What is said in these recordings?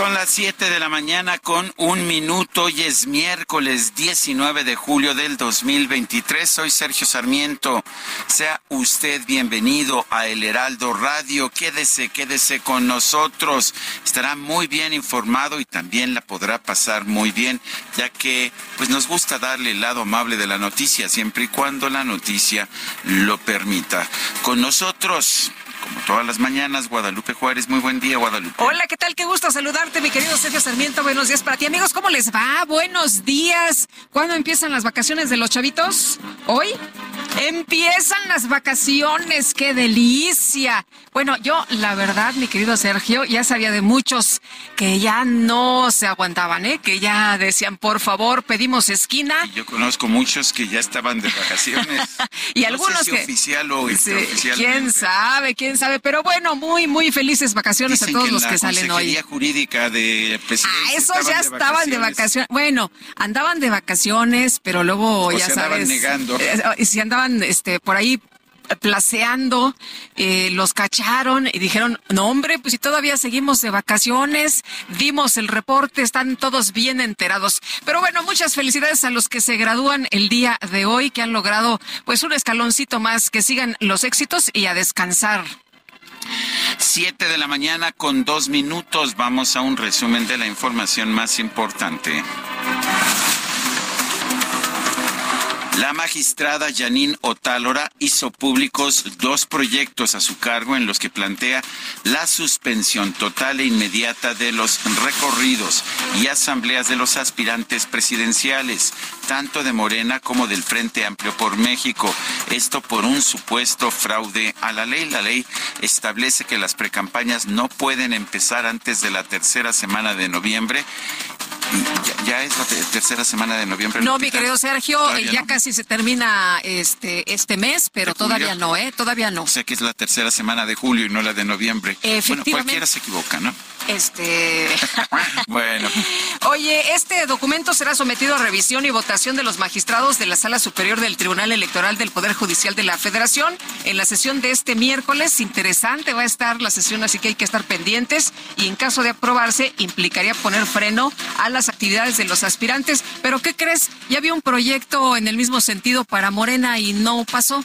Son las 7 de la mañana con un minuto. Hoy es miércoles 19 de julio del 2023. Soy Sergio Sarmiento. Sea usted bienvenido a El Heraldo Radio. Quédese, quédese con nosotros. Estará muy bien informado y también la podrá pasar muy bien, ya que pues nos gusta darle el lado amable de la noticia, siempre y cuando la noticia lo permita. Con nosotros como todas las mañanas, Guadalupe Juárez. Muy buen día, Guadalupe. Hola, ¿qué tal? Qué gusto saludarte, mi querido Sergio Sarmiento. Buenos días para ti, amigos. ¿Cómo les va? Buenos días. ¿Cuándo empiezan las vacaciones de los chavitos? ¿Hoy? Empiezan las vacaciones, qué delicia. Bueno, yo la verdad, mi querido Sergio, ya sabía de muchos que ya no se aguantaban, ¿eh? que ya decían, por favor, pedimos esquina. Y yo conozco muchos que ya estaban de vacaciones. y algunos que... Oficial o sí, ¿Quién sabe? ¿Quién sabe? Pero bueno, muy, muy felices vacaciones a todos los que salen hoy. La jurídica de Ah, esos ya estaban de vacaciones. Bueno, andaban de vacaciones, pero luego o ya se sabes. negando. Eh, si andaban este, por ahí placeando, eh, los cacharon y dijeron, no hombre, pues si todavía seguimos de vacaciones, dimos el reporte, están todos bien enterados. Pero bueno, muchas felicidades a los que se gradúan el día de hoy, que han logrado pues un escaloncito más, que sigan los éxitos y a descansar. Siete de la mañana con dos minutos, vamos a un resumen de la información más importante. La magistrada Janine Otálora hizo públicos dos proyectos a su cargo en los que plantea la suspensión total e inmediata de los recorridos y asambleas de los aspirantes presidenciales, tanto de Morena como del Frente Amplio por México. Esto por un supuesto fraude a la ley. La ley establece que las precampañas no pueden empezar antes de la tercera semana de noviembre ya, es la tercera semana de noviembre. No, mi querido Sergio, ya casi se termina este este mes, pero todavía no, ¿eh? Todavía no. O sea que es la tercera semana de julio y no la de noviembre. Bueno, cualquiera se equivoca, ¿no? Este. bueno. Oye, este documento será sometido a revisión y votación de los magistrados de la Sala Superior del Tribunal Electoral del Poder Judicial de la Federación en la sesión de este miércoles. Interesante va a estar la sesión, así que hay que estar pendientes y en caso de aprobarse implicaría poner freno a las actividades de los aspirantes. Pero ¿qué crees? Ya había un proyecto en el mismo sentido para Morena y no pasó.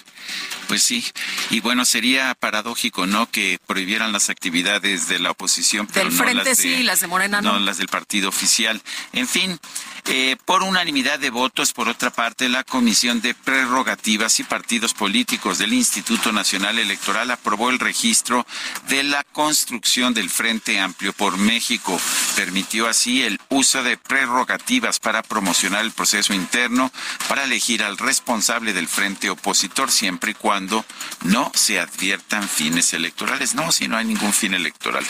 Pues sí, y bueno, sería paradójico, ¿no? Que prohibieran las actividades de la oposición, pero del frente las de, sí, las de Morena no. No las del partido oficial. En fin, eh, por unanimidad de votos, por otra parte, la Comisión de Prerrogativas y Partidos Políticos del Instituto Nacional Electoral aprobó el registro de la construcción del Frente Amplio por México. Permitió así el uso de prerrogativas para promocionar el proceso interno para elegir al responsable del frente opositor siempre y cuando no se adviertan fines electorales. No, si no hay ningún fin electoral.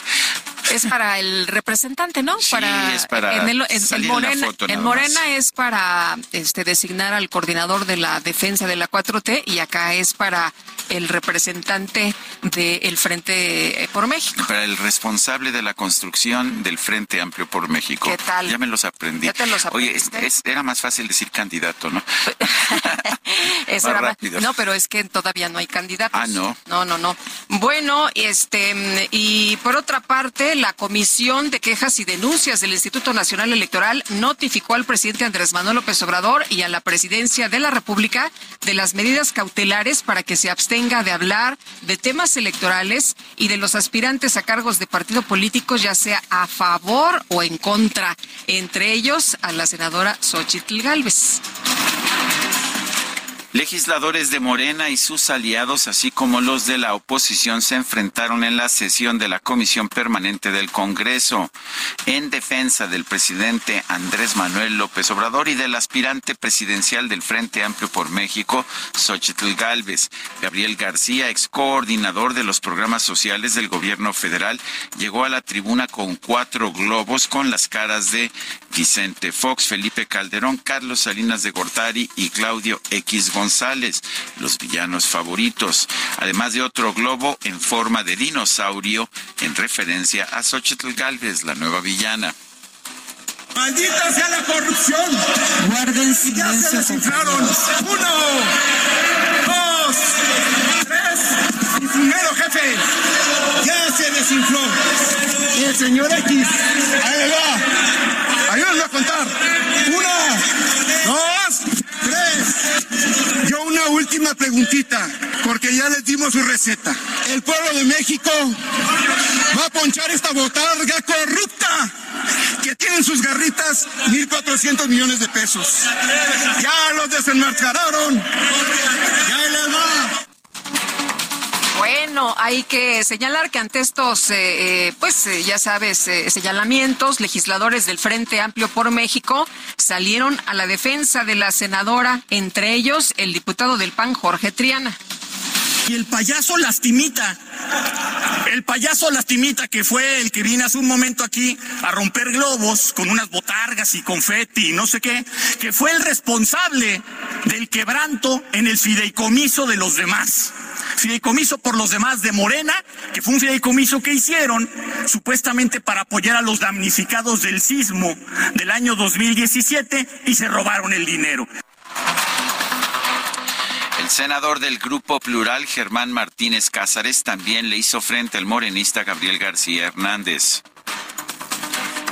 Es para el representante, ¿no? Sí, es para en, el, salir Morena, en la foto, en nada Morena más. es para este designar al coordinador de la defensa de la 4T y acá es para el representante del Frente eh, por México. Para el responsable de la construcción del Frente Amplio por México. ¿Qué tal? Ya me los aprendí. ¿Ya te los Oye, es- era más fácil decir candidato, ¿no? Eso Más era más- rápido. No, pero es que todavía no hay candidatos. Ah, ¿no? No, no, no. Bueno, este, y por otra parte, la Comisión de Quejas y Denuncias del Instituto Nacional Electoral notificó al presidente Andrés Manuel López Obrador y a la presidencia de la República de las medidas cautelares para que se abstenga de hablar de temas electorales y de los aspirantes a cargos de partido político, ya sea a favor o en contra, entre ellos a la senadora Xochitl Gálvez. Legisladores de Morena y sus aliados, así como los de la oposición, se enfrentaron en la sesión de la Comisión Permanente del Congreso en defensa del presidente Andrés Manuel López Obrador y del aspirante presidencial del Frente Amplio por México, Xochitl Galvez. Gabriel García, ex coordinador de los programas sociales del gobierno federal, llegó a la tribuna con cuatro globos con las caras de Vicente Fox, Felipe Calderón, Carlos Salinas de Gortari y Claudio X González, los villanos favoritos, además de otro globo en forma de dinosaurio en referencia a Xochitl Galvez, la nueva villana. ¡Maldita sea la corrupción! Guarden silencio. Ya se desinflaron. Uno, dos, tres. Y primero, jefe. Ya se desinfló. Y el señor X. Ahí va. Ayúdenme a contar. Una, dos, tres. Yo una última preguntita, porque ya les dimos su receta. El pueblo de México va a ponchar esta botarga corrupta que tiene en sus garritas 1.400 millones de pesos. Ya los desenmascararon. Ya les va. Bueno, hay que señalar que ante estos, eh, eh, pues eh, ya sabes, señalamientos, legisladores del Frente Amplio por México salieron a la defensa de la senadora, entre ellos el diputado del PAN, Jorge Triana. Y el payaso lastimita, el payaso lastimita que fue el que vino hace un momento aquí a romper globos con unas botargas y confeti y no sé qué, que fue el responsable del quebranto en el fideicomiso de los demás. Fideicomiso por los demás de Morena, que fue un fideicomiso que hicieron supuestamente para apoyar a los damnificados del sismo del año 2017 y se robaron el dinero. El senador del Grupo Plural, Germán Martínez Cázares, también le hizo frente al morenista Gabriel García Hernández.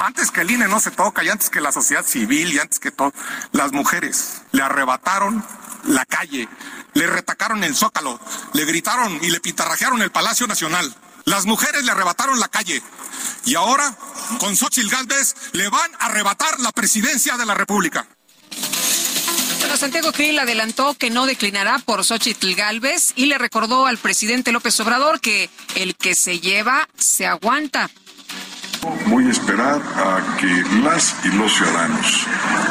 Antes que el INE no se toca y antes que la sociedad civil y antes que todo, las mujeres le arrebataron la calle, le retacaron el zócalo, le gritaron y le pitarrajearon el Palacio Nacional. Las mujeres le arrebataron la calle y ahora con Xochitl Gálvez le van a arrebatar la presidencia de la República. Bueno, Santiago Krill adelantó que no declinará por Xochitl Galvez y le recordó al presidente López Obrador que el que se lleva se aguanta. Voy a esperar a que las y los ciudadanos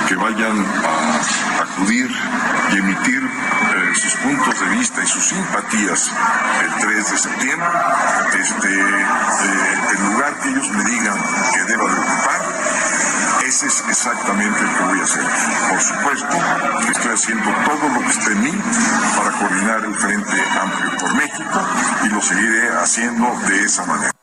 que vayan a acudir y emitir sus puntos de vista y sus simpatías el 3 de septiembre, este, eh, el lugar que ellos me digan que deba de ocupar, ese es exactamente el que voy a hacer. Por supuesto estoy haciendo todo lo que esté en mí para coordinar el Frente Amplio por México y lo seguiré haciendo de esa manera.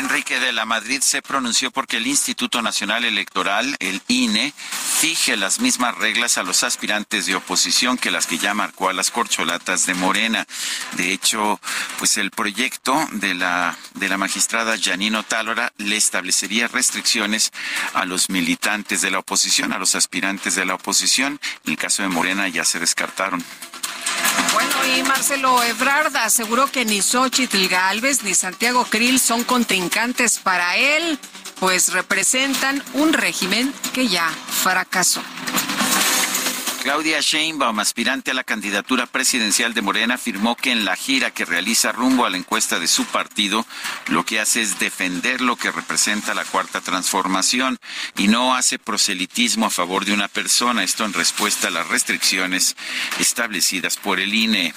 Enrique de la Madrid se pronunció porque el Instituto Nacional Electoral, el INE, fije las mismas reglas a los aspirantes de oposición que las que ya marcó a las corcholatas de Morena. De hecho, pues el proyecto de la de la magistrada Janino Tálora le establecería restricciones a los militantes de la oposición, a los aspirantes de la oposición. En el caso de Morena ya se descartaron. Bueno, y Marcelo Ebrard aseguró que ni Xochitl Galvez ni Santiago Krill son contrincantes para él, pues representan un régimen que ya fracasó. Claudia Sheinbaum, aspirante a la candidatura presidencial de Morena, afirmó que en la gira que realiza rumbo a la encuesta de su partido, lo que hace es defender lo que representa la cuarta transformación y no hace proselitismo a favor de una persona, esto en respuesta a las restricciones establecidas por el INE.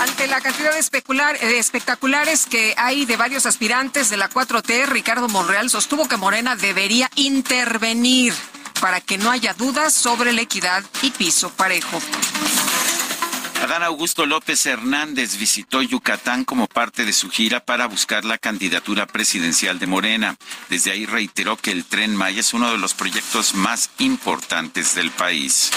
Ante la cantidad de, especular, de espectaculares que hay de varios aspirantes de la 4T, Ricardo Monreal sostuvo que Morena debería intervenir para que no haya dudas sobre la equidad y piso parejo. Adán Augusto López Hernández visitó Yucatán como parte de su gira para buscar la candidatura presidencial de Morena. Desde ahí reiteró que el tren Maya es uno de los proyectos más importantes del país.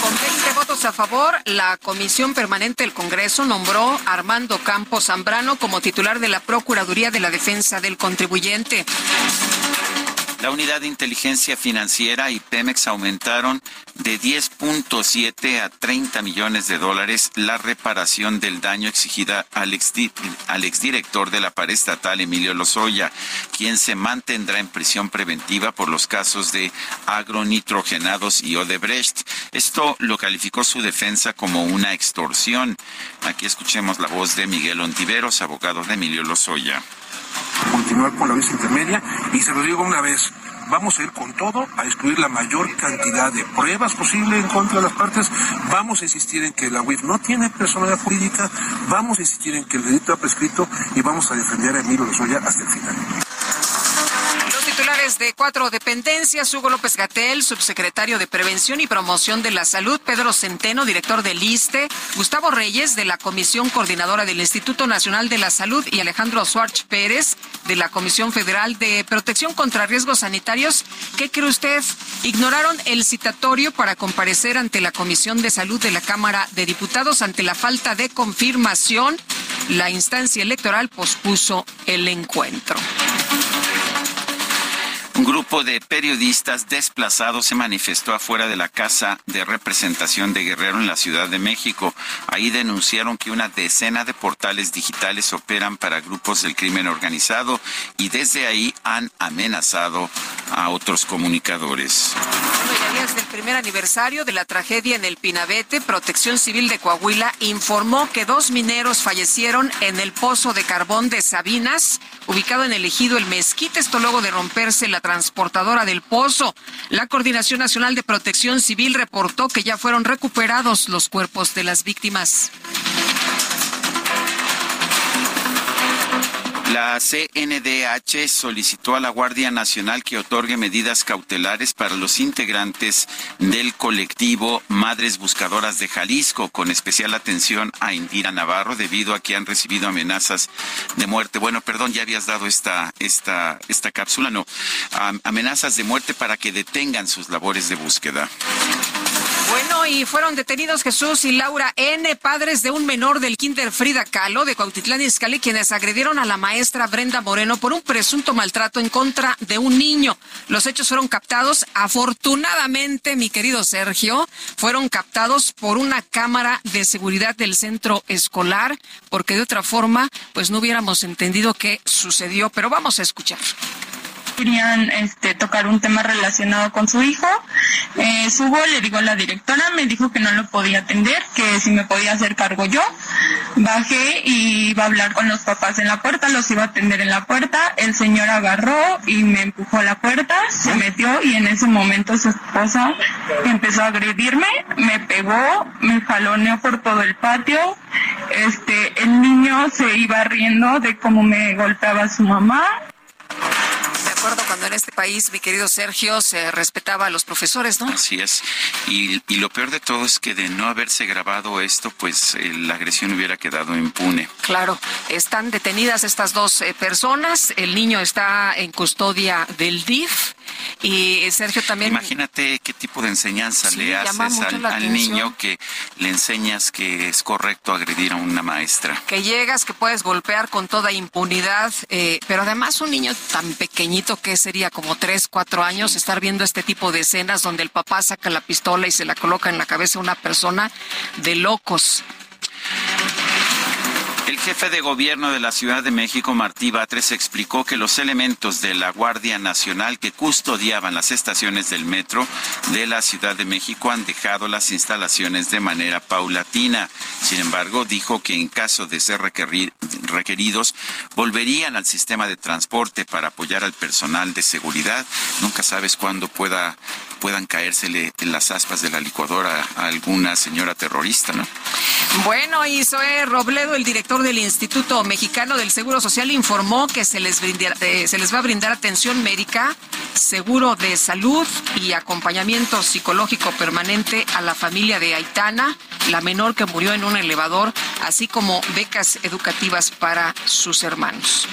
Con 20 votos a favor, la Comisión Permanente del Congreso nombró a Armando Campos Zambrano como titular de la Procuraduría de la Defensa del Contribuyente. La unidad de inteligencia financiera y Pemex aumentaron de 10.7 a 30 millones de dólares la reparación del daño exigida al, exdirector de la pared estatal, Emilio Lozoya, quien se mantendrá en prisión preventiva por los casos de agronitrogenados y Odebrecht. Esto lo calificó su defensa como una extorsión. Aquí escuchemos la voz de Miguel Ontiveros, abogado de Emilio Lozoya. Continuar con la vía intermedia. Y se lo digo una vez, vamos a ir con todo a excluir la mayor cantidad de pruebas posible en contra de las partes. Vamos a insistir en que la UIF no tiene personalidad jurídica, vamos a insistir en que el delito ha prescrito y vamos a defender a Emilio Lozoya hasta el final titulares de cuatro dependencias, Hugo López Gatel, subsecretario de Prevención y Promoción de la Salud, Pedro Centeno, director del ISTE, Gustavo Reyes, de la Comisión Coordinadora del Instituto Nacional de la Salud, y Alejandro Suárez Pérez, de la Comisión Federal de Protección contra Riesgos Sanitarios. ¿Qué cree usted? Ignoraron el citatorio para comparecer ante la Comisión de Salud de la Cámara de Diputados ante la falta de confirmación. La instancia electoral pospuso el encuentro. Un grupo de periodistas desplazados se manifestó afuera de la Casa de Representación de Guerrero en la Ciudad de México. Ahí denunciaron que una decena de portales digitales operan para grupos del crimen organizado y desde ahí han amenazado a otros comunicadores. Desde el primer aniversario de la tragedia en el Pinabete, Protección Civil de Coahuila informó que dos mineros fallecieron en el pozo de carbón de Sabinas, ubicado en el ejido El Mezquite, esto luego de romperse la transportadora del pozo. La Coordinación Nacional de Protección Civil reportó que ya fueron recuperados los cuerpos de las víctimas. La CNDH solicitó a la Guardia Nacional que otorgue medidas cautelares para los integrantes del colectivo Madres Buscadoras de Jalisco, con especial atención a Indira Navarro, debido a que han recibido amenazas de muerte. Bueno, perdón, ya habías dado esta, esta, esta cápsula, no. amenazas de muerte para que detengan sus labores de búsqueda. Bueno, y fueron detenidos Jesús y Laura N., padres de un menor del Kinder Frida Kahlo de Cuautitlán Izcalli, quienes agredieron a la maestra Brenda Moreno por un presunto maltrato en contra de un niño. Los hechos fueron captados, afortunadamente, mi querido Sergio, fueron captados por una cámara de seguridad del centro escolar, porque de otra forma, pues no hubiéramos entendido qué sucedió. Pero vamos a escuchar querían este, tocar un tema relacionado con su hijo. Eh, subo, le digo a la directora, me dijo que no lo podía atender, que si me podía hacer cargo yo. Bajé y iba a hablar con los papás en la puerta, los iba a atender en la puerta. El señor agarró y me empujó a la puerta, se metió y en ese momento su esposa empezó a agredirme, me pegó, me jaloneó por todo el patio. Este, el niño se iba riendo de cómo me golpeaba su mamá acuerdo cuando en este país, mi querido Sergio, se respetaba a los profesores, ¿no? Así es. Y, y lo peor de todo es que de no haberse grabado esto, pues eh, la agresión hubiera quedado impune. Claro. Están detenidas estas dos eh, personas. El niño está en custodia del DIF. Y eh, Sergio también. Imagínate qué tipo de enseñanza le haces al, niño que le enseñas que es correcto agredir a una maestra. Que llegas, que puedes golpear con toda impunidad, pero además un niño tan pequeñito que sería como tres, cuatro años, estar viendo este tipo de escenas donde el papá saca la pistola y se la coloca en la cabeza a una persona de locos. Jefe de gobierno de la Ciudad de México, Martí Batres, explicó que los elementos de la Guardia Nacional que custodiaban las estaciones del metro de la Ciudad de México han dejado las instalaciones de manera paulatina. Sin embargo, dijo que en caso de ser requeridos, volverían al sistema de transporte para apoyar al personal de seguridad. Nunca sabes cuándo pueda puedan caérsele en las aspas de la licuadora a alguna señora terrorista, ¿no? Bueno, y Zoe Robledo, el director del Instituto Mexicano del Seguro Social, informó que se les, eh, se les va a brindar atención médica, seguro de salud y acompañamiento psicológico permanente a la familia de Aitana, la menor que murió en un elevador, así como becas educativas para sus hermanos.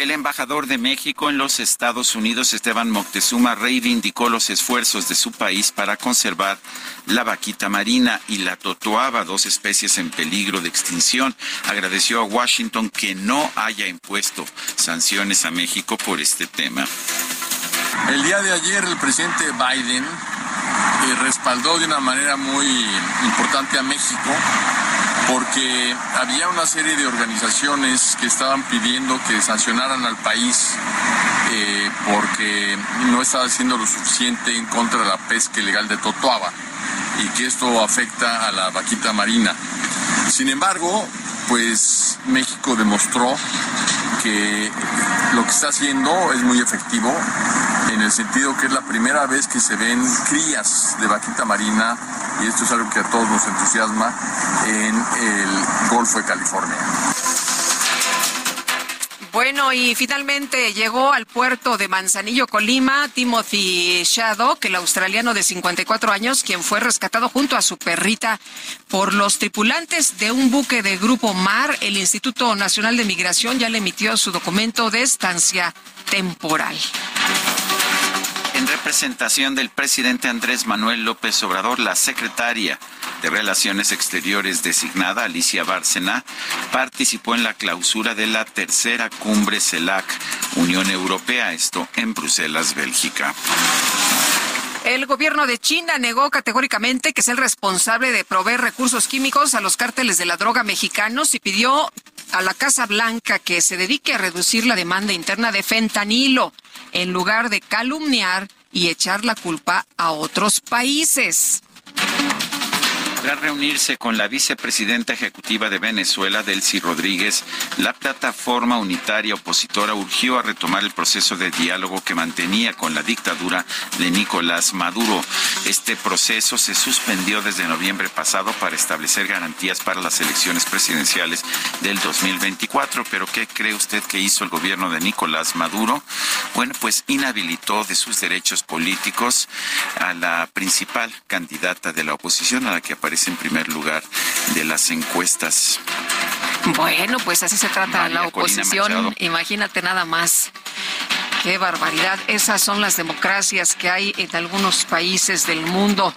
El embajador de México en los Estados Unidos, Esteban Moctezuma, reivindicó los esfuerzos de su país para conservar la vaquita marina y la totoaba, dos especies en peligro de extinción. Agradeció a Washington que no haya impuesto sanciones a México por este tema. El día de ayer el presidente Biden eh, respaldó de una manera muy importante a México porque había una serie de organizaciones que estaban pidiendo que sancionaran al país eh, porque no estaba haciendo lo suficiente en contra de la pesca ilegal de Totoaba y que esto afecta a la vaquita marina. Sin embargo, pues México demostró que lo que está haciendo es muy efectivo en el sentido que es la primera vez que se ven crías de vaquita marina y esto es algo que a todos nos entusiasma en el Golfo de California. Bueno, y finalmente llegó al puerto de Manzanillo, Colima, Timothy Shaddock, el australiano de 54 años, quien fue rescatado junto a su perrita por los tripulantes de un buque de Grupo Mar. El Instituto Nacional de Migración ya le emitió su documento de estancia temporal. En representación del presidente Andrés Manuel López Obrador, la secretaria de Relaciones Exteriores designada, Alicia Bárcena, participó en la clausura de la tercera cumbre CELAC Unión Europea, esto en Bruselas, Bélgica. El gobierno de China negó categóricamente que es el responsable de proveer recursos químicos a los cárteles de la droga mexicanos y pidió a la Casa Blanca que se dedique a reducir la demanda interna de fentanilo en lugar de calumniar y echar la culpa a otros países. Tras reunirse con la vicepresidenta ejecutiva de Venezuela, Delcy Rodríguez, la plataforma unitaria opositora urgió a retomar el proceso de diálogo que mantenía con la dictadura de Nicolás Maduro. Este proceso se suspendió desde noviembre pasado para establecer garantías para las elecciones presidenciales del 2024. Pero ¿qué cree usted que hizo el gobierno de Nicolás Maduro? Bueno, pues inhabilitó de sus derechos políticos a la principal candidata de la oposición, a la que aparece en primer lugar de las encuestas. Bueno, pues así se trata la oposición. Imagínate nada más. Qué barbaridad. Esas son las democracias que hay en algunos países del mundo.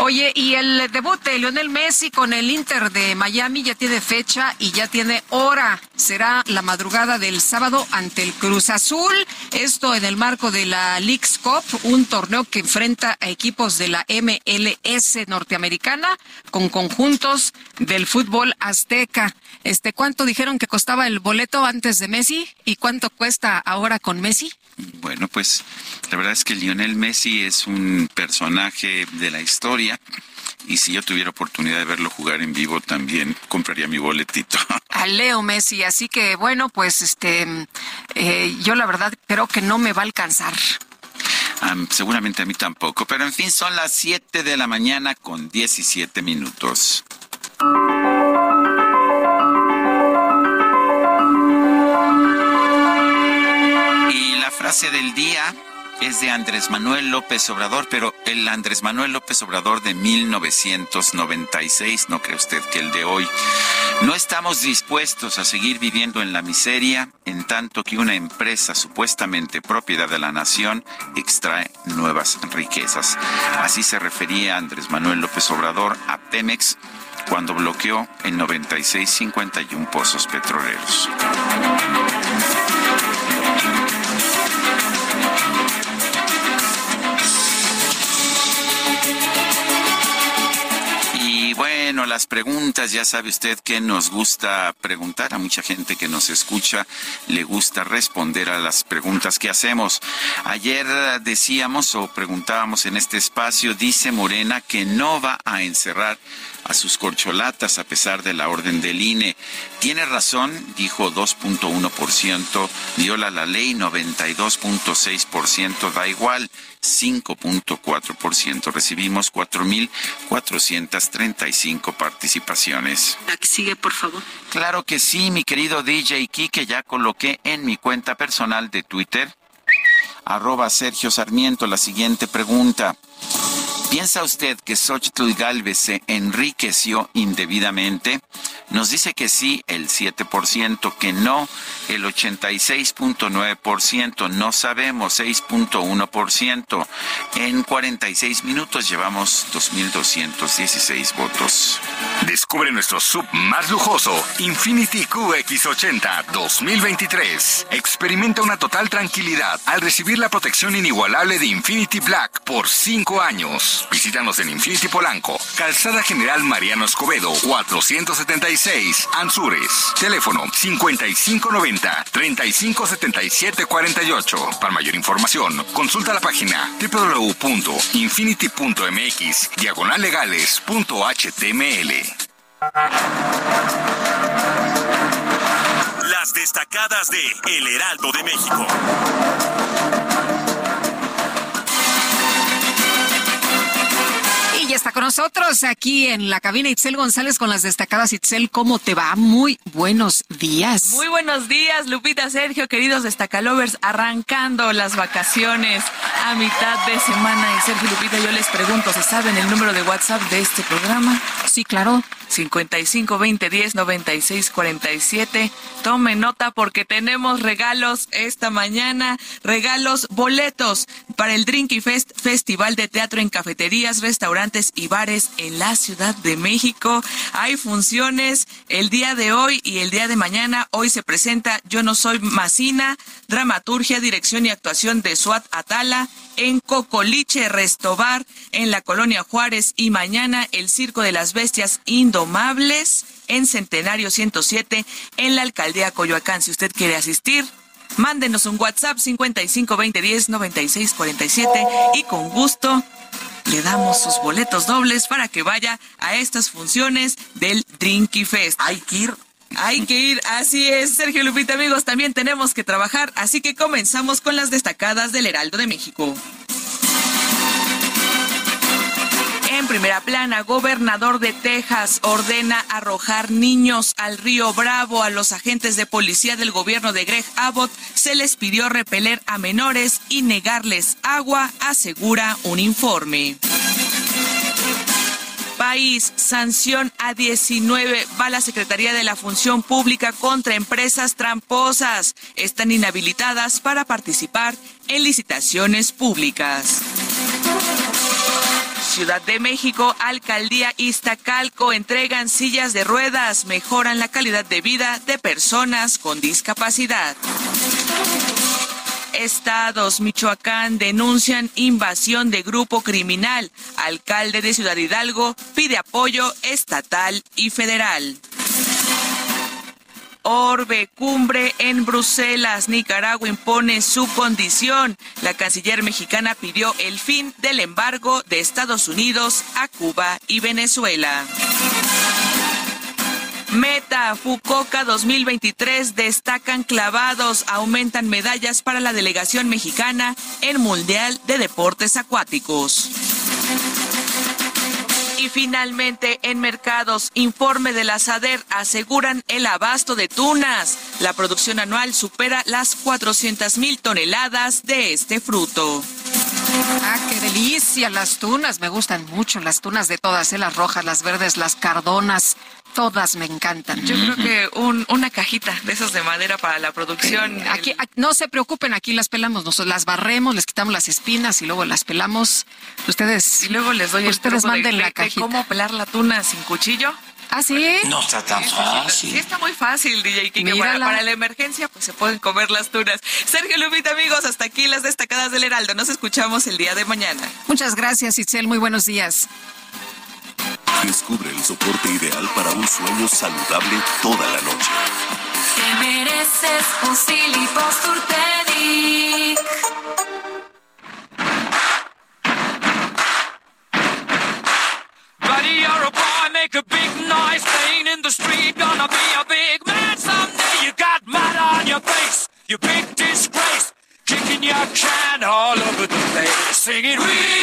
Oye, y el debut de Lionel Messi con el Inter de Miami ya tiene fecha y ya tiene hora. Será la madrugada del sábado ante el Cruz Azul. Esto en el marco de la League's Cup, un torneo que enfrenta a equipos de la MLS norteamericana con conjuntos del fútbol azteca. Este, ¿cuánto dijeron que costaba el boleto antes de Messi y cuánto cuesta ahora con Messi? Bueno, pues la verdad es que Lionel Messi es un personaje de la historia y si yo tuviera oportunidad de verlo jugar en vivo también compraría mi boletito. A Leo Messi, así que bueno, pues este, eh, yo la verdad creo que no me va a alcanzar. seguramente a mí tampoco, pero en fin, son las 7 de la mañana con 17 minutos. Frase del día es de Andrés Manuel López Obrador, pero el Andrés Manuel López Obrador de 1996, no cree usted que el de hoy. No estamos dispuestos a seguir viviendo en la miseria en tanto que una empresa supuestamente propiedad de la nación extrae nuevas riquezas. Así se refería Andrés Manuel López Obrador a Pemex cuando bloqueó en 96 51 pozos petroleros. Bueno, las preguntas, ya sabe usted que nos gusta preguntar a mucha gente que nos escucha, le gusta responder a las preguntas que hacemos. Ayer decíamos o preguntábamos en este espacio, dice Morena que no va a encerrar a sus corcholatas a pesar de la orden del INE. Tiene razón, dijo 2.1%, viola la ley 92.6%, da igual 5.4%. Recibimos 4.435 participaciones. sigue, por favor. Claro que sí, mi querido DJ que ya coloqué en mi cuenta personal de Twitter, arroba Sergio Sarmiento, la siguiente pregunta. ¿Piensa usted que Xochitl Galvez se enriqueció indebidamente? Nos dice que sí el 7%, que no el 86.9%, no sabemos 6.1%. En 46 minutos llevamos 2.216 votos. Descubre nuestro sub más lujoso, Infinity QX80 2023. Experimenta una total tranquilidad al recibir la protección inigualable de Infinity Black por 5 años. Visítanos en Infinity Polanco, Calzada General Mariano Escobedo, 476, Anzures. Teléfono 5590 357748. Para mayor información, consulta la página www.infinity.mx diagonallegales.html. Las destacadas de El Heraldo de México. Está con nosotros aquí en la cabina Itzel González con las destacadas. Itzel, ¿cómo te va? Muy buenos días. Muy buenos días, Lupita, Sergio, queridos destacalovers, arrancando las vacaciones a mitad de semana. Y Sergio Lupita, yo les pregunto, ¿se saben el número de WhatsApp de este programa? Sí, claro. 55 20 10 96 47. Tome nota porque tenemos regalos esta mañana, regalos, boletos para el Drinky Fest, Festival de Teatro en Cafeterías, Restaurantes y bares en la Ciudad de México. Hay funciones el día de hoy y el día de mañana. Hoy se presenta Yo no soy Macina, dramaturgia, dirección y actuación de Suat Atala en Cocoliche Restobar en la colonia Juárez y mañana el Circo de las Bestias Indomables en Centenario 107 en la alcaldía Coyoacán. Si usted quiere asistir, mándenos un WhatsApp 552010 9647 y con gusto le damos sus boletos dobles para que vaya a estas funciones del Drinky Fest. Hay que ir. Hay que ir, así es, Sergio Lupita, amigos, también tenemos que trabajar, así que comenzamos con las destacadas del Heraldo de México. En primera plana, gobernador de Texas ordena arrojar niños al río Bravo. A los agentes de policía del gobierno de Greg Abbott se les pidió repeler a menores y negarles agua, asegura un informe país. Sanción a 19 va la Secretaría de la Función Pública contra empresas tramposas. Están inhabilitadas para participar en licitaciones públicas. Ciudad de México, Alcaldía Iztacalco entregan sillas de ruedas, mejoran la calidad de vida de personas con discapacidad. Estados, Michoacán, denuncian invasión de grupo criminal. Alcalde de Ciudad Hidalgo pide apoyo estatal y federal. Orbe, cumbre en Bruselas. Nicaragua impone su condición. La canciller mexicana pidió el fin del embargo de Estados Unidos a Cuba y Venezuela. Meta, Fucoca 2023 destacan clavados, aumentan medallas para la delegación mexicana en Mundial de Deportes Acuáticos. Y finalmente, en mercados, informe de la SADER aseguran el abasto de tunas. La producción anual supera las 400 mil toneladas de este fruto. Ah, qué delicia las tunas, me gustan mucho las tunas de todas, ¿eh? las rojas, las verdes, las cardonas, todas me encantan. Yo creo que una cajita de esas de madera para la producción. Eh, aquí, no se preocupen, aquí las pelamos, nosotros las barremos, les quitamos las espinas y luego las pelamos. Ustedes y luego les doy ustedes manden la cajita. cómo pelar la tuna sin cuchillo. ¿Ah, sí? No está tan fácil. Sí, está muy fácil, DJ Kike. Para, para, la emergencia, pues se pueden comer las tunas. Sergio Lupita, amigos, hasta aquí las destacadas del Heraldo. Nos escuchamos el día de mañana. Muchas gracias, Itzel. Muy buenos días. Descubre el soporte ideal para un sueño saludable toda la noche. Te mereces un Buddy, you're a boy, make a big noise playing in the street. Gonna be a big man someday. You got mud on your face, you big disgrace. Kicking your can all over the place, singing, We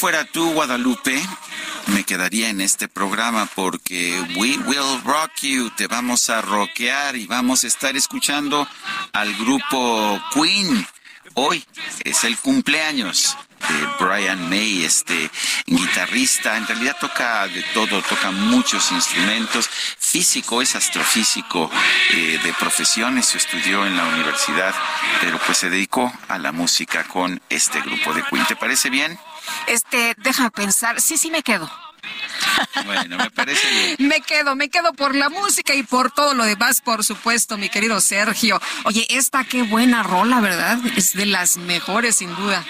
fuera tú, Guadalupe, me quedaría en este programa porque We Will Rock You, te vamos a rockear y vamos a estar escuchando al grupo Queen. Hoy es el cumpleaños Brian May, este guitarrista. En realidad toca de todo, toca muchos instrumentos. Físico, es astrofísico eh, de profesión, eso estudió en la universidad, pero pues se dedicó a la música con este grupo de Queen. ¿Te parece bien? Este, déjame pensar. Sí, sí me quedo. Bueno, me parece bien. Me quedo, me quedo por la música y por todo lo demás, por supuesto, mi querido Sergio. Oye, esta qué buena rola, ¿verdad? Es de las mejores, sin duda.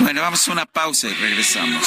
Bueno, vamos a una pausa y regresamos.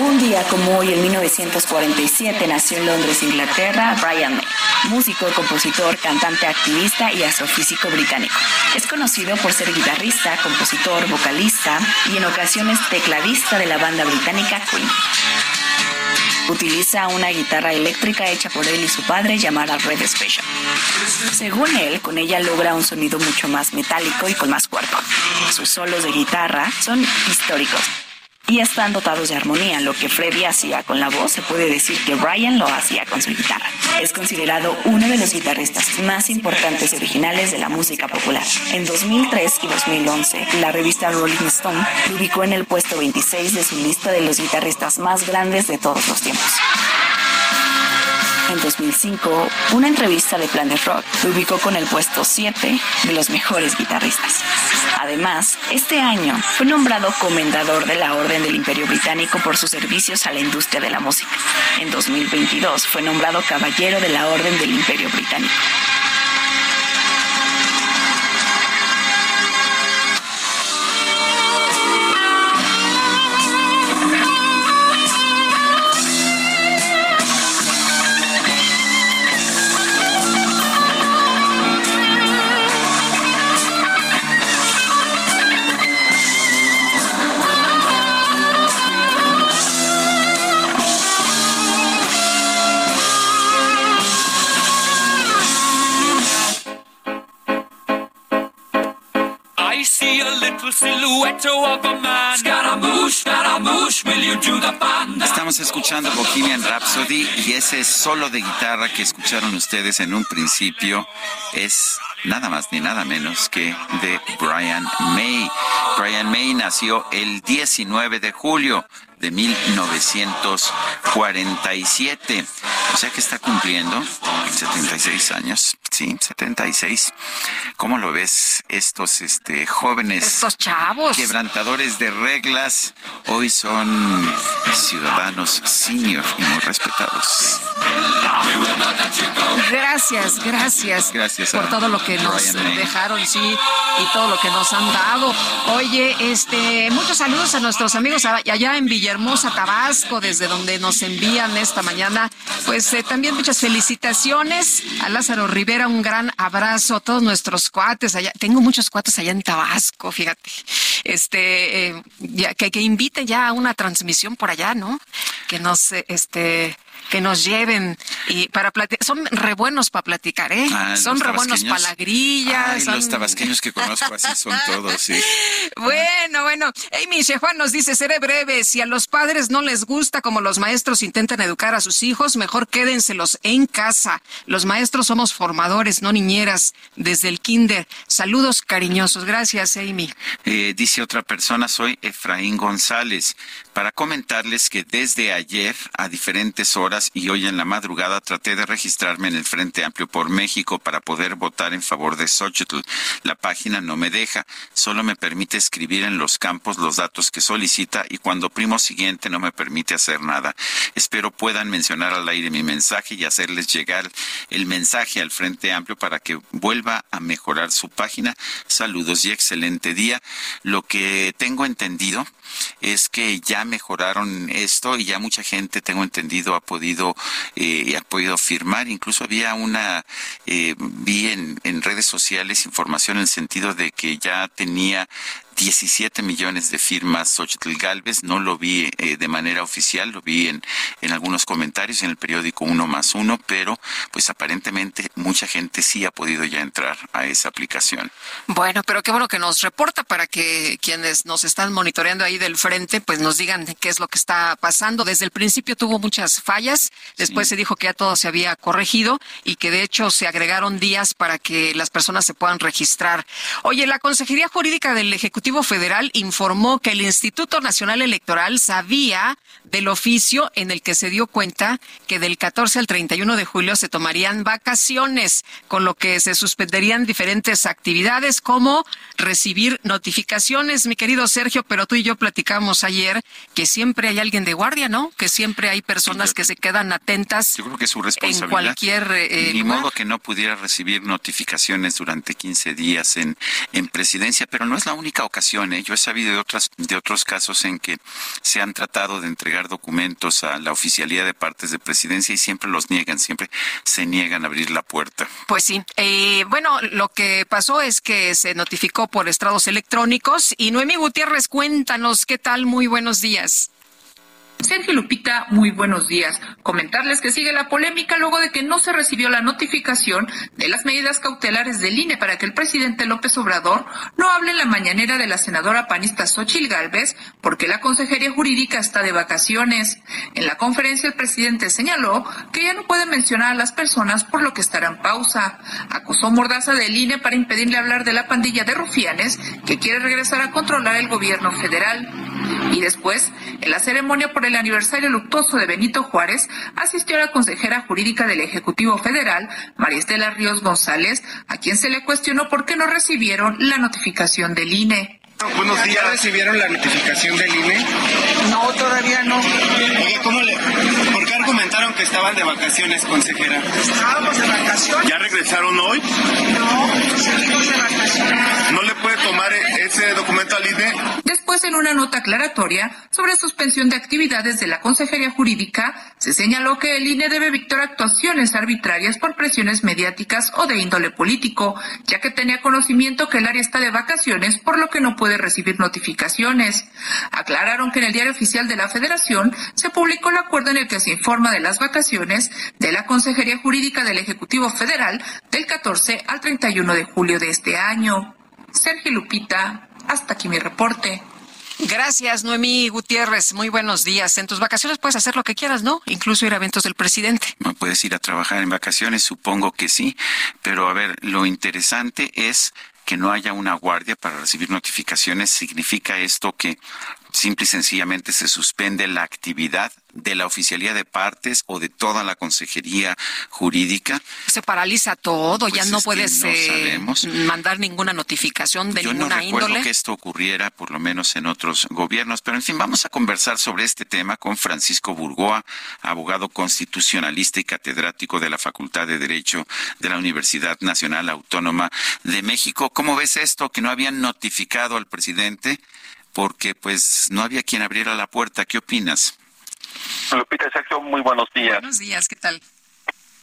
Un día como hoy, en 1947, nació en Londres, Inglaterra, Brian May, músico, compositor, cantante, activista y astrofísico británico. Es conocido por ser guitarrista, compositor, vocalista y en ocasiones tecladista de la banda británica Queen. Utiliza una guitarra eléctrica hecha por él y su padre llamada Red Special. Según él, con ella logra un sonido mucho más metálico y con más cuerpo. Sus solos de guitarra son históricos y están dotados de armonía. Lo que Freddy hacía con la voz, se puede decir que Brian lo hacía con su guitarra. Es considerado uno de los guitarristas más importantes y originales de la música popular. En 2003 y 2011, la revista Rolling Stone lo ubicó en el puesto 26 de su lista de los guitarristas más grandes de todos los tiempos. En 2005, una entrevista de Planet Rock lo ubicó con el puesto 7 de los mejores guitarristas. Además, este año fue nombrado comendador de la Orden del Imperio Británico por sus servicios a la industria de la música. En 2022 fue nombrado caballero de la Orden del Imperio Británico. Estamos escuchando Bohemian Rhapsody y ese solo de guitarra que escucharon ustedes en un principio es nada más ni nada menos que de Brian May. Brian May nació el 19 de julio de 1947. O sea que está cumpliendo 76 años. Sí, 76. ¿Cómo lo ves? Estos este, jóvenes. Estos chavos. Quebrantadores de reglas. Hoy son ciudadanos senior y muy respetados. Gracias, gracias. Gracias por todo lo que nos May. dejaron, sí, y todo lo que nos han dado. Oye, este, muchos saludos a nuestros amigos allá en Villahermosa, Tabasco, desde donde nos envían esta mañana. Pues eh, también muchas felicitaciones a Lázaro Rivera, un gran abrazo a todos nuestros cuates allá. Tengo muchos cuates allá en Tabasco, fíjate. Este, eh, que, que invite ya a una transmisión por allá, ¿no? Que nos, este, que nos lleven y para platicar. Son re buenos para platicar, ¿eh? Ah, son re buenos para la grilla. Ay, son- los tabasqueños que conozco así son todos, sí. Bueno, bueno. Amy Shejuan nos dice, seré breve, si a los padres no les gusta como los maestros intentan educar a sus hijos, mejor quédenselos en casa. Los maestros somos formadores, no niñeras, desde el kinder. Saludos cariñosos. Gracias, Amy. Eh, dice otra persona, soy Efraín González, para comentarles que desde ayer a diferentes horas y hoy en la madrugada traté de registrarme en el Frente Amplio por México para poder votar en favor de Xochitl. La página no me deja, solo me permite escribir en los campos los datos que solicita y cuando primo siguiente no me permite hacer nada. Espero puedan mencionar al aire mi mensaje y hacerles llegar el mensaje al Frente Amplio para que vuelva a mejorar su página. Saludos y excelente día. Lo que tengo entendido es que ya mejoraron esto y ya mucha gente, tengo entendido, ha podido eh, ha podido firmar. Incluso había una, eh, vi en, en redes sociales información en el sentido de que ya tenía 17 millones de firmas Xochitl Galvez, no lo vi eh, de manera oficial, lo vi en, en algunos comentarios en el periódico Uno más Uno, pero pues aparentemente mucha gente sí ha podido ya entrar a esa aplicación. Bueno, pero qué bueno que nos reporta para que quienes nos están monitoreando ahí del frente, pues nos digan qué es lo que está pasando. Desde el principio tuvo muchas fallas, después se dijo que ya todo se había corregido y que de hecho se agregaron días para que las personas se puedan registrar. Oye, la Consejería Jurídica del Ejecutivo Federal informó que el Instituto Nacional Electoral sabía del oficio en el que se dio cuenta que del 14 al 31 de julio se tomarían vacaciones, con lo que se suspenderían diferentes actividades como recibir notificaciones. Mi querido Sergio, pero tú y yo platicamos ayer que siempre hay alguien de guardia, ¿no? Que siempre hay personas que se quedan atentas. Yo creo que es su responsabilidad. En cualquier eh, Ni lugar. modo que no pudiera recibir notificaciones durante 15 días en, en presidencia, pero no es la única Yo he sabido de, otras, de otros casos en que se han tratado de entregar documentos a la oficialía de partes de presidencia y siempre los niegan, siempre se niegan a abrir la puerta. Pues sí. Eh, bueno, lo que pasó es que se notificó por estrados electrónicos y Noemí Gutiérrez, cuéntanos qué tal. Muy buenos días. Sergio Lupita, muy buenos días. Comentarles que sigue la polémica luego de que no se recibió la notificación de las medidas cautelares del INE para que el presidente López Obrador no hable en la mañanera de la senadora panista Xochil Gálvez porque la Consejería Jurídica está de vacaciones. En la conferencia el presidente señaló que ya no puede mencionar a las personas por lo que estará en pausa. Acusó Mordaza del INE para impedirle hablar de la pandilla de rufianes que quiere regresar a controlar el gobierno federal. Y después, en la ceremonia por el aniversario luctuoso de Benito Juárez, asistió la consejera jurídica del Ejecutivo Federal, María Estela Ríos González, a quien se le cuestionó por qué no recibieron la notificación del INE. Buenos días. ¿Ya recibieron la notificación del INE? No, todavía no. Oye, ¿cómo le, ¿por qué argumentaron que estaban de vacaciones, consejera? Estábamos de vacaciones. ¿Ya regresaron hoy? No, seguimos de vacaciones. ¿No le al INE? Después, en una nota aclaratoria sobre suspensión de actividades de la Consejería Jurídica, se señaló que el INE debe victor actuaciones arbitrarias por presiones mediáticas o de índole político, ya que tenía conocimiento que el área está de vacaciones, por lo que no puede recibir notificaciones. Aclararon que en el diario oficial de la Federación se publicó el acuerdo en el que se informa de las vacaciones de la Consejería Jurídica del Ejecutivo Federal del 14 al 31 de julio de este año. Sergio Lupita, hasta aquí mi reporte. Gracias, Noemí Gutiérrez. Muy buenos días. En tus vacaciones puedes hacer lo que quieras, ¿no? Incluso ir a eventos del presidente. ¿No puedes ir a trabajar en vacaciones? Supongo que sí. Pero a ver, lo interesante es que no haya una guardia para recibir notificaciones. ¿Significa esto que simple y sencillamente se suspende la actividad de la oficialía de partes o de toda la consejería jurídica. Se paraliza todo, ya Pues no es que puedes no eh, mandar ninguna notificación de Yo no ninguna recuerdo índole. que esto ocurriera, por lo menos en otros gobiernos, pero en fin, vamos a conversar sobre este tema con Francisco Burgoa, abogado constitucionalista y catedrático de la Facultad de Derecho de la Universidad Nacional Autónoma de México. ¿Cómo ves esto que no habían notificado al presidente porque pues no había quien abriera la puerta? ¿Qué opinas? Lupita Sergio, muy buenos días. Buenos días, ¿qué tal?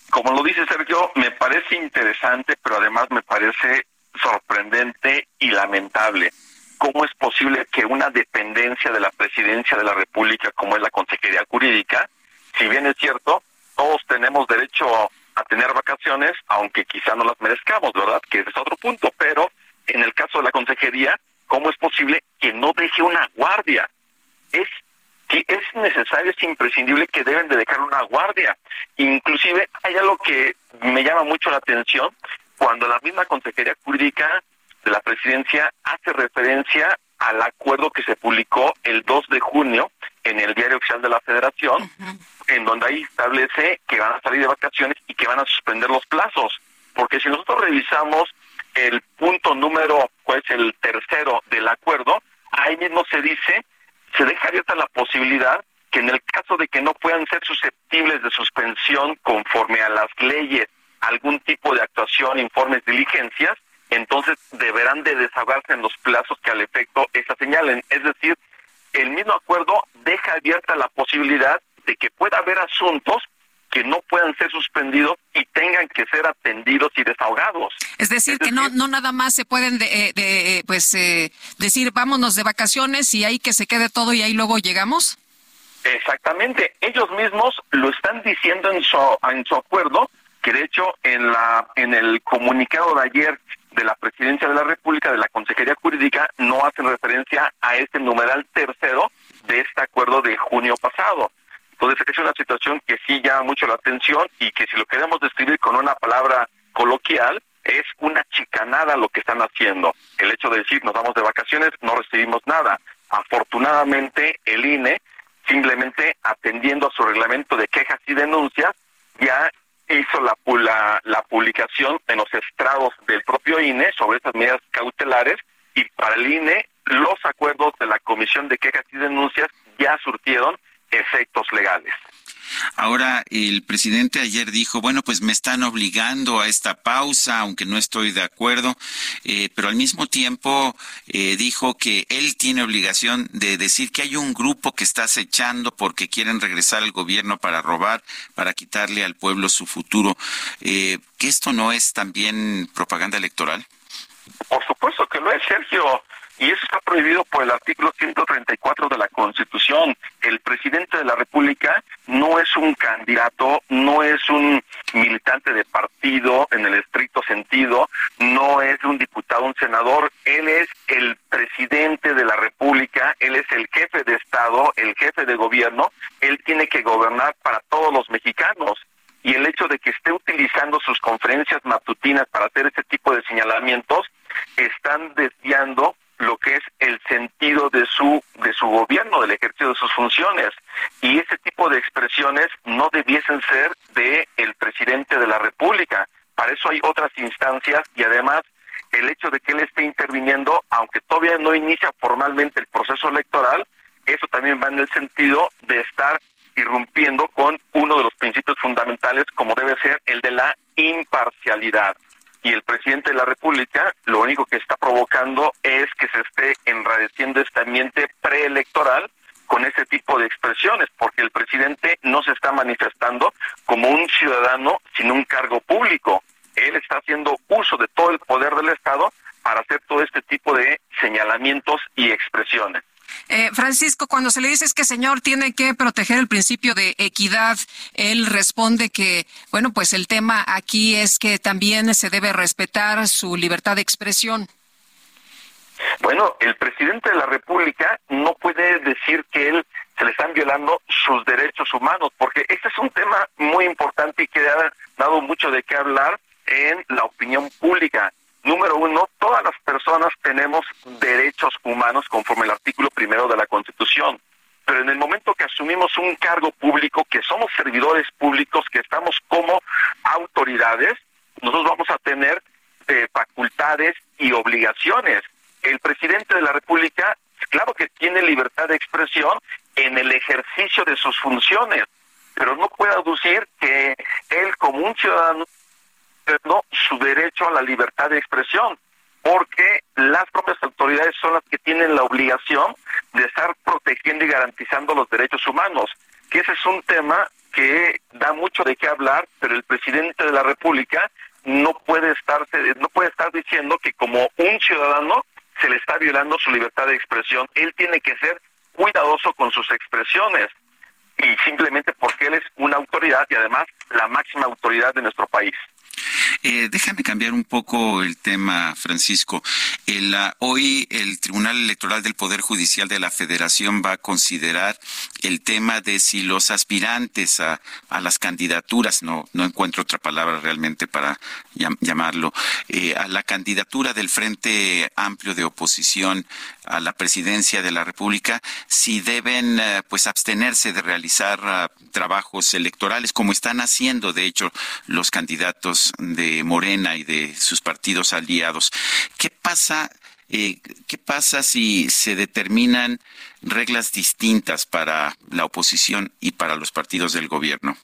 Como lo dice Sergio, me parece interesante, pero además me parece sorprendente y lamentable. ¿Cómo es posible que una dependencia de la presidencia de la República, como es la Consejería Jurídica, si bien es cierto, todos tenemos derecho a tener vacaciones, aunque quizá no las merezcamos, ¿verdad? Que ese es otro punto, pero en el caso de la Consejería, ¿cómo es posible que no deje una guardia? Es que es necesario, es imprescindible que deben de dejar una guardia. Inclusive hay algo que me llama mucho la atención cuando la misma Consejería Jurídica de la Presidencia hace referencia al acuerdo que se publicó el 2 de junio en el Diario Oficial de la Federación, en donde ahí establece que van a salir de vacaciones y que van a suspender los plazos. Porque si nosotros revisamos el punto número, pues el tercero del acuerdo, ahí mismo se dice se deja abierta la posibilidad que en el caso de que no puedan ser susceptibles de suspensión conforme a las leyes, algún tipo de actuación, informes, diligencias, entonces deberán de desahogarse en los plazos que al efecto esa señalen. Es decir, el mismo acuerdo deja abierta la posibilidad de que pueda haber asuntos que no puedan ser suspendidos y tengan que ser atendidos y desahogados. Es decir, que no, no nada más se pueden de, eh, de, eh, pues eh, decir vámonos de vacaciones y ahí que se quede todo y ahí luego llegamos. Exactamente, ellos mismos lo están diciendo en su en su acuerdo, que de hecho en la en el comunicado de ayer de la Presidencia de la República de la Consejería Jurídica no hacen referencia a este numeral tercero de este acuerdo de junio pasado. Entonces es una situación que sí llama mucho la atención y que si lo queremos describir con una palabra coloquial, es una chicanada lo que están haciendo. El hecho de decir nos vamos de vacaciones, no recibimos nada. Afortunadamente el INE, simplemente atendiendo a su reglamento de quejas y denuncias, ya hizo la, la, la publicación en los estrados del propio INE sobre estas medidas cautelares y para el INE los acuerdos de la Comisión de Quejas y Denuncias ya surtieron efectos legales. Ahora, el presidente ayer dijo, bueno, pues me están obligando a esta pausa, aunque no estoy de acuerdo, eh, pero al mismo tiempo eh, dijo que él tiene obligación de decir que hay un grupo que está acechando porque quieren regresar al gobierno para robar, para quitarle al pueblo su futuro. Eh, ¿Que esto no es también propaganda electoral? Por supuesto que lo es, Sergio. Y eso está prohibido por el artículo 134 de la Constitución. El presidente de la República no es un candidato, no es un militante de partido en el estricto sentido, no es un diputado, un senador. Él es el presidente de la República, él es el jefe de Estado, el jefe de gobierno. Él tiene que gobernar para todos los mexicanos y el hecho de que esté utilizando sus conferencias matutinas para hacer ese tipo de señalamientos están desviando lo que es el sentido de su de su gobierno, del ejercicio de sus funciones y ese tipo de expresiones no debiesen ser de el presidente de la República. Para eso hay otras instancias y además el hecho de que él esté interviniendo, aunque todavía no inicia formalmente el proceso electoral, eso también va en el sentido de estar irrumpiendo con uno de los principios fundamentales como debe ser el de la imparcialidad y el presidente de la República lo único que está provocando es que se esté enradeciendo este ambiente preelectoral con ese tipo de expresiones, porque el presidente no se está manifestando como un ciudadano sin un cargo público. Él está haciendo uso de todo el poder del Estado para hacer todo este tipo de señalamientos y expresiones. Eh, Francisco, cuando se le dice es que señor tiene que proteger el principio de equidad, él responde que, bueno, pues el tema aquí es que también se debe respetar su libertad de expresión. Bueno, el presidente de la República no puede decir que él se le están violando sus derechos humanos, porque este es un tema muy importante y que ha dado mucho de qué hablar en la opinión pública. Número uno, todas las personas tenemos derechos humanos conforme al artículo primero de la Constitución. Pero en el momento que asumimos un cargo público, que somos servidores públicos, que estamos como autoridades, nosotros vamos a tener eh, facultades y obligaciones. El presidente de la República, claro que tiene libertad de expresión en el ejercicio de sus funciones, pero no puede aducir que él como un ciudadano no su derecho a la libertad de expresión, porque las propias autoridades son las que tienen la obligación de estar protegiendo y garantizando los derechos humanos, que ese es un tema que da mucho de qué hablar, pero el presidente de la República no puede estarse, no puede estar diciendo que como un ciudadano se le está violando su libertad de expresión. Él tiene que ser cuidadoso con sus expresiones y simplemente porque él es una autoridad y además la máxima autoridad de nuestro país. Eh, déjame cambiar un poco el tema, Francisco. hoy el Tribunal Electoral del Poder Judicial de la Federación va a considerar el tema de si los aspirantes a, las candidaturas, no, no encuentro otra palabra realmente para llamarlo, eh, a la candidatura del Frente Amplio de Oposición a la presidencia de la República, si deben eh, pues abstenerse de realizar ah, trabajos electorales como están haciendo, de hecho, los candidatos de Morena y de sus partidos aliados. ¿Qué pasa? Eh, ¿Qué pasa si se determinan reglas distintas para la oposición y para los partidos del gobierno?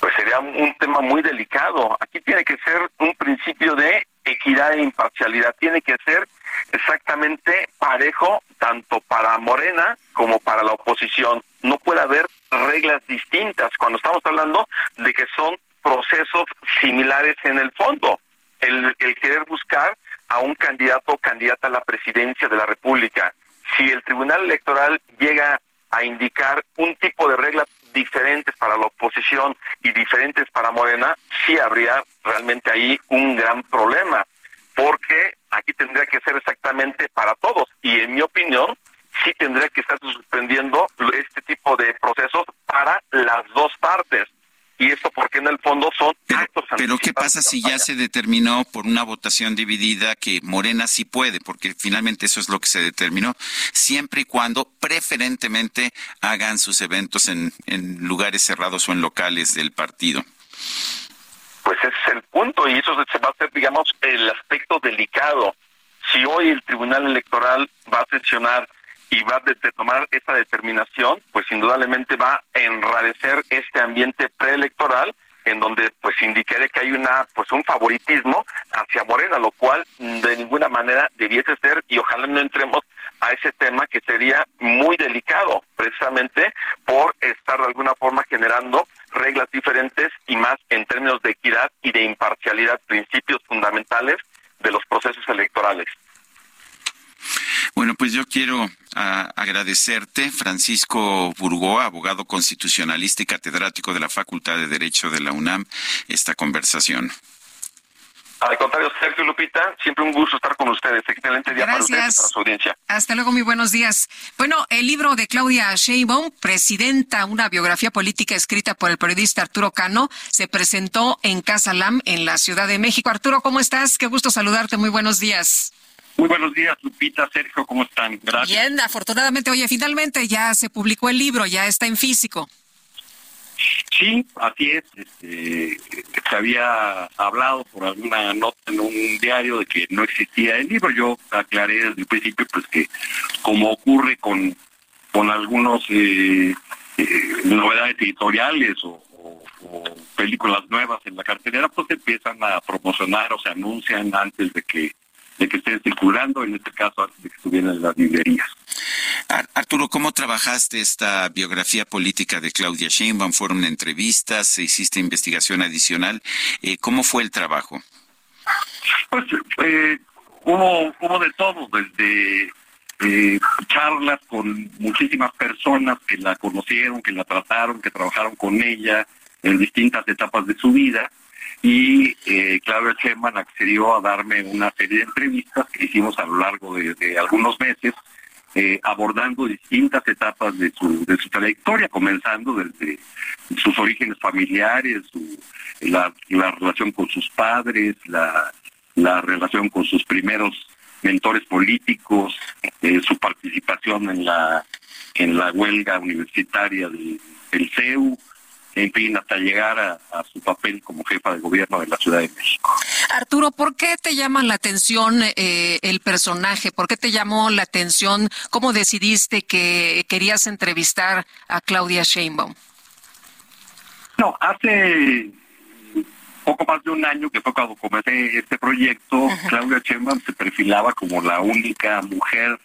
Pues sería un tema muy delicado. Aquí tiene que ser un principio de equidad e imparcialidad. Tiene que ser exactamente parejo tanto para Morena como para la oposición. No puede haber reglas distintas cuando estamos hablando de que son procesos similares en el fondo. El, querer buscar a un candidato o candidata a la presidencia de la República. Si el Tribunal Electoral llega a indicar un tipo de reglas diferentes para la oposición y diferentes para Morena, sí habría realmente ahí un gran problema, porque aquí tendría que ser exactamente para todos. Y en mi opinión, sí tendría que estar suspendiendo este tipo de procesos para las dos partes y esto porque en el fondo son pero, qué pasa si ya se determinó por una votación dividida que Morena sí puede, porque finalmente eso es lo que se determinó, siempre y cuando preferentemente hagan sus eventos en, en lugares cerrados o en locales del partido. Pues ese es el punto y eso se va a hacer, digamos, el aspecto delicado. Si hoy el Tribunal Electoral va a sesionar y va a tomar esa determinación, pues indudablemente va a enrarecer este ambiente preelectoral en donde pues indicaría que hay una pues un favoritismo hacia Morena, lo cual de ninguna manera debiese ser y ojalá no entremos a ese tema que sería muy delicado, precisamente por estar de alguna forma generando reglas diferentes y más en términos de equidad y de imparcialidad, principios fundamentales de los procesos electorales. Bueno, pues yo quiero ah, agradecerte, Francisco Burgoa, abogado constitucionalista y catedrático de la Facultad de Derecho de la UNAM, esta conversación. Al contrario, Sergio Lupita, siempre un gusto estar con ustedes. Excelente día para ustedes para su audiencia. Hasta luego, muy buenos días. Bueno, el libro de Claudia Sheinbaum, Presidenta, una biografía política escrita por el periodista Arturo Cano, se presentó en Casa Lam, en la Ciudad de México. Arturo, ¿cómo estás? Qué gusto saludarte. Muy buenos días. Muy buenos días, Lupita, Sergio, ¿cómo están? Gracias. Bien, afortunadamente, oye, finalmente ya se publicó el libro, ya está en físico. Sí, así es. Este, se había hablado por alguna nota en un diario de que no existía el libro. Yo aclaré desde el principio, pues que como ocurre con, con algunos eh, eh, novedades editoriales o, películas nuevas en la cartelera, pues empiezan a promocionar o se anuncian antes de que de que estén circulando, en este caso antes de que estuvieran en las librerías. Arturo, ¿cómo trabajaste esta biografía política de Claudia Sheinbaum? ¿Fueron entrevistas? ¿Hiciste investigación adicional? Eh, ¿Cómo fue el trabajo? Pues eh, hubo, hubo de todo, desde eh, charlas con muchísimas personas que la conocieron, que la trataron, que trabajaron con ella en distintas etapas de su vida, y eh, Claudia Sherman accedió a darme una serie de entrevistas que hicimos a lo largo de, algunos meses, eh, abordando distintas etapas de su, de su trayectoria, comenzando desde sus orígenes familiares, la, relación con sus padres, la, la relación con sus primeros mentores políticos, eh, su participación en la en la huelga universitaria de, del CEU, en fin, hasta llegar a, a, su papel como jefa de gobierno de la Ciudad de México. Arturo, ¿por qué te llama la atención eh, el personaje? ¿Por qué te llamó la atención? ¿Cómo decidiste que querías entrevistar a Claudia Sheinbaum? No, hace poco más de un año que fue cuando comencé este proyecto, Claudia Sheinbaum se perfilaba como la única mujer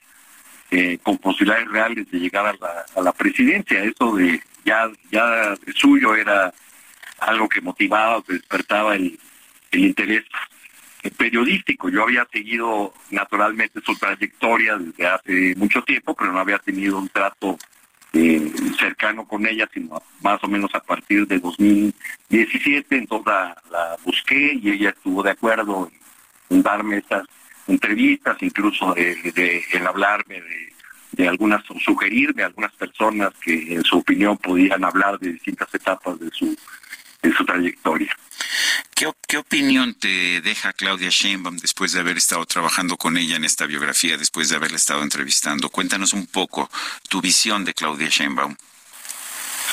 eh, con posibilidades reales de llegar a la, a la presidencia. Eso de ya, suyo era algo que motivaba, que despertaba el, interés periodístico. Yo había seguido naturalmente su trayectoria desde hace mucho tiempo, pero no había tenido un trato eh, cercano con ella, sino más o menos a partir de 2017. Entonces la, busqué y ella estuvo de acuerdo en, darme estas entrevistas, incluso en hablarme de, de algunas, sugerirme a algunas personas que en su opinión podían hablar de distintas etapas de su, de su trayectoria. ¿Qué, ¿Qué, opinión te deja Claudia Sheinbaum después de haber estado trabajando con ella en esta biografía, después de haberla estado entrevistando? Cuéntanos un poco tu visión de Claudia Sheinbaum.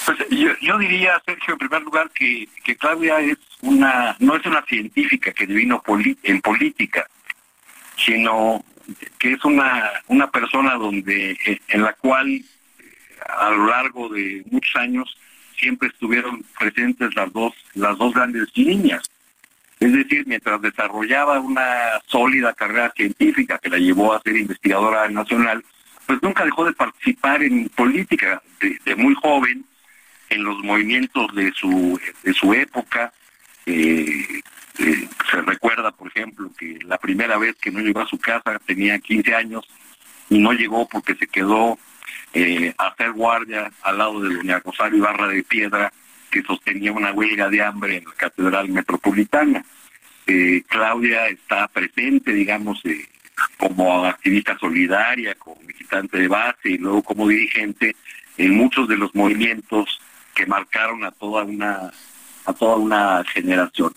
Pues yo, yo diría, Sergio, en primer lugar, que, que Claudia es una, no es una científica que vino en política, sino que es una, una persona donde en la cual a lo largo de muchos años siempre estuvieron presentes las dos las dos grandes líneas. Es decir mientras desarrollaba una sólida carrera científica que la llevó a ser investigadora nacional pues nunca dejó de participar en política de, de muy joven en los movimientos de su de su época se recuerda, por ejemplo, que la primera vez que no llegó a su casa tenía 15 años y no llegó porque se quedó eh, a hacer guardia al lado de doña Rosario Ibarra de Piedra, que sostenía una huelga de hambre en la Catedral Metropolitana. Eh, Claudia está presente, digamos, eh, como activista solidaria, como militante de base y luego como dirigente en muchos de los movimientos que marcaron a toda una a toda una generación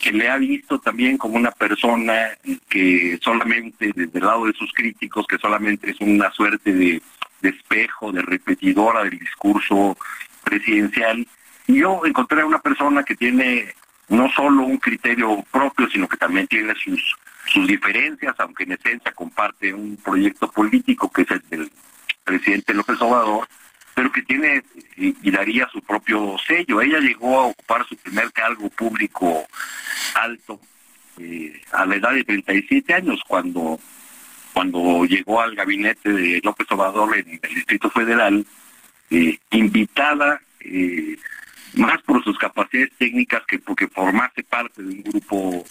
que le ha visto también como una persona que solamente, desde el lado de sus críticos, que solamente es una suerte de, espejo, de repetidora del discurso presidencial. Y yo encontré a una persona que tiene no solo un criterio propio, sino que también tiene sus, sus diferencias, aunque en esencia comparte un proyecto político que es el del presidente López Obrador, pero que tiene y, daría su propio sello. Ella llegó a ocupar su primer cargo público alto eh, a la edad de 37 años, cuando, cuando llegó al gabinete de López Obrador en el Distrito Federal, eh, invitada eh, más por sus capacidades técnicas que porque formase parte de un grupo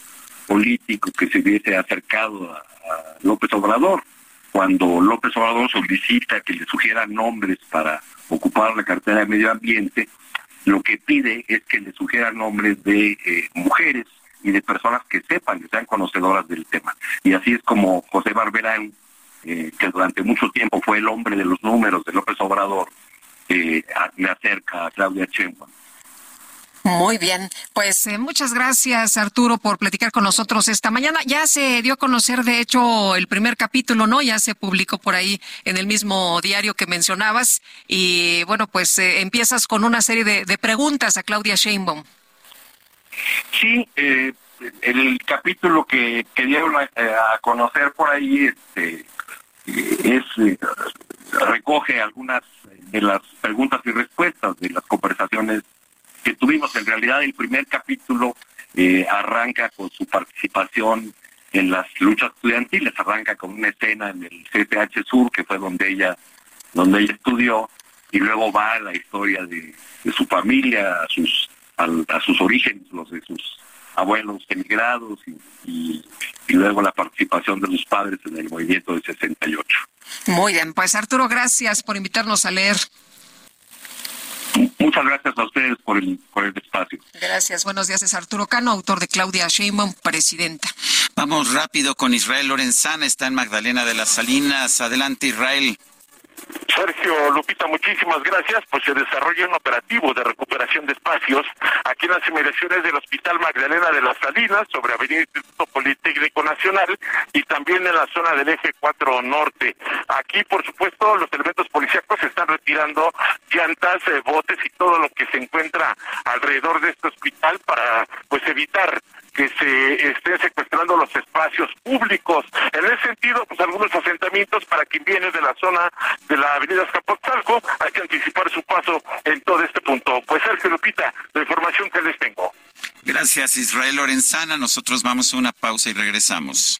político que se hubiese acercado a López Obrador cuando López Obrador solicita que le sugieran nombres para ocupar la cartera de medio ambiente, lo que pide es que le sugieran nombres de eh, mujeres y de personas que sepan, que sean conocedoras del tema. Y así es como José Barberán, eh, que durante mucho tiempo fue el hombre de los números de López Obrador, eh, le acerca a Claudia Sheinbaum. Muy bien, pues eh, muchas gracias Arturo por platicar con nosotros esta mañana. Ya se dio a conocer, de hecho, el primer capítulo, ¿no? Ya se publicó por ahí en el mismo diario que mencionabas. Y bueno, pues eh, empiezas con una serie de, preguntas a Claudia Sheinbaum. Sí, eh, el capítulo que, que dieron a, a, conocer por ahí este, es recoge algunas de las preguntas y respuestas de las conversaciones que tuvimos. En realidad el primer capítulo eh, arranca con su participación en las luchas estudiantiles, arranca con una escena en el CPH Sur, que fue donde ella, donde ella estudió, y luego va a la historia de, de su familia, a sus, a, a, sus orígenes, los de sus abuelos emigrados, y, luego la participación de los padres en el movimiento del 68. Muy bien, pues Arturo, gracias por invitarnos a leer. Muchas gracias a ustedes por el, por el espacio. Gracias. Buenos días. Es Arturo Cano, autor de Claudia Sheinbaum, presidenta. Vamos rápido con Israel Lorenzana. Está en Magdalena de las Salinas. Adelante, Israel. Sergio Lupita, muchísimas gracias. Pues se desarrolla un operativo de recuperación de espacios aquí en las inmediaciones del Hospital Magdalena de las Salinas, sobre Avenida Instituto Politécnico Nacional y también en la zona del Eje 4 Norte. Aquí, por supuesto, los elementos policíacos están retirando llantas, eh, botes y todo lo que se encuentra alrededor de este hospital para pues evitar que se estén secuestrando los espacios públicos. En ese sentido, pues algunos asentamientos para quien viene de la zona de la avenida Escapotzalco, hay que anticipar su paso en todo este punto. Pues Sergio Lupita, la información que les tengo. Gracias, Israel Lorenzana. Nosotros vamos a una pausa y regresamos.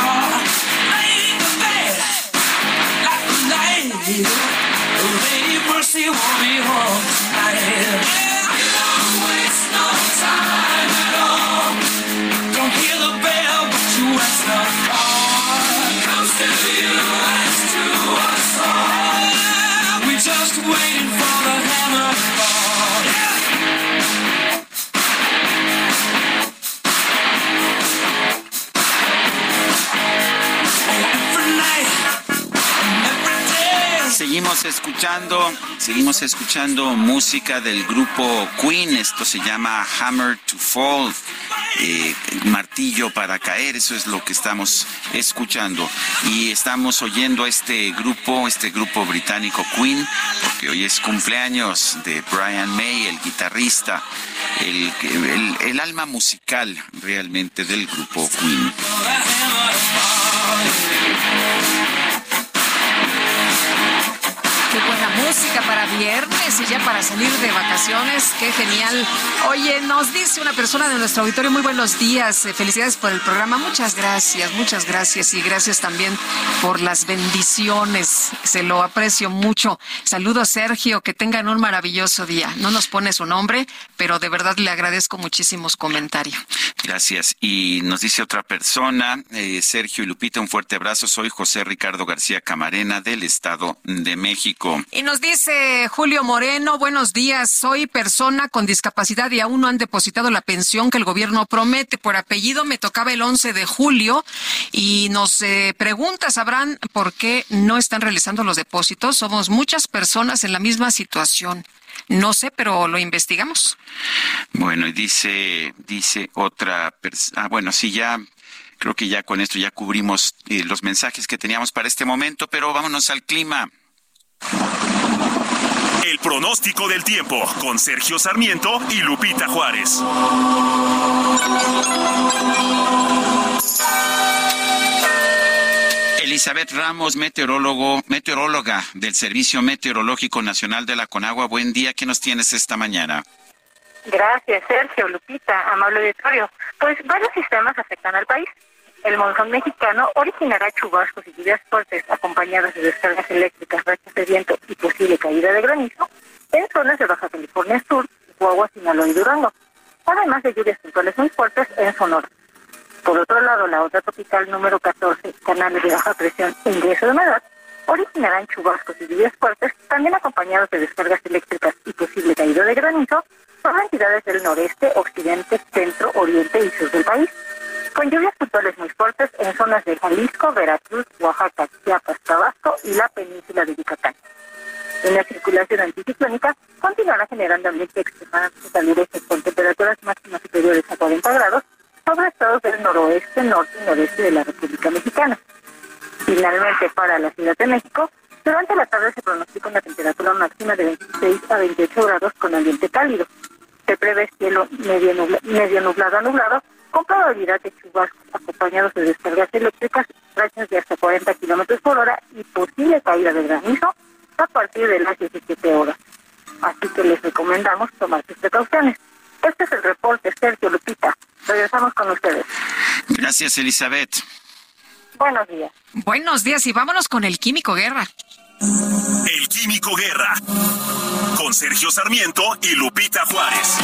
Lady, mercy won't be home tonight. Seguimos escuchando, seguimos escuchando música del grupo Queen. Esto se llama Hammer to Fall, eh, martillo para caer. Eso es lo que estamos escuchando. Y estamos oyendo a este grupo, este grupo británico Queen, porque hoy es cumpleaños de Brian May, el guitarrista, el, alma musical realmente del grupo Queen. Qué buena música para viernes y ya para salir de vacaciones. Qué genial. Oye, nos dice una persona de nuestro auditorio, muy buenos días. eh, Felicidades por el programa. Muchas gracias, muchas gracias. Y gracias también por las bendiciones. Se lo aprecio mucho. Saludos, Sergio. Que tengan un maravilloso día. No nos pone su nombre, pero de verdad le agradezco muchísimo su comentario. Gracias. Y nos dice otra persona, eh, Sergio y Lupita, un fuerte abrazo. Soy José Ricardo García Camarena del Estado de México. Y nos dice Julio Moreno, buenos días, soy persona con discapacidad y aún no han depositado la pensión que el gobierno promete. Por apellido me tocaba el 11 de julio y nos eh, pregunta, ¿sabrán por qué no están realizando los depósitos? Somos muchas personas en la misma situación. No sé, pero lo investigamos. Bueno, y dice, dice otra persona, ah, bueno, sí, ya creo que ya con esto ya cubrimos eh, los mensajes que teníamos para este momento, pero vámonos al clima. El pronóstico del tiempo con Sergio Sarmiento y Lupita Juárez. El Elizabeth Ramos, meteorólogo, meteoróloga del Servicio Meteorológico Nacional de la Conagua. Buen día, ¿qué nos tienes esta mañana? Gracias, Sergio, Lupita, amable auditorio. Pues varios sistemas afectan al país. El monzón mexicano originará chubascos y lluvias fuertes acompañadas de descargas eléctricas, rachas de viento y posible caída de granizo en zonas de Baja California Sur, Chihuahua, Sinaloa y Durango, además de lluvias puntuales muy fuertes en Sonora. Por otro lado, la otra tropical número 14, canales de baja presión e ingreso de humedad, originarán chubascos y lluvias fuertes, también acompañados de descargas eléctricas y posible caída de granizo sobre entidades del noreste, occidente, centro, oriente y sur del país, con lluvias puntuales muy fuertes en zonas de Jalisco, Veracruz, Oaxaca, Chiapas, Tabasco y la península de Yucatán. En la circulación anticiclónica continuará generando ambiente extremadamente caluroso con temperaturas máximas superiores a 40 grados sobre estados del noroeste, norte y noreste de la República Mexicana. Finalmente, para la Ciudad de México, durante la tarde se pronostica una temperatura máxima de 26 a 28 grados con ambiente cálido. Se prevé cielo medio, medio nublado a nublado, con probabilidad de chubascos acompañados de descargas eléctricas, rachas de hasta 40 kilómetros por hora y posible caída de granizo a partir de las 17 horas. Así que les recomendamos tomar sus precauciones. Este es el reporte, Sergio Lupita. Regresamos con ustedes. Gracias, Elizabeth. Buenos días. Buenos días y vámonos con el Químico Guerra. El Químico Guerra. Con Sergio Sarmiento y Lupita Juárez.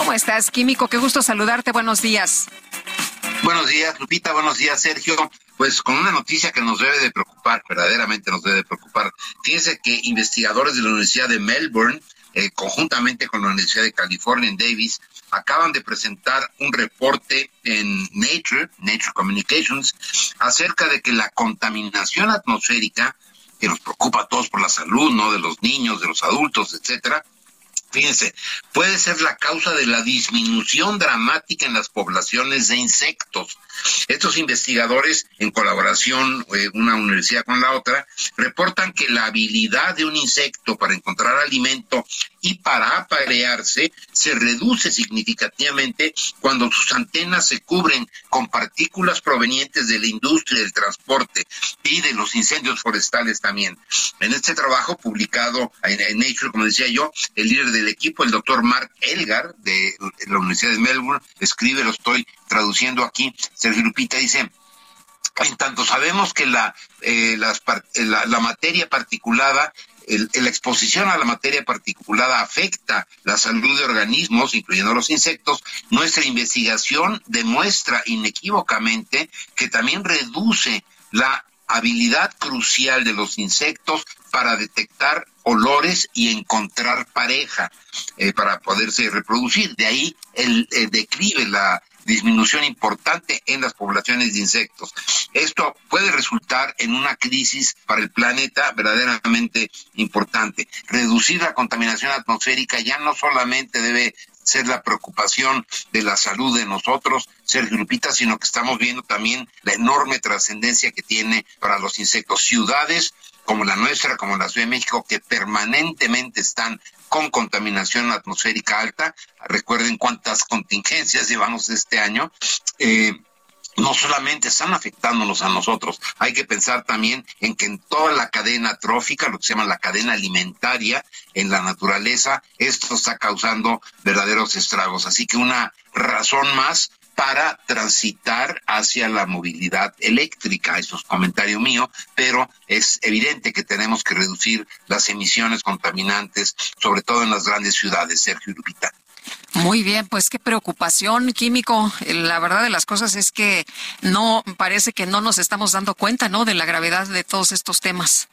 ¿Cómo estás, Químico? Qué gusto saludarte. Buenos días. Buenos días, Lupita. Buenos días, Sergio. Pues con una noticia que nos debe de preocupar, verdaderamente nos debe de preocupar. Fíjense que investigadores de la Universidad de Melbourne eh, conjuntamente con la Universidad de California en Davis, acaban de presentar un reporte en Nature, Nature Communications, acerca de que la contaminación atmosférica, que nos preocupa a todos por la salud, ¿no? De los niños, de los adultos, etcétera, Fíjense, puede ser la causa de la disminución dramática en las poblaciones de insectos. Estos investigadores, en colaboración eh, una universidad con la otra, reportan que la habilidad de un insecto para encontrar alimento y para aparearse se reduce significativamente cuando sus antenas se cubren con partículas provenientes de la industria del transporte y de los incendios forestales también. En este trabajo publicado en, Nature, como decía yo, el líder del equipo, el doctor Mark Elgar de la Universidad de Melbourne, escribe, lo estoy traduciendo aquí, Sergio Lupita dice, en tanto sabemos que la, eh, la, la, materia particulada la exposición a la materia particulada afecta la salud de organismos, incluyendo los insectos, nuestra investigación demuestra inequívocamente que también reduce la habilidad crucial de los insectos para detectar olores y encontrar pareja eh, para poderse reproducir. De ahí el, el declive, la, disminución importante en las poblaciones de insectos. Esto puede resultar en una crisis para el planeta verdaderamente importante. Reducir la contaminación atmosférica ya no solamente debe ser la preocupación de la salud de nosotros, Sergio Lupita, sino que estamos viendo también la enorme trascendencia que tiene para los insectos. Ciudades como la nuestra, como la Ciudad de México, que permanentemente están con contaminación atmosférica alta. Recuerden cuántas contingencias llevamos este año. Eh, no solamente están afectándonos a nosotros, hay que pensar también en que en toda la cadena trófica, lo que se llama la cadena alimentaria en la naturaleza, esto está causando verdaderos estragos. Así que una razón más para transitar hacia la movilidad eléctrica. Eso es comentario mío, pero es evidente que tenemos que reducir las emisiones contaminantes, sobre todo en las grandes ciudades, Sergio Lupita. Muy bien, pues qué preocupación, químico. La verdad de las cosas es que no parece que no nos estamos dando cuenta, ¿no? De la gravedad de todos estos temas.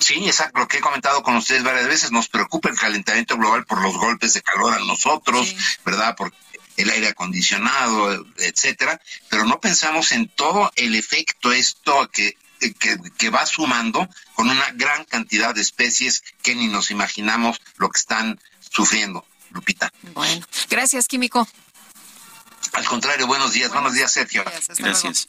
Sí, exacto, lo que he comentado con ustedes varias veces, nos preocupa el calentamiento global por los golpes de calor a nosotros, ¿verdad? Por el aire acondicionado, etcétera, pero no pensamos en todo el efecto esto que que, que, va sumando con una gran cantidad de especies que ni nos imaginamos lo que están sufriendo. Lupita. Bueno, gracias, Químico. Al contrario, buenos días, buenos días, Sergio. Gracias.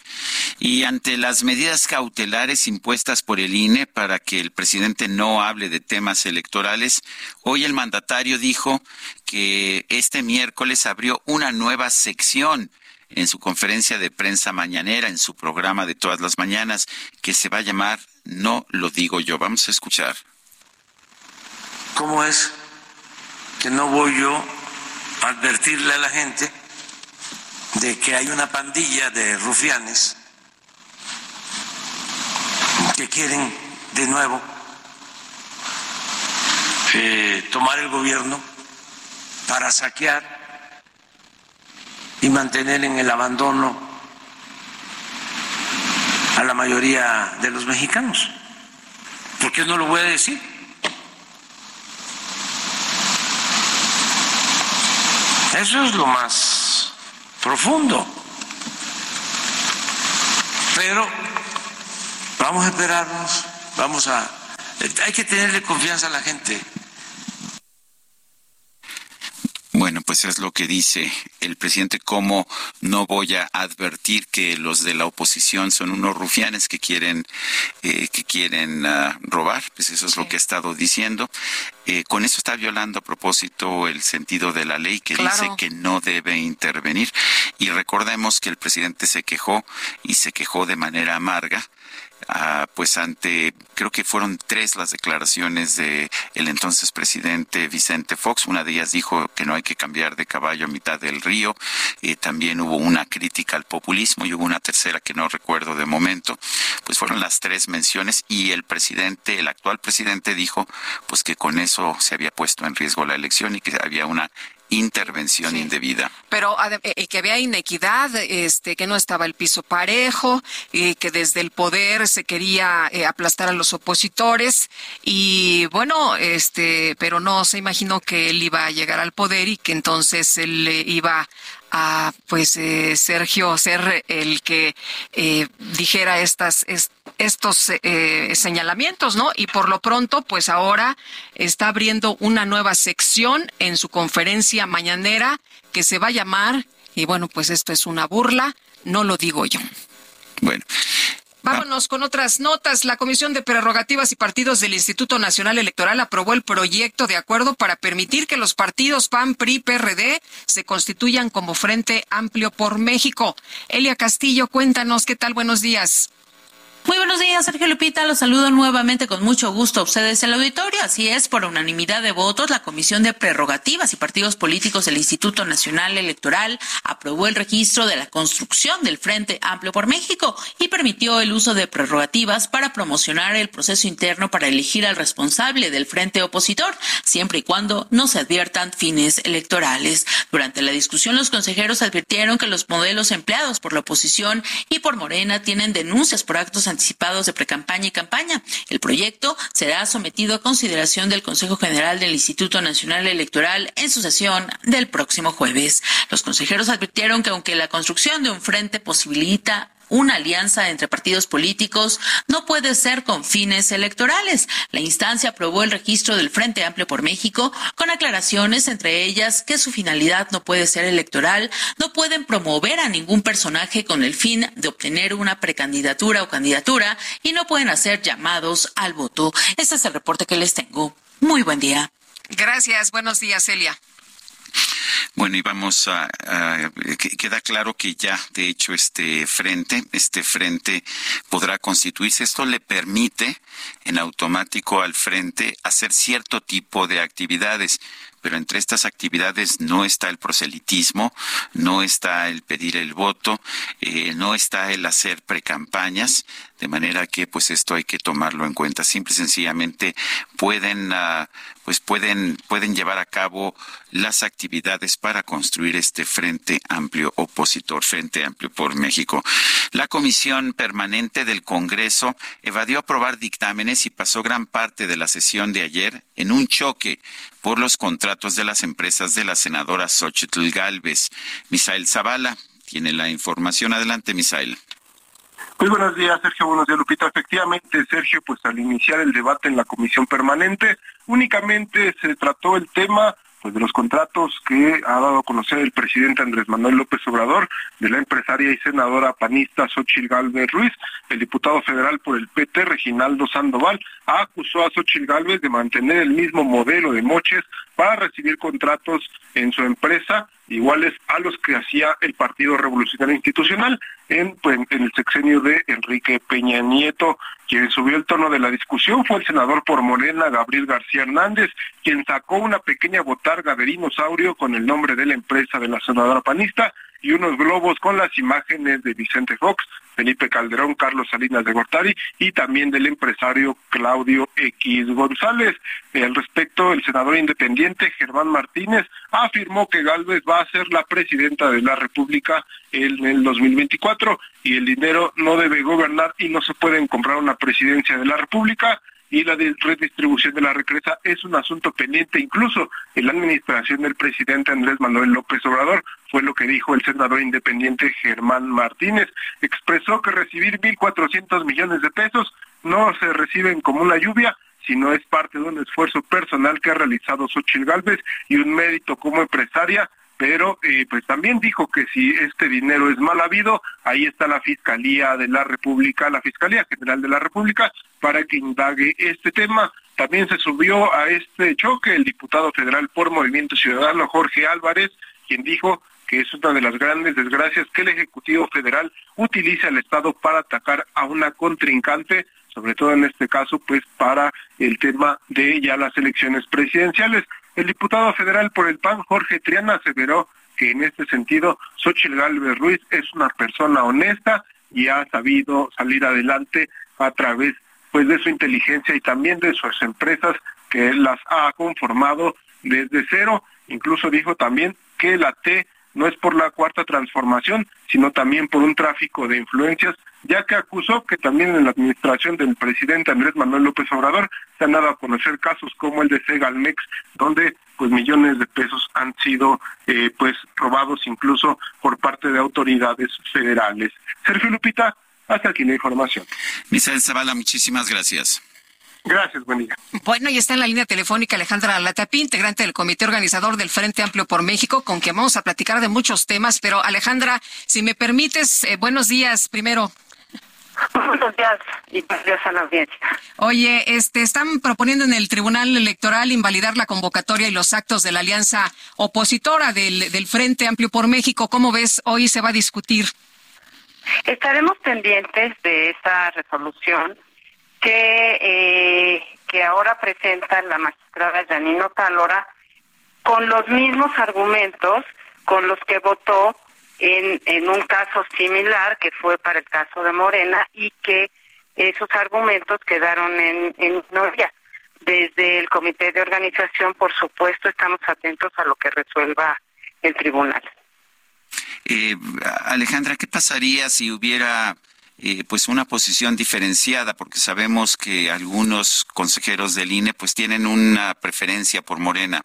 Y ante las medidas cautelares impuestas por el INE para que el presidente no hable de temas electorales, hoy el mandatario dijo que este miércoles abrió una nueva sección en su conferencia de prensa mañanera, en su programa de todas las mañanas, que se va a llamar No lo digo yo. Vamos a escuchar. ¿Cómo es que no voy yo a advertirle a la gente de que hay una pandilla de rufianes que quieren de nuevo eh, tomar el gobierno para saquear y mantener en el abandono a la mayoría de los mexicanos. ¿Por qué no lo voy a decir? Eso es lo más profundo. Pero vamos a esperarnos, vamos a... Hay que tenerle confianza a la gente. Bueno, pues es lo que dice el presidente, cómo no voy a advertir que los de la oposición son unos rufianes que quieren, eh, que quieren uh, robar, pues eso es lo que ha estado diciendo. Eh, con eso está violando a propósito el sentido de la ley que claro. dice que no debe intervenir. Y recordemos que el presidente se quejó y se quejó de manera amarga Uh, pues ante, creo que fueron tres las declaraciones de el entonces presidente Vicente Fox. Una de ellas dijo que no hay que cambiar de caballo a mitad del río. Eh, también hubo una crítica al populismo y hubo una tercera que no recuerdo de momento. Pues fueron las tres menciones y el presidente, el actual presidente dijo pues que con eso se había puesto en riesgo la elección y que había una intervención sí. indebida. Pero eh, que había inequidad, este, que no estaba el piso parejo, y que desde el poder se quería eh, aplastar a los opositores y bueno, este, pero no se imaginó que él iba a llegar al poder y que entonces él eh, iba a pues eh, Sergio ser el que eh, dijera estas es, estos eh, señalamientos, ¿no? Y por lo pronto, pues ahora está abriendo una nueva sección en su conferencia mañanera que se va a llamar y bueno, pues esto es una burla, no lo digo yo. Bueno, Vámonos con otras notas. La Comisión de Prerrogativas y Partidos del Instituto Nacional Electoral aprobó el proyecto de acuerdo para permitir que los partidos PAN, PRI, PRD se constituyan como Frente Amplio por México. Elia Castillo, cuéntanos qué tal. Buenos días. Muy buenos días, Sergio Lupita. Los saludo nuevamente con mucho gusto a ustedes en el auditorio. Así es, por unanimidad de votos, la Comisión de Prerrogativas y Partidos Políticos del Instituto Nacional Electoral aprobó el registro de la construcción del Frente Amplio por México y permitió el uso de prerrogativas para promocionar el proceso interno para elegir al responsable del frente opositor, siempre y cuando no se adviertan fines electorales. Durante la discusión, los consejeros advirtieron que los modelos empleados por la oposición y por Morena tienen denuncias por actos anticipados de precampaña y campaña. El proyecto será sometido a consideración del Consejo General del Instituto Nacional Electoral en su sesión del próximo jueves. Los consejeros advirtieron que aunque la construcción de un frente posibilita una alianza entre partidos políticos no puede ser con fines electorales. La instancia aprobó el registro del Frente Amplio por México con aclaraciones entre ellas que su finalidad no puede ser electoral, no pueden promover a ningún personaje con el fin de obtener una precandidatura o candidatura y no pueden hacer llamados al voto. Este es el reporte que les tengo. Muy buen día. Gracias. Buenos días, Celia. Bueno, y vamos a, queda claro que ya, de hecho, este frente, este frente podrá constituirse. Esto le permite en automático al frente hacer cierto tipo de actividades pero entre estas actividades no está el proselitismo, no está el pedir el voto, eh, no está el hacer precampañas, de manera que pues esto hay que tomarlo en cuenta. Simple y sencillamente pueden uh, pues pueden pueden llevar a cabo las actividades para construir este frente amplio opositor, frente amplio por México. La comisión permanente del Congreso evadió aprobar dictámenes y pasó gran parte de la sesión de ayer en un choque por los contratos de las empresas de la senadora Xochitl Galvez. Misael Zavala tiene la información. Adelante, Misael. Muy buenos días, Sergio. Buenos días, Lupita. Efectivamente, Sergio, pues al iniciar el debate en la comisión permanente, únicamente se trató el tema pues de los contratos que ha dado a conocer el presidente Andrés Manuel López Obrador, de la empresaria y senadora panista Xochil Gálvez Ruiz, el diputado federal por el PT, Reginaldo Sandoval, acusó a Xochil Gálvez de mantener el mismo modelo de moches para recibir contratos en su empresa iguales a los que hacía el Partido Revolucionario Institucional en, pues, en el sexenio de Enrique Peña Nieto. Quien subió el tono de la discusión fue el senador por Morena, Gabriel García Hernández, quien sacó una pequeña botarga de dinosaurio con el nombre de la empresa de la senadora panista y unos globos con las imágenes de Vicente Fox, Felipe Calderón, Carlos Salinas de Gortari y también del empresario Claudio X González. Al respecto, el senador independiente Germán Martínez afirmó que Galvez va a ser la presidenta de la República en el 2024 y el dinero no debe gobernar y no se pueden comprar una presidencia de la República y la redistribución de la regresa es un asunto pendiente incluso en la administración del presidente Andrés Manuel López Obrador, fue lo que dijo el senador independiente Germán Martínez. Expresó que recibir 1.400 millones de pesos no se reciben como una lluvia, sino es parte de un esfuerzo personal que ha realizado Xochitl Gálvez y un mérito como empresaria pero eh, pues también dijo que si este dinero es mal habido, ahí está la Fiscalía de la República, la Fiscalía General de la República, para que indague este tema. También se subió a este choque el diputado federal por Movimiento Ciudadano, Jorge Álvarez, quien dijo que es una de las grandes desgracias que el Ejecutivo Federal utiliza al Estado para atacar a una contrincante, sobre todo en este caso, pues para el tema de ya las elecciones presidenciales. El diputado federal por el PAN, Jorge Triana, aseveró que en este sentido Xochitl Galvez Ruiz es una persona honesta y ha sabido salir adelante a través pues de su inteligencia y también de sus empresas que las ha conformado desde cero. Incluso dijo también que la T no es por la cuarta transformación, sino también por un tráfico de influencias ya que acusó que también en la administración del presidente Andrés Manuel López Obrador se han dado a conocer casos como el de Segalmex, donde pues millones de pesos han sido eh, pues robados incluso por parte de autoridades federales. Sergio Lupita, hasta aquí la información. Misael Zavala, muchísimas gracias. Gracias, buen día. Bueno, y está en la línea telefónica Alejandra Latapí, integrante del comité organizador del Frente Amplio por México, con quien vamos a platicar de muchos temas. Pero Alejandra, si me permites, eh, buenos días primero. Buenos días y gracias a la audiencia. Oye, este, están proponiendo en el Tribunal Electoral invalidar la convocatoria y los actos de la alianza opositora del, del Frente Amplio por México. ¿Cómo ves? Hoy se va a discutir. Estaremos pendientes de esa resolución que, eh, que ahora presenta la magistrada Janino Talora con los mismos argumentos con los que votó en, en un caso similar que fue para el caso de Morena y que esos argumentos quedaron en, en Desde el comité de organización, por supuesto, estamos atentos a lo que resuelva el tribunal. Eh, Alejandra, ¿qué pasaría si hubiera eh, pues una posición diferenciada? Porque sabemos que algunos consejeros del INE pues tienen una preferencia por Morena.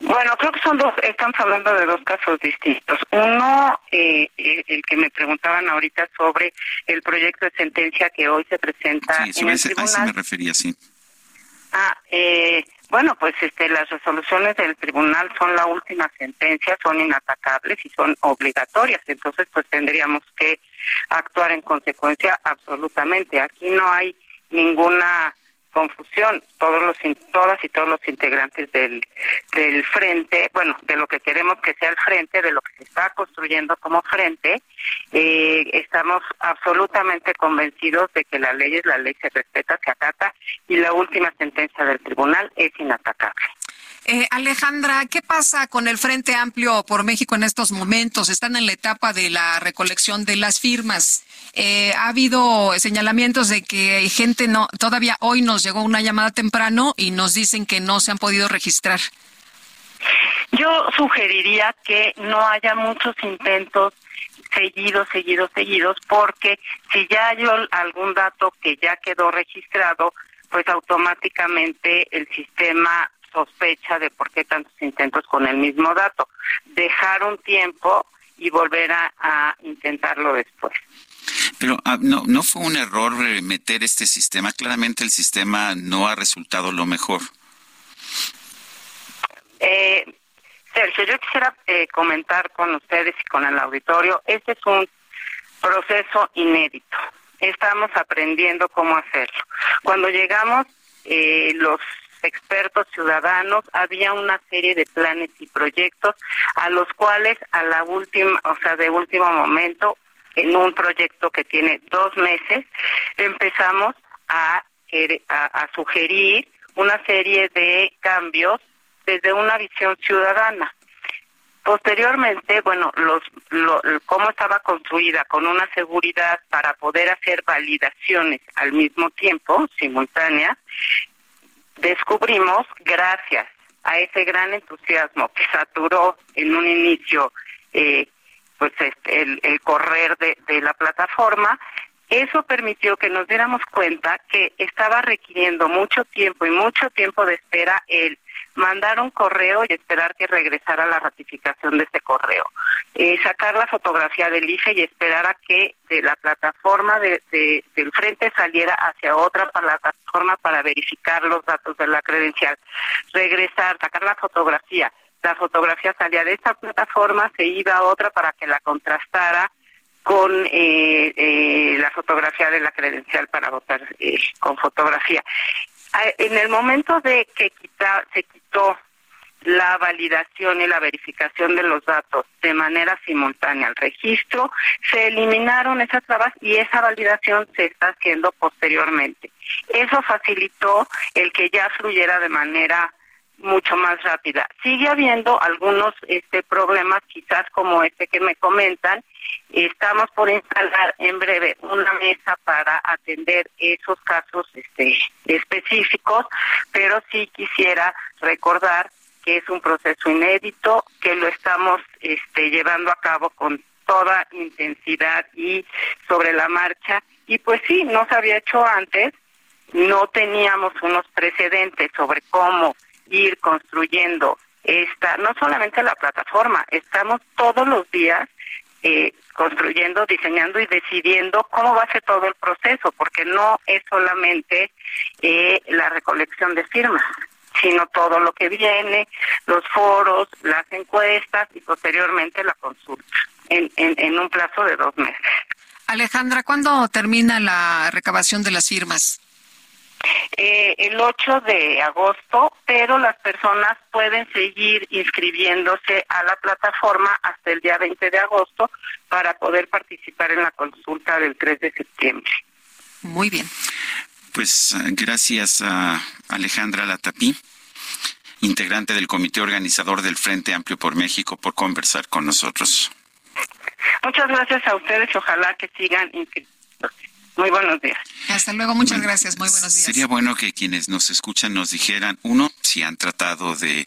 Bueno, creo que son dos, estamos hablando de dos casos distintos. Uno, eh, eh, el que me preguntaban ahorita sobre el proyecto de sentencia que hoy se presenta sí, en el ese, tribunal. A ese me refería, sí. Ah, eh, bueno, pues este, las resoluciones del tribunal son la última sentencia, son inatacables y son obligatorias, entonces pues tendríamos que actuar en consecuencia absolutamente. Aquí no hay ninguna confusión. Todos los, todas y todos los integrantes del, del frente, bueno, de lo que queremos que sea el frente, de lo que se está construyendo como frente, eh, estamos absolutamente convencidos de que la ley es la ley, se respeta, se acata y la última sentencia del tribunal es inatacable. Eh, Alejandra, ¿qué pasa con el Frente Amplio por México en estos momentos? Están en la etapa de la recolección de las firmas. Eh, ha habido señalamientos de que gente no, todavía hoy nos llegó una llamada temprano y nos dicen que no se han podido registrar. Yo sugeriría que no haya muchos intentos seguidos, seguidos, seguidos, porque si ya hay algún dato que ya quedó registrado, pues automáticamente el sistema sospecha de por qué tantos intentos con el mismo dato. Dejar un tiempo y volver a, intentarlo después. Pero ah, no, no fue un error meter este sistema. Claramente el sistema no ha resultado lo mejor. Eh, Sergio, yo quisiera eh, comentar con ustedes y con el auditorio, este es un proceso inédito. Estamos aprendiendo cómo hacerlo. Cuando llegamos, eh, los expertos ciudadanos, había una serie de planes y proyectos a los cuales a la última, o sea, de último momento, en un proyecto que tiene dos meses, empezamos a, a, sugerir una serie de cambios desde una visión ciudadana. Posteriormente, bueno, los, cómo estaba construida con una seguridad para poder hacer validaciones al mismo tiempo, simultáneas, descubrimos, gracias a ese gran entusiasmo que saturó en un inicio eh, pues este, el, el correr de, de la plataforma, eso permitió que nos diéramos cuenta que estaba requiriendo mucho tiempo y mucho tiempo de espera el mandar un correo y esperar que regresara la ratificación de ese correo. Eh, sacar la fotografía del IFE y esperar a que de la plataforma de, del frente saliera hacia otra plataforma para verificar los datos de la credencial. Regresar, sacar la fotografía. La fotografía salía de esta plataforma, se iba a otra para que la contrastara con eh, eh, la fotografía de la credencial para votar con fotografía. Ah, en el momento de que se la validación y la verificación de los datos de manera simultánea al registro, se eliminaron esas trabas y esa validación se está haciendo posteriormente. Eso facilitó el que ya fluyera de manera mucho más rápida. Sigue habiendo algunos este, problemas, quizás como este que me comentan, Estamos por instalar en breve una mesa para atender esos casos este, específicos, pero sí quisiera recordar que es un proceso inédito, que lo estamos este, llevando a cabo con toda intensidad y sobre la marcha. Y pues sí, no se había hecho antes, no teníamos unos precedentes sobre cómo ir construyendo esta, no solamente la plataforma, estamos todos los días eh, construyendo, diseñando y decidiendo cómo va a ser todo el proceso, porque no es solamente eh, la recolección de firmas, sino todo lo que viene, los foros, las encuestas y posteriormente la consulta, en, en un plazo de dos meses. Alejandra, ¿cuándo termina la recabación de las firmas? Eh, el 8 de agosto, pero las personas pueden seguir inscribiéndose a la plataforma hasta el día 20 de agosto para poder participar en la consulta del 3 de septiembre. Muy bien. Pues eh, gracias a Alejandra Latapí, integrante del comité organizador del Frente Amplio por México, por conversar con nosotros. Muchas gracias a ustedes y ojalá que sigan inscribiéndose. Muy buenos días. Hasta luego, muchas gracias. Muy buenos días. Sería bueno que quienes nos escuchan nos dijeran, uno, si han tratado de,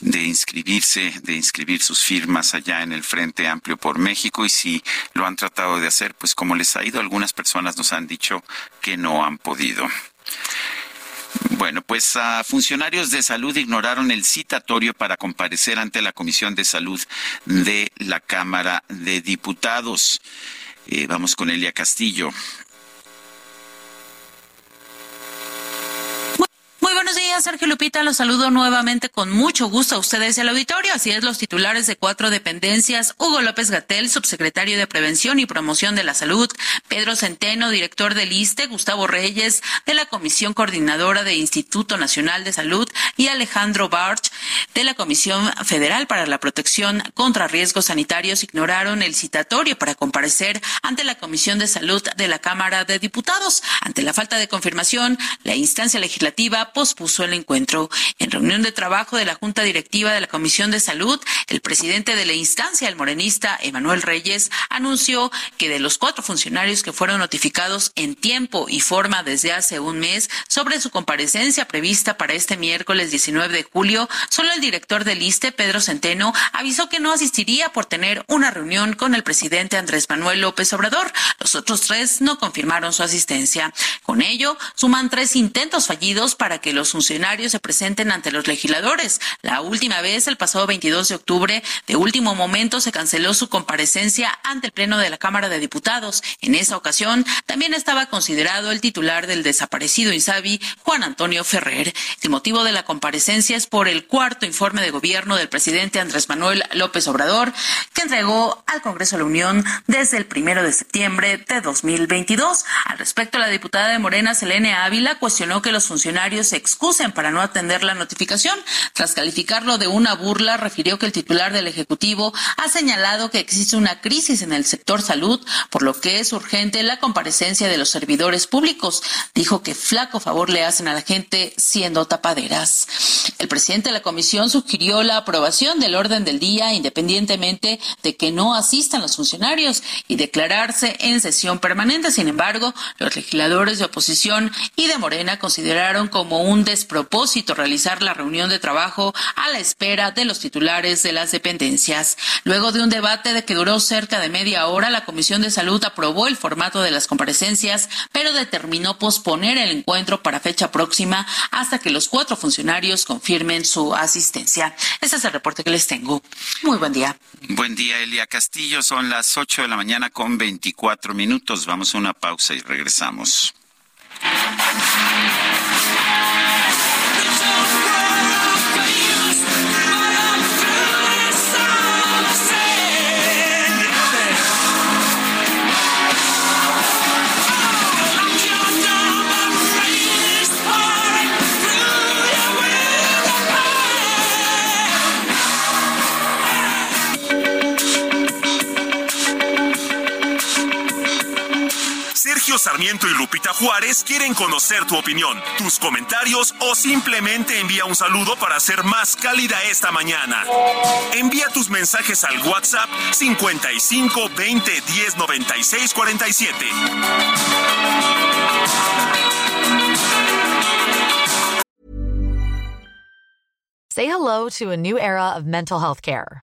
de inscribirse, de inscribir sus firmas allá en el Frente Amplio por México y si lo han tratado de hacer, pues como les ha ido, algunas personas nos han dicho que no han podido. Bueno, pues a funcionarios de salud ignoraron el citatorio para comparecer ante la Comisión de Salud de la Cámara de Diputados. Eh, vamos con Elia Castillo. Muy buenos días, Sergio Lupita. Los saludo nuevamente con mucho gusto a ustedes al auditorio. Así es, los titulares de cuatro dependencias, Hugo López Gatel, subsecretario de Prevención y Promoción de la Salud, Pedro Centeno, director del ISTE, Gustavo Reyes, de la Comisión Coordinadora de Instituto Nacional de Salud, y Alejandro Barch, de la Comisión Federal para la Protección contra Riesgos Sanitarios, ignoraron el citatorio para comparecer ante la Comisión de Salud de la Cámara de Diputados. Ante la falta de confirmación, la instancia legislativa pospuso el encuentro. En reunión de trabajo de la Junta Directiva de la Comisión de Salud, el presidente de la instancia, el morenista Emanuel Reyes, anunció que de los cuatro funcionarios que fueron notificados en tiempo y forma desde hace un mes sobre su comparecencia prevista para este miércoles 19 de julio, solo el director del ISTE, Pedro Centeno, avisó que no asistiría por tener una reunión con el presidente Andrés Manuel López Obrador. Los otros tres no confirmaron su asistencia. Con ello, suman tres intentos fallidos para que los funcionarios se presenten ante los legisladores. La última vez, el pasado 22 de octubre, de último momento se canceló su comparecencia ante el Pleno de la Cámara de Diputados. En esa ocasión, también estaba considerado el titular del desaparecido Insabi, Juan Antonio Ferrer. El motivo de la comparecencia es por el cuarto informe de gobierno del presidente Andrés Manuel López Obrador, que entregó al Congreso de la Unión desde el primero de septiembre de 2022. Al respecto, la diputada de Morena, Selene Ávila, cuestionó que los funcionarios se excusen para no atender la notificación. Tras calificarlo de una burla, refirió que el titular del Ejecutivo ha señalado que existe una crisis en el sector salud, por lo que es urgente la comparecencia de los servidores públicos. Dijo que flaco favor le hacen a la gente siendo tapaderas. El presidente de la comisión sugirió la aprobación del orden del día independientemente de que no asistan los funcionarios y declararse en sesión permanente. Sin embargo, los legisladores de oposición y de Morena consideraron como un despropósito realizar la reunión de trabajo a la espera de los titulares de las dependencias. Luego de un debate de que duró cerca de media hora, la Comisión de Salud aprobó el formato de las comparecencias, pero determinó posponer el encuentro para fecha próxima hasta que los cuatro funcionarios confirmen su asistencia. Ese es el reporte que les tengo. Muy buen día. Buen día, Elia Castillo. Son las 8 de la mañana con 24 minutos. Vamos a una pausa y regresamos. Sarmiento y Lupita Juárez quieren conocer tu opinión, tus comentarios o simplemente envía un saludo para ser más cálida esta mañana. Envía tus mensajes al WhatsApp 55 20 10 96 47. Say hello to a new era of mental health care.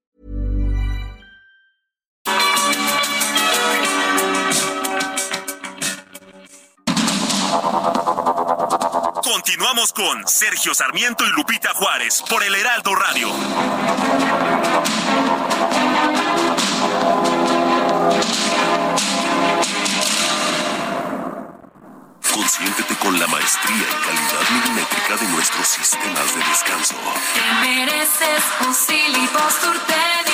Continuamos con Sergio Sarmiento y Lupita Juárez por el Heraldo Radio. Consiéntete con la maestría y calidad milimétrica de nuestros sistemas de descanso. Te mereces un Silly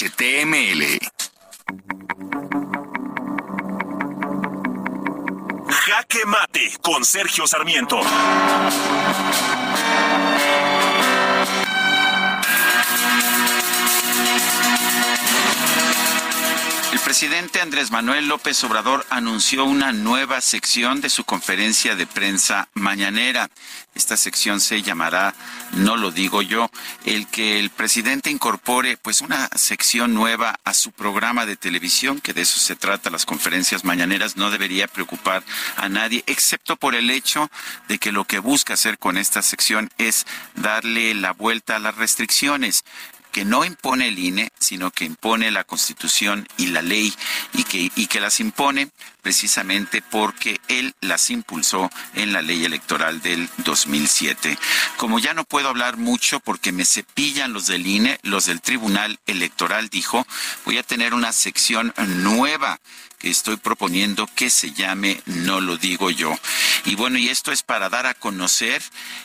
legales.html. Jaque Mate con Sergio Sarmiento. Presidente Andrés Manuel López Obrador anunció una nueva sección de su conferencia de prensa mañanera. Esta sección se llamará No lo digo yo. El que el presidente incorpore pues una sección nueva a su programa de televisión, que de eso se trata las conferencias mañaneras, no debería preocupar a nadie, excepto por el hecho de que lo que busca hacer con esta sección es darle la vuelta a las restricciones que no impone el INE, sino que impone la Constitución y la ley y que, y que las impone precisamente porque él las impulsó en la ley electoral del 2007. Como ya no puedo hablar mucho porque me cepillan los del INE, los del Tribunal Electoral, dijo, voy a tener una sección nueva que estoy proponiendo que se llame No lo digo yo. Y bueno, y esto es para dar a conocer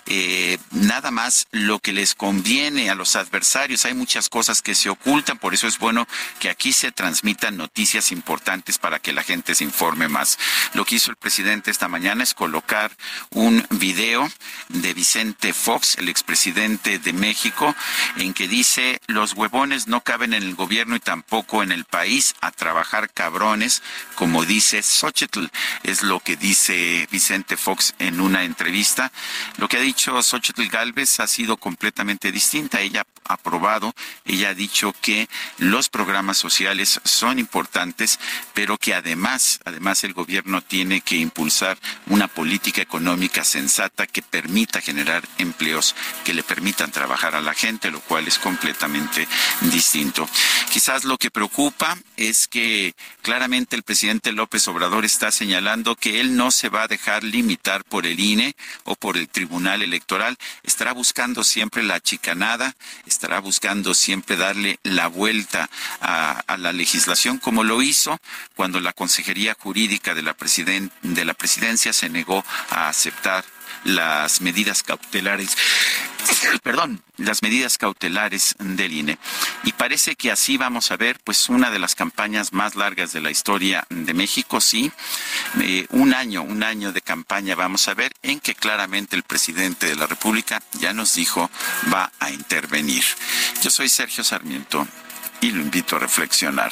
eh, nada más lo que les conviene a los adversarios. Hay muchas cosas que se ocultan, por eso es bueno que aquí se transmitan noticias importantes para que la gente se informe más. Lo que hizo el presidente esta mañana es colocar un video de Vicente Fox, el expresidente de México, en que dice, los huevones no caben en el gobierno y tampoco en el país, a trabajar cabrones como dice Xochitl. Es lo que dice Vicente Fox en una entrevista. Lo que ha dicho Xochitl Galvez ha sido completamente distinta. Ella ha aprobado, ella ha dicho que los programas sociales son importantes, pero que además, además el gobierno tiene que impulsar una política económica sensata que permita generar empleos, que le permitan trabajar a la gente, lo cual es completamente distinto. Quizás lo que preocupa es que claramente el presidente López Obrador está señalando que él no se va a dejar limitar por el INE o por el Tribunal Electoral. Estará buscando siempre la chicanada, estará buscando siempre darle la vuelta a, la legislación, como lo hizo cuando la Consejería Jurídica de la, de la Presidencia se negó a aceptar las medidas cautelares, perdón, las medidas cautelares del INE. Y parece que así vamos a ver, pues, una de las campañas más largas de la historia de México, sí, eh, un año, un año de campaña vamos a ver en que claramente el presidente de la República ya nos dijo va a intervenir. Yo soy Sergio Sarmiento y lo invito a reflexionar.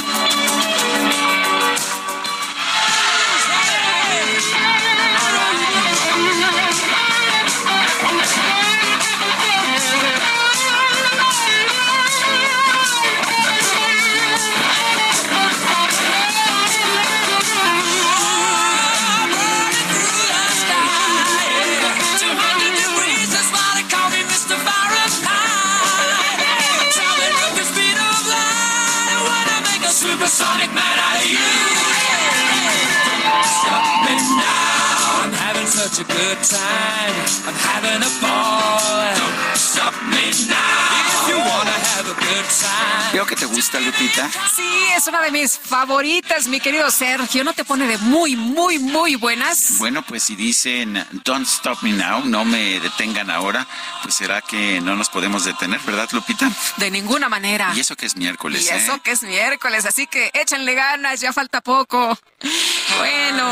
Lupita. Sí, es una de mis favoritas, mi querido Sergio. ¿No te pone de muy, muy, muy buenas? Bueno, pues si dicen Don't Stop Me Now, no me detengan ahora, pues será que no nos podemos detener, ¿verdad, Lupita? De ninguna manera. Y eso que es miércoles, Y ¿eh? eso que es miércoles, así que échenle ganas, ya falta poco. Bueno,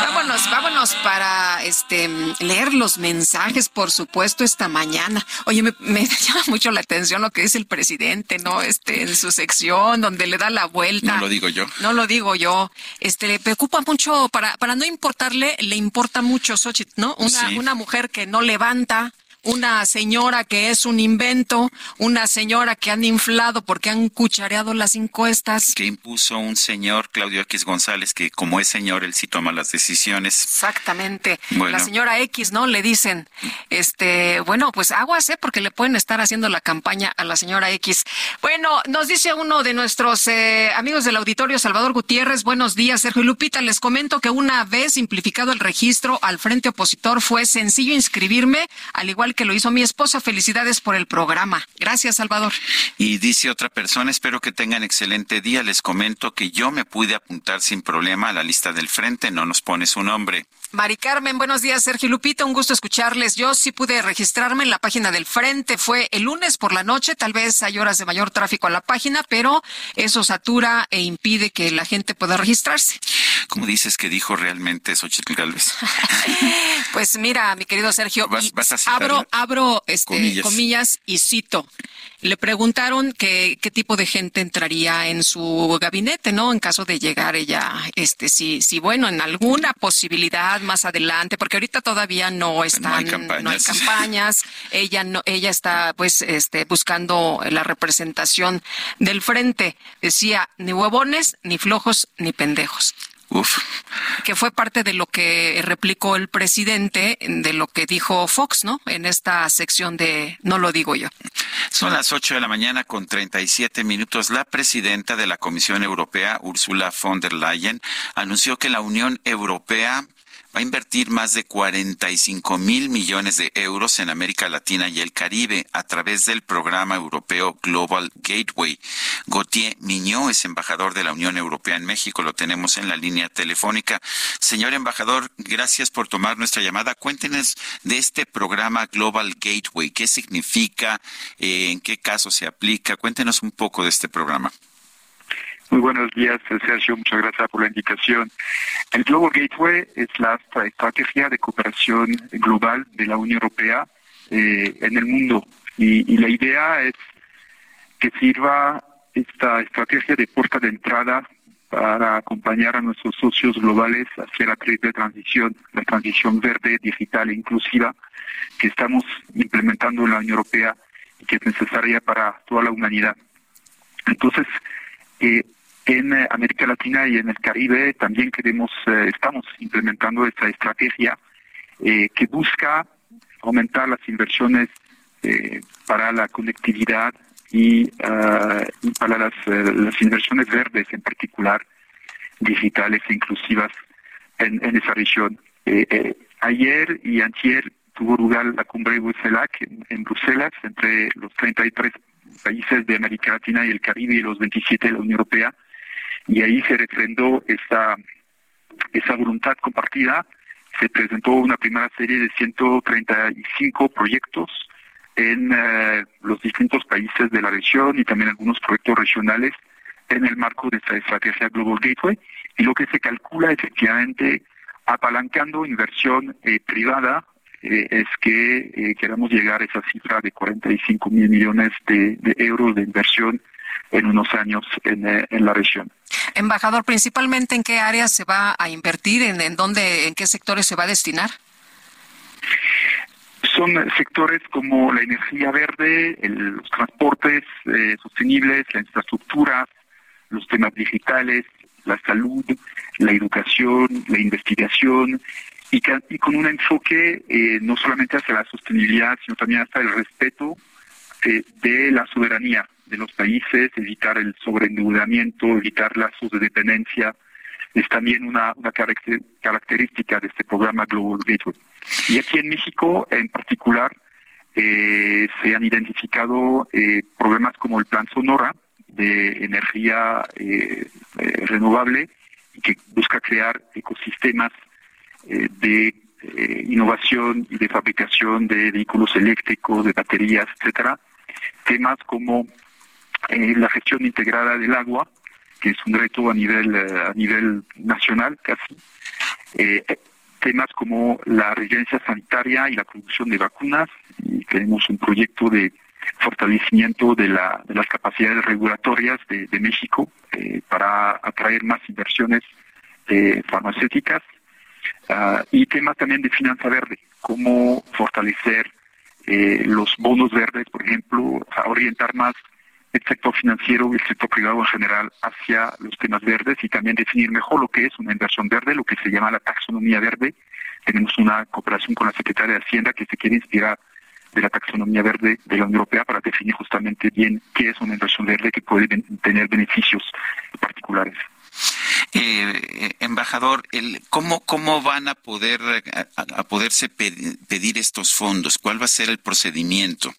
vámonos, vámonos para este leer los mensajes, por supuesto, esta mañana. Oye, me, me llama mucho la atención lo que dice el presidente, ¿no? Este, en su sección, donde le da la vuelta. No lo digo yo. No lo digo yo. Este, le preocupa mucho, para, para no importarle, le importa mucho Xochitl, ¿no? Una, Sí. una mujer que no levanta, una señora que es un invento, una señora que han inflado porque han cuchareado las encuestas. Que impuso un señor, Claudio X González, que como es señor, él sí toma las decisiones. Exactamente. Bueno. La señora X, ¿no? Le dicen, este, bueno, pues aguas, ¿eh? Porque le pueden estar haciendo la campaña a la señora X. Bueno, nos dice uno de nuestros eh, amigos del auditorio, Salvador Gutiérrez. Buenos días, Sergio y Lupita. Les comento que una vez simplificado el registro al frente opositor fue sencillo inscribirme, al igual que lo hizo mi esposa. Felicidades por el programa. Gracias, Salvador. Y dice otra persona, espero que tengan excelente día. Les comento que yo me pude apuntar sin problema a la lista del frente, no nos pone su nombre. Mari Carmen, buenos días, Sergio Lupita, un gusto escucharles. Yo sí pude registrarme en la página del Frente, fue el lunes por la noche, tal vez hay horas de mayor tráfico a la página, pero eso satura e impide que la gente pueda registrarse. ¿Cómo dices que dijo realmente Xochitl Galvez? Pues mira, mi querido Sergio, ¿Vas- vas a abro, abro este, Comillas. comillas. y cito. Le preguntaron que, qué tipo de gente entraría en su gabinete, ¿no? En caso de llegar ella, este, si, si bueno, en alguna posibilidad más adelante, porque ahorita todavía no están, no hay campañas. no hay campañas. ella no, ella está pues este buscando la representación del frente. Decía ni huevones, ni flojos, ni pendejos. Uf. Que fue parte de lo que replicó el presidente, de lo que dijo Fox, ¿no? En esta sección de No lo digo yo. Son las 8 de la mañana con 37 minutos. La presidenta de la Comisión Europea, Ursula von der Leyen, anunció que la Unión Europea va a invertir más de 45 mil millones de euros en América Latina y el Caribe a través del programa europeo Global Gateway. Gautier Miñó es embajador de la Unión Europea en México. Lo tenemos en la línea telefónica. Señor embajador, gracias por tomar nuestra llamada. Cuéntenos de este programa Global Gateway. ¿Qué significa? Eh, ¿En qué caso se aplica? Cuéntenos un poco de este programa. Muy buenos días, Sergio. Muchas gracias por la indicación. El Global Gateway es la estrategia de cooperación global de la Unión Europea eh, en el mundo. Y, la idea es que sirva esta estrategia de puerta de entrada para acompañar a nuestros socios globales hacia la triple transición, la transición verde, digital e inclusiva que estamos implementando en la Unión Europea y que es necesaria para toda la humanidad. Entonces, eh, en eh, América Latina y en el Caribe también queremos, eh, estamos implementando esta estrategia eh, que busca aumentar las inversiones para la conectividad y, para las, inversiones verdes en particular, digitales e inclusivas en, esa región. ayer y antier tuvo lugar la cumbre en, en Bruselas entre los 33 países de América Latina y el Caribe y los 27 de la Unión Europea y ahí se refrendó esa, esa voluntad compartida. Se presentó una primera serie de 135 proyectos en eh, los distintos países de la región y también algunos proyectos regionales en el marco de esta estrategia Global Gateway. Y lo que se calcula efectivamente apalancando inversión eh, privada eh, es que queramos llegar a esa cifra de 45 mil millones de, euros de inversión en unos años en, en la región. Embajador, principalmente en qué áreas se va a invertir, en, dónde, en qué sectores se va a destinar. Son sectores como la energía verde, los transportes eh, sostenibles, la infraestructura, los temas digitales, la salud, la educación, la investigación y, con un enfoque eh, no solamente hacia la sostenibilidad, sino también hasta el respeto eh, de la soberanía de los países, evitar el sobreendeudamiento, evitar lazos de dependencia, es también una, característica de este programa Global Gateway. Y aquí en México, en particular, eh, se han identificado eh, problemas como el Plan Sonora de energía eh, renovable y que busca crear ecosistemas de innovación y de fabricación de vehículos eléctricos, de baterías, etcétera. Temas como eh, la gestión integrada del agua, que es un reto a nivel, eh, a nivel nacional casi. Eh, temas como la regencia sanitaria y la producción de vacunas. Y tenemos un proyecto de fortalecimiento de, la, de las capacidades regulatorias de, México para atraer más inversiones farmacéuticas. Ah, y temas también de finanza verde, cómo fortalecer los bonos verdes, por ejemplo, a orientar más el sector financiero y el sector privado en general hacia los temas verdes y también definir mejor lo que es una inversión verde, lo que se llama la taxonomía verde. Tenemos una cooperación con la Secretaría de Hacienda que se quiere inspirar de la taxonomía verde de la Unión Europea para definir justamente bien qué es una inversión verde que puede tener beneficios particulares. Eh, embajador, el, ¿cómo, ¿cómo van a poder a poderse pedir estos fondos? ¿Cuál va a ser el procedimiento?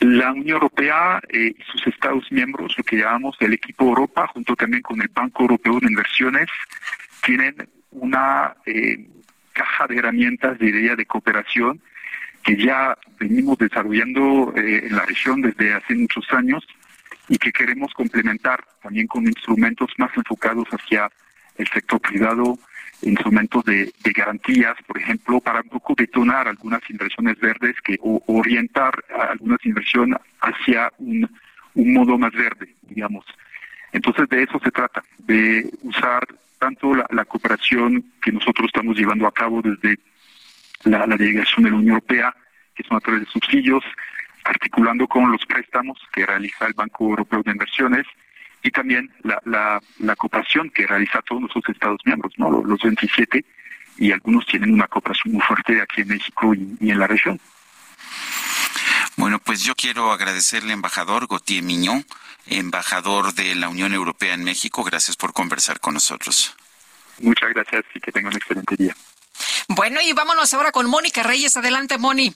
La Unión Europea eh, y sus Estados miembros, lo que llamamos el equipo Europa, junto también con el Banco Europeo de Inversiones, tienen una eh, caja de herramientas de idea de cooperación que ya venimos desarrollando eh, en la región desde hace muchos años y que queremos complementar también con instrumentos más enfocados hacia el sector privado, instrumentos de, garantías, por ejemplo, para un poco detonar algunas inversiones verdes que o, orientar algunas inversiones hacia un, modo más verde, digamos. Entonces de eso se trata, de usar tanto la, cooperación que nosotros estamos llevando a cabo desde la, delegación de la Unión Europea, que son a través de subsidios, articulando con los préstamos que realiza el Banco Europeo de Inversiones y también la, cooperación que realiza todos nuestros Estados miembros, ¿no? los 27, y algunos tienen una cooperación muy fuerte aquí en México y, en la región. Bueno, pues yo quiero agradecerle, embajador Gautier Miñón, embajador de la Unión Europea en México. Gracias por conversar con nosotros. Muchas gracias y que tenga un excelente día. Bueno, y vámonos ahora con Mónica Reyes. Adelante, Moni.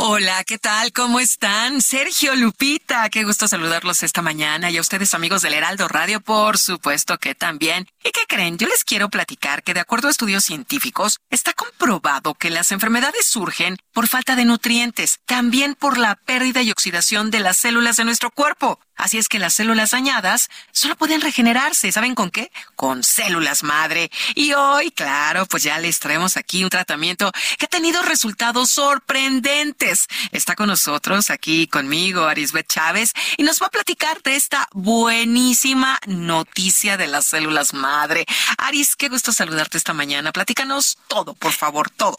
Hola, ¿qué tal? ¿Cómo están? Sergio Lupita, qué gusto saludarlos esta mañana y a ustedes amigos del Heraldo Radio, por supuesto que también. ¿Y qué creen? Yo les quiero platicar que de acuerdo a estudios científicos, está comprobado que las enfermedades surgen por falta de nutrientes, también por la pérdida y oxidación de las células de nuestro cuerpo. Así es que las células dañadas solo pueden regenerarse. ¿Saben con qué? Con células madre. Y hoy, claro, pues ya les traemos aquí un tratamiento que ha tenido resultados sorprendentes. Está con nosotros aquí conmigo Arisbet Chávez y nos va a platicar de esta buenísima noticia de las células madre. Aris, qué gusto saludarte esta mañana. Platícanos todo, por favor, todo.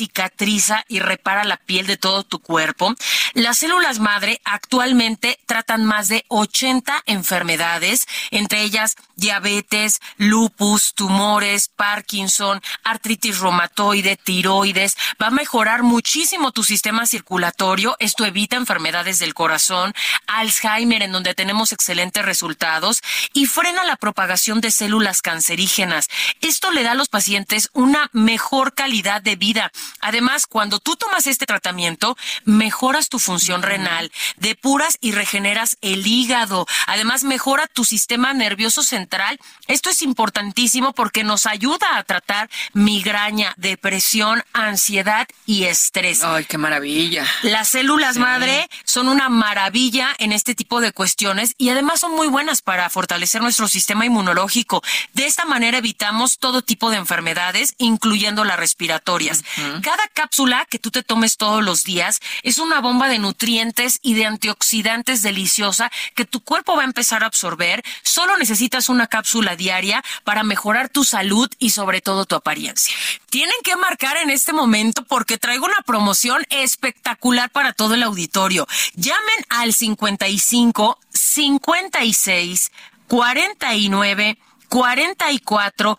cicatriza y repara la piel de todo tu cuerpo. Las células madre actualmente tratan más de 80 enfermedades, entre ellas diabetes, lupus, tumores, Parkinson, artritis reumatoide, tiroides. Va a mejorar muchísimo tu sistema circulatorio. Esto evita enfermedades del corazón, Alzheimer, en donde tenemos excelentes resultados, y frena la propagación de células cancerígenas. Esto le da a los pacientes una mejor calidad de vida. Además, cuando tú tomas este tratamiento, mejoras tu función renal, depuras y regeneras el hígado. Además, mejora tu sistema nervioso central. Esto es importantísimo porque nos ayuda a tratar migraña, depresión, ansiedad y estrés. Ay, qué maravilla. Las células madre son una maravilla en este tipo de cuestiones y además son muy buenas para fortalecer nuestro sistema inmunológico. De esta manera evitamos todo tipo de enfermedades, incluyendo las respiratorias. Cada cápsula que tú te tomes todos los días es una bomba de nutrientes y de antioxidantes deliciosa que tu cuerpo va a empezar a absorber. Solo necesitas una cápsula diaria para mejorar tu salud y sobre todo tu apariencia. Tienen que marcar en este momento porque traigo una promoción espectacular para todo el auditorio. Llamen al 55 56 49 44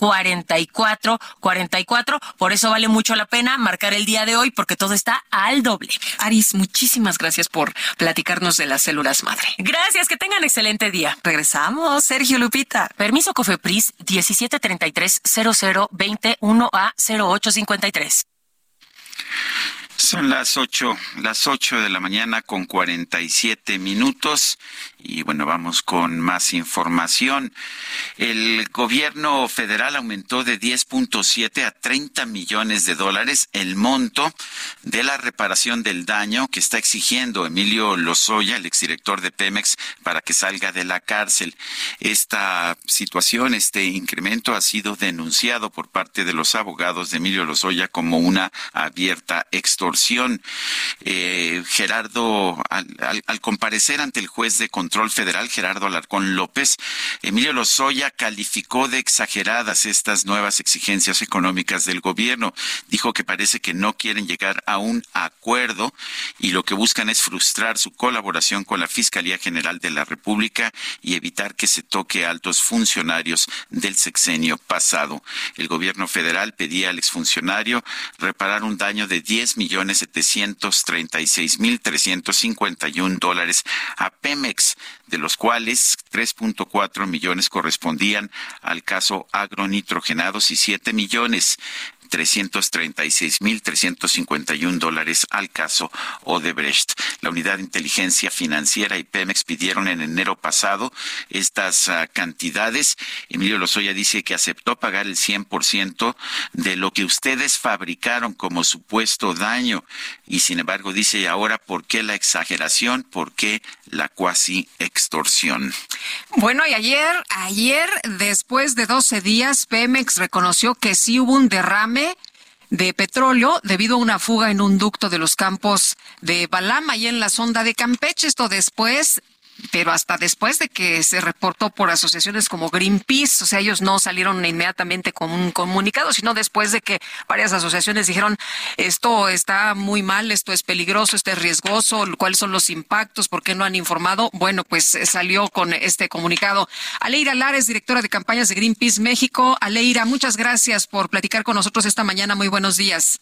44 44. Por eso vale mucho la pena marcar el día de hoy porque todo está al doble. Aris, muchísimas gracias por platicarnos de las células madre. Gracias, que tengan excelente día. Regresamos, Sergio Lupita. Permiso Cofepris 1733 0021 a 0853. Son las ocho, las ocho de la mañana con cuarenta y siete minutos. Y bueno, vamos con más información. El gobierno federal aumentó de 10.7 a 30 millones de dólares el monto de la reparación del daño que está exigiendo Emilio Lozoya, el exdirector de Pemex, para que salga de la cárcel. Esta situación, este incremento ha sido denunciado por parte de los abogados de Emilio Lozoya como una abierta extorsión. Eh, Gerardo, al, al comparecer ante el juez de control, Control Federal, Gerardo Alarcón López, Emilio Lozoya calificó de exageradas estas nuevas exigencias económicas del gobierno. Dijo que parece que no quieren llegar a un acuerdo y lo que buscan es frustrar su colaboración con la Fiscalía General de la República y evitar que se toque a altos funcionarios del sexenio pasado. El gobierno federal pedía al exfuncionario reparar un daño de 10 millones 736 mil 351 dólares a Pemex de los cuales 3.4 millones correspondían al caso agronitrogenados y 7 millones 336.351 dólares al caso Odebrecht. La Unidad de Inteligencia Financiera y Pemex pidieron en enero pasado estas uh, cantidades. Emilio Lozoya dice que aceptó pagar el 100% de lo que ustedes fabricaron como supuesto daño. Y sin embargo dice ahora, ¿por qué la exageración? ¿Por qué la cuasi extorsión? Bueno, y ayer, ayer, después de 12 días, Pemex reconoció que sí hubo un derrame de petróleo debido a una fuga en un ducto de los campos de Balama y en la sonda de Campeche. Esto después pero hasta después de que se reportó por asociaciones como Greenpeace, o sea, ellos no salieron inmediatamente con un comunicado, sino después de que varias asociaciones dijeron esto está muy mal, esto es peligroso, esto es riesgoso, cuáles son los impactos, por qué no han informado. Bueno, pues eh, salió con este comunicado. Aleira Lares, directora de campañas de Greenpeace México. Aleira, muchas gracias por platicar con nosotros esta mañana. Muy buenos días.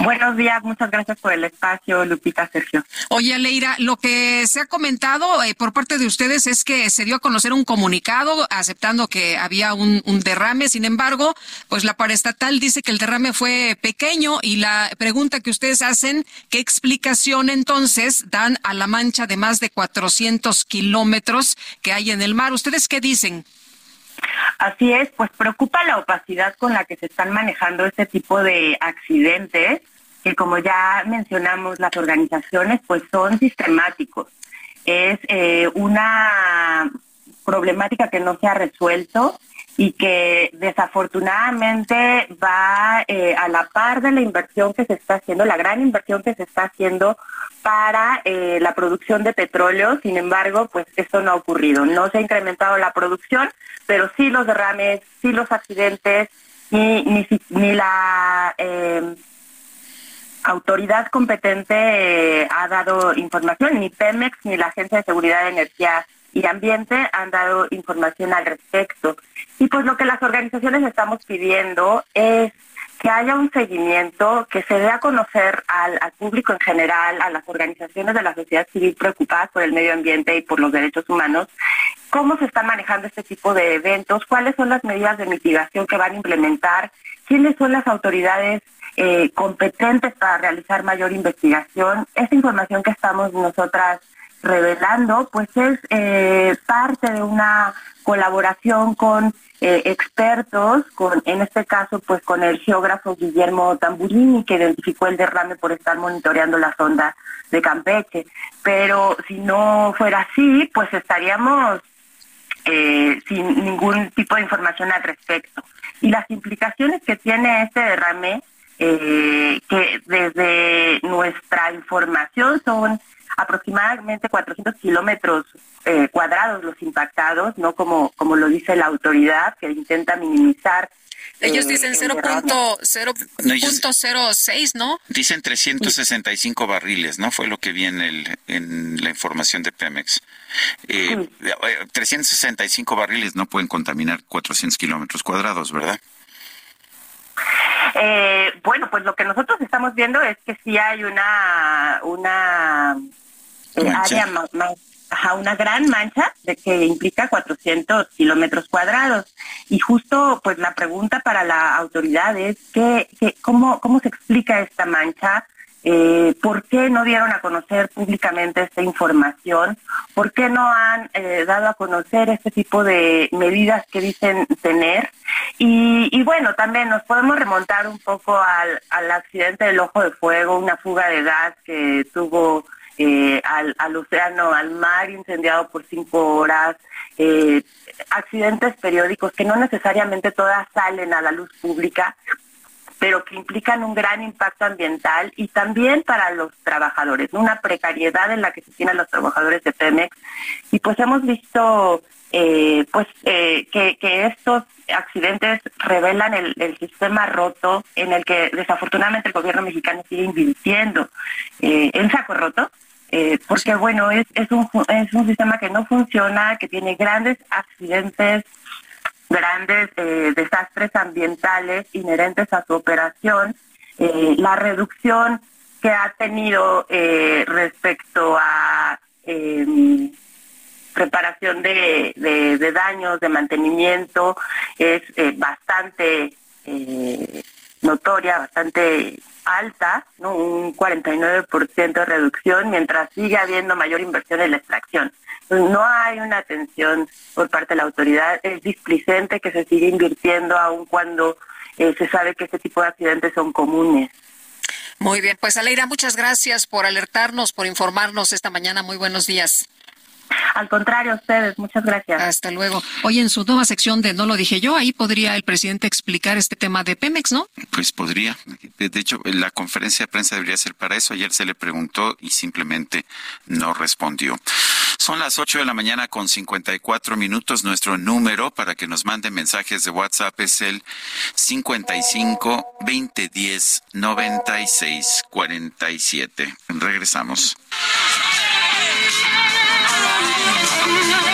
Buenos días, muchas gracias por el espacio, Lupita Sergio. Oye, Leira, lo que se ha comentado eh, por parte de ustedes es que se dio a conocer un comunicado aceptando que había un, derrame, sin embargo, pues la paraestatal dice que el derrame fue pequeño y la pregunta que ustedes hacen, ¿qué explicación entonces dan a la mancha de más de 400 kilómetros que hay en el mar? ¿Ustedes qué dicen? Así es, pues preocupa la opacidad con la que se están manejando este tipo de accidentes, que como ya mencionamos, las organizaciones pues son sistemáticos. Es eh, una problemática que no se ha resuelto y que desafortunadamente va eh, a la par de la inversión que se está haciendo, la gran inversión que se está haciendo para eh, la producción de petróleo. Sin embargo, pues esto no ha ocurrido. No se ha incrementado la producción, pero sí los derrames, sí los accidentes, ni, ni, la eh, autoridad competente ha dado información, ni Pemex, ni la Agencia de Seguridad de Energía y Ambiente han dado información al respecto. Y pues lo que las organizaciones estamos pidiendo es que haya un seguimiento, que se dé a conocer al, público en general, a las organizaciones de la sociedad civil preocupadas por el medio ambiente y por los derechos humanos, cómo se están manejando este tipo de eventos, cuáles son las medidas de mitigación que van a implementar, quiénes son las autoridades eh, competentes para realizar mayor investigación. Esta información que estamos nosotras revelando, pues es eh, parte de una colaboración con eh, expertos, con, en este caso, pues con el geógrafo Guillermo Tamburini, que identificó el derrame por estar monitoreando la sonda de Campeche. Pero si no fuera así, pues estaríamos eh, sin ningún tipo de información al respecto. y las implicaciones que tiene este derrame, eh, que desde nuestra información son aproximadamente 400 kilómetros eh, cuadrados los impactados, no como, como lo dice la autoridad, que intenta minimizar ellos dicen 0.06, ¿no? Dicen 365 barriles, ¿no? Fue lo que vi en, el, en la información de Pemex. Eh, 365 barriles no pueden contaminar 400 kilómetros cuadrados, ¿verdad? Eh, bueno, pues lo que nosotros estamos viendo es que sí hay una, una eh, área más a una gran mancha de que implica 400 kilómetros cuadrados. Y justo, pues la pregunta para la autoridad es que, ¿cómo, ¿cómo se explica esta mancha? Eh, ¿Por qué no dieron a conocer públicamente esta información? ¿Por qué no han eh, dado a conocer este tipo de medidas que dicen tener? Y, bueno, también nos podemos remontar un poco al, accidente del ojo de fuego, una fuga de gas que tuvo eh, al, océano, al mar incendiado por cinco horas, accidentes periódicos que no necesariamente todas salen a la luz pública, pero que implican un gran impacto ambiental y también para los trabajadores, una precariedad en la que se tienen los trabajadores de Pemex. Y pues hemos visto eh, pues que, que, estos accidentes revelan el, el, sistema roto en el que desafortunadamente el gobierno mexicano sigue invirtiendo. En saco roto eh, porque bueno, es, es, un, es un sistema que no funciona, que tiene grandes accidentes, grandes eh, desastres ambientales inherentes a su operación. Eh, la reducción que ha tenido respecto a em, preparación de, de, daños, de mantenimiento, es bastante notoria, bastante alta, ¿no? un 49% de reducción, mientras sigue habiendo mayor inversión en la extracción. no hay una atención por parte de la autoridad, es displicente que se sigue invirtiendo aun cuando eh, se sabe que este tipo de accidentes son comunes. Muy bien, pues Aleira, muchas gracias por alertarnos, por informarnos esta mañana. Muy buenos días. Al contrario, a ustedes, muchas gracias. Hasta luego. Hoy en su nueva sección de No lo dije yo, ahí podría el presidente explicar este tema de Pemex, ¿no? Pues podría. De hecho, la conferencia de prensa debería ser para eso. Ayer se le preguntó y simplemente no respondió. Son las 8 de la mañana con 54 minutos. Nuestro número para que nos manden mensajes de WhatsApp es el 55 2010 96 47. Regresamos. Yeah.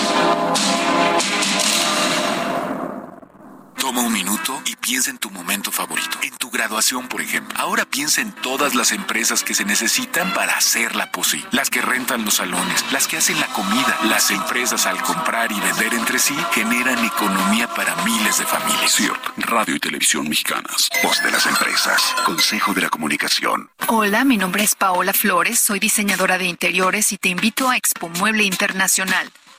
Toma un minuto y piensa en tu momento favorito, en tu graduación, por ejemplo. Ahora piensa en todas las empresas que se necesitan para hacerla posible. Las que rentan los salones, las que hacen la comida, las empresas al comprar y vender entre sí generan economía para miles de familias. Cierto. Radio y Televisión Mexicanas. Voz de las empresas. Consejo de la Comunicación. Hola, mi nombre es Paola Flores, soy diseñadora de interiores y te invito a Expo Mueble Internacional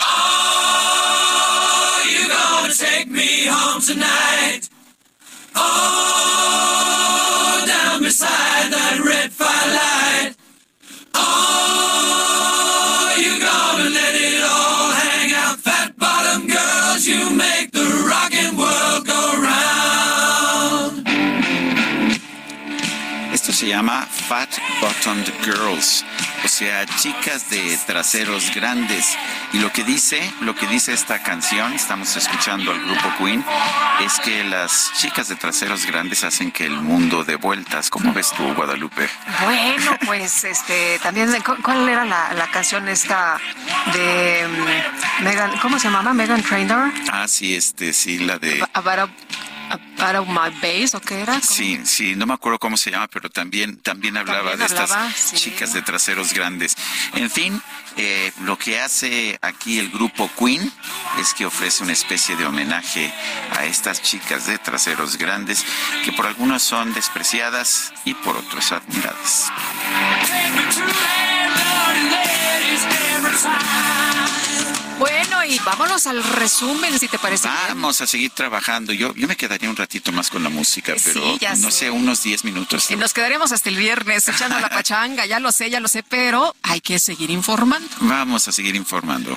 Oh, you gonna take me home tonight. Oh, down beside that red firelight. Oh, se llama Fat Bottomed Girls, o sea, chicas de traseros grandes. Y lo que dice, lo que dice esta canción, estamos escuchando al grupo Queen, es que las chicas de traseros grandes hacen que el mundo dé vueltas. ¿Cómo ves tú, Guadalupe? Bueno, pues este también ¿cu- ¿cuál era la, la canción esta de mm, Megan, ¿cómo se llamaba? Megan Trainor? Ah, sí, este, sí, la de... About, about my base o qué era? Sí, sí, no me acuerdo cómo se llama, pero también, también hablaba También de hablaba, estas sí. chicas de traseros grandes. En fin, eh, lo que hace aquí el grupo Queen es que ofrece una especie de homenaje a estas chicas de traseros grandes que por algunos son despreciadas y por otros admiradas. Bueno, y vámonos al resumen, si te parece. bien. Vamos a seguir trabajando. Yo, yo me quedaría un ratito más con la música, pero no sé. sé, unos 10 minutos. Y nos quedaremos hasta el viernes echando la pachanga, ya lo sé, ya lo sé, pero hay que seguir informando. Vamos a seguir informando.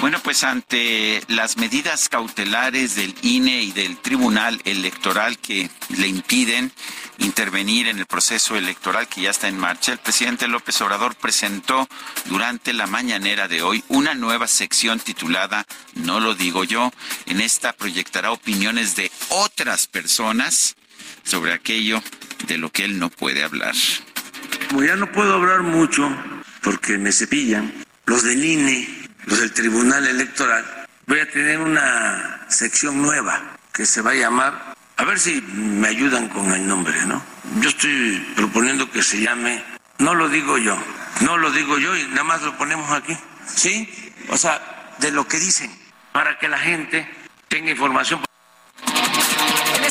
Bueno, pues ante las medidas cautelares del INE y del Tribunal Electoral que le impiden intervenir en el proceso electoral que ya está en marcha, el presidente López Obrador presentó durante la mañanera de hoy una nueva sección titulada No lo digo yo. En esta proyectará opiniones de otras personas sobre aquello de lo que él no puede hablar. Como ya no puedo hablar mucho porque me cepillan, los del INE, los del Tribunal Electoral, voy a tener una sección nueva que se va a llamar, a ver si me ayudan con el nombre, ¿no? Yo estoy proponiendo que se llame, no lo digo yo, no lo digo yo y nada más lo ponemos aquí, ¿sí? O sea, de lo que dicen, para que la gente tenga información.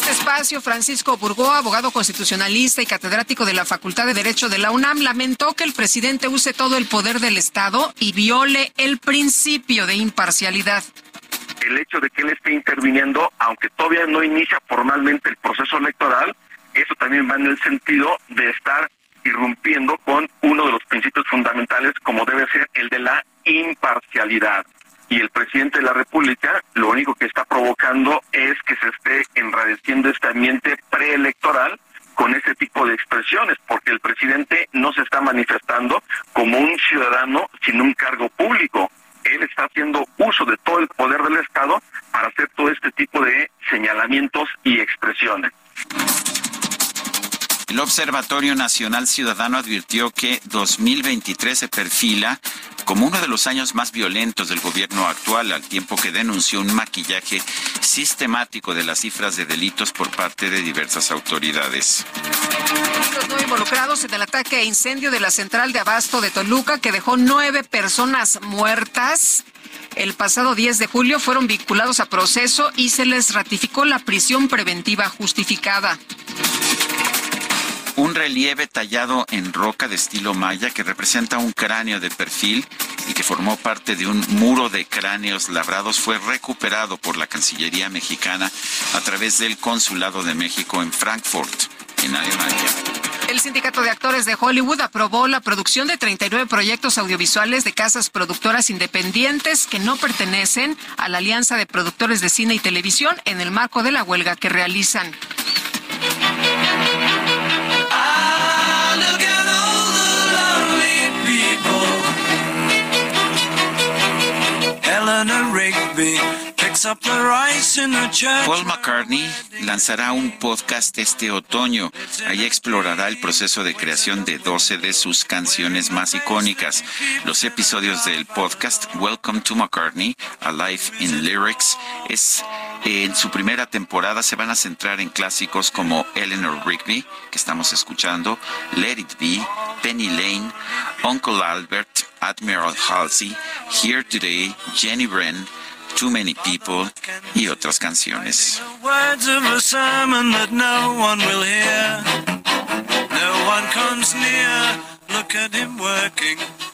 Este espacio, Francisco Burgó, abogado constitucionalista y catedrático de la Facultad de Derecho de la UNAM, lamentó que el presidente use todo el poder del Estado y viole el principio de imparcialidad. el hecho de que él esté interviniendo, aunque todavía no inicia formalmente el proceso electoral, eso también va en el sentido de estar irrumpiendo con uno de los principios fundamentales como debe ser el de la imparcialidad. Y el presidente de la República lo único que está provocando es que se esté enradeciendo este ambiente preelectoral con ese tipo de expresiones, porque el presidente no se está manifestando como un ciudadano sin un cargo público. Él está haciendo uso de todo el poder del Estado para hacer todo este tipo de señalamientos y expresiones. El Observatorio Nacional Ciudadano advirtió que 2023 se perfila como uno de los años más violentos del gobierno actual, al tiempo que denunció un maquillaje sistemático de las cifras de delitos por parte de diversas autoridades. Los nueve involucrados en el ataque e incendio de la central de abasto de Toluca, que dejó nueve personas muertas. El pasado 10 de julio fueron vinculados a proceso y se les ratificó la prisión preventiva justificada. Un relieve tallado en roca de estilo maya que representa un cráneo de perfil y que formó parte de un muro de cráneos labrados fue recuperado por la Cancillería mexicana a través del Consulado de México en Frankfurt, en Alemania. El Sindicato de Actores de Hollywood aprobó la producción de 39 proyectos audiovisuales de casas productoras independientes que no pertenecen a la Alianza de Productores de Cine y Televisión en el marco de la huelga que realizan. Paul McCartney lanzará un podcast este otoño. Ahí explorará el proceso de creación de 12 de sus canciones más icónicas. Los episodios del podcast Welcome to McCartney, A Life in Lyrics, es en su primera temporada se van a centrar en clásicos como Eleanor Rigby, que estamos escuchando, Let It Be, Penny Lane, Uncle Albert, Admiral Halsey, Here Today, Jenny Wren, Too Many People y otras canciones. No one comes near. Look at him working.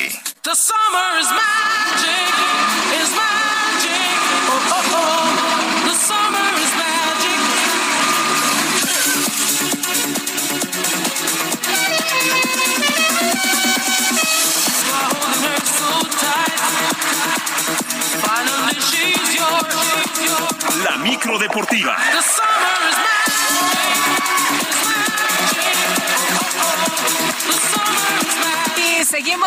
legales.html. The summer is magic, is magic. Oh, oh, oh. The summer is magic. You are holding her so tight. Finally she's yours, she's yours. La micro deportiva. The summer is Y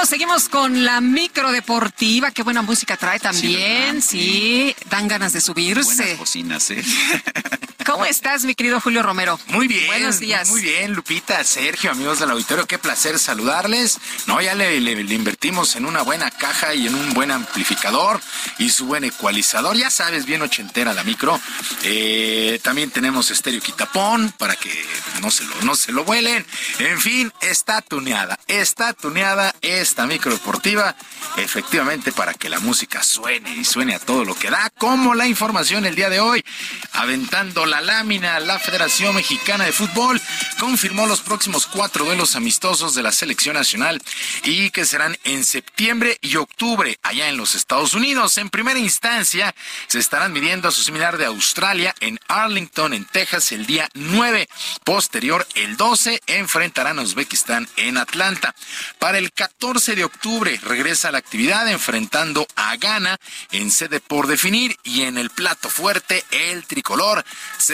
seguimos, seguimos con la micro deportiva. Qué buena música trae también. Sí, dan ganas de subirse. Buenas bocinas, ¿eh? ¿Cómo estás, mi querido Julio Romero? Muy bien. Buenos días. Muy bien, Lupita, Sergio, amigos del auditorio, qué placer saludarles. No, ya le, le- le invertimos en una buena caja y en un buen amplificador y su buen ecualizador. Ya sabes, bien ochentera la micro. Eh, también tenemos estéreo quitapón para que no se lo, no se lo vuelen. En fin, está tuneada. Está tuneada esta micro deportiva. Efectivamente, para que la música suene y suene a todo lo que da, como la información el día de hoy. Aventando la lámina, la Federación Mexicana de Fútbol confirmó los próximos cuatro duelos amistosos de la selección nacional y que serán en septiembre y octubre allá en los Estados Unidos. En primera instancia, se estarán midiendo a su similar de Australia en Arlington, en Texas, el día 9. Posterior, el 12, enfrentarán a Uzbekistán en Atlanta. Para el 14 de octubre regresa la actividad enfrentando a Ghana en sede por definir y en el plato fuerte el tricolor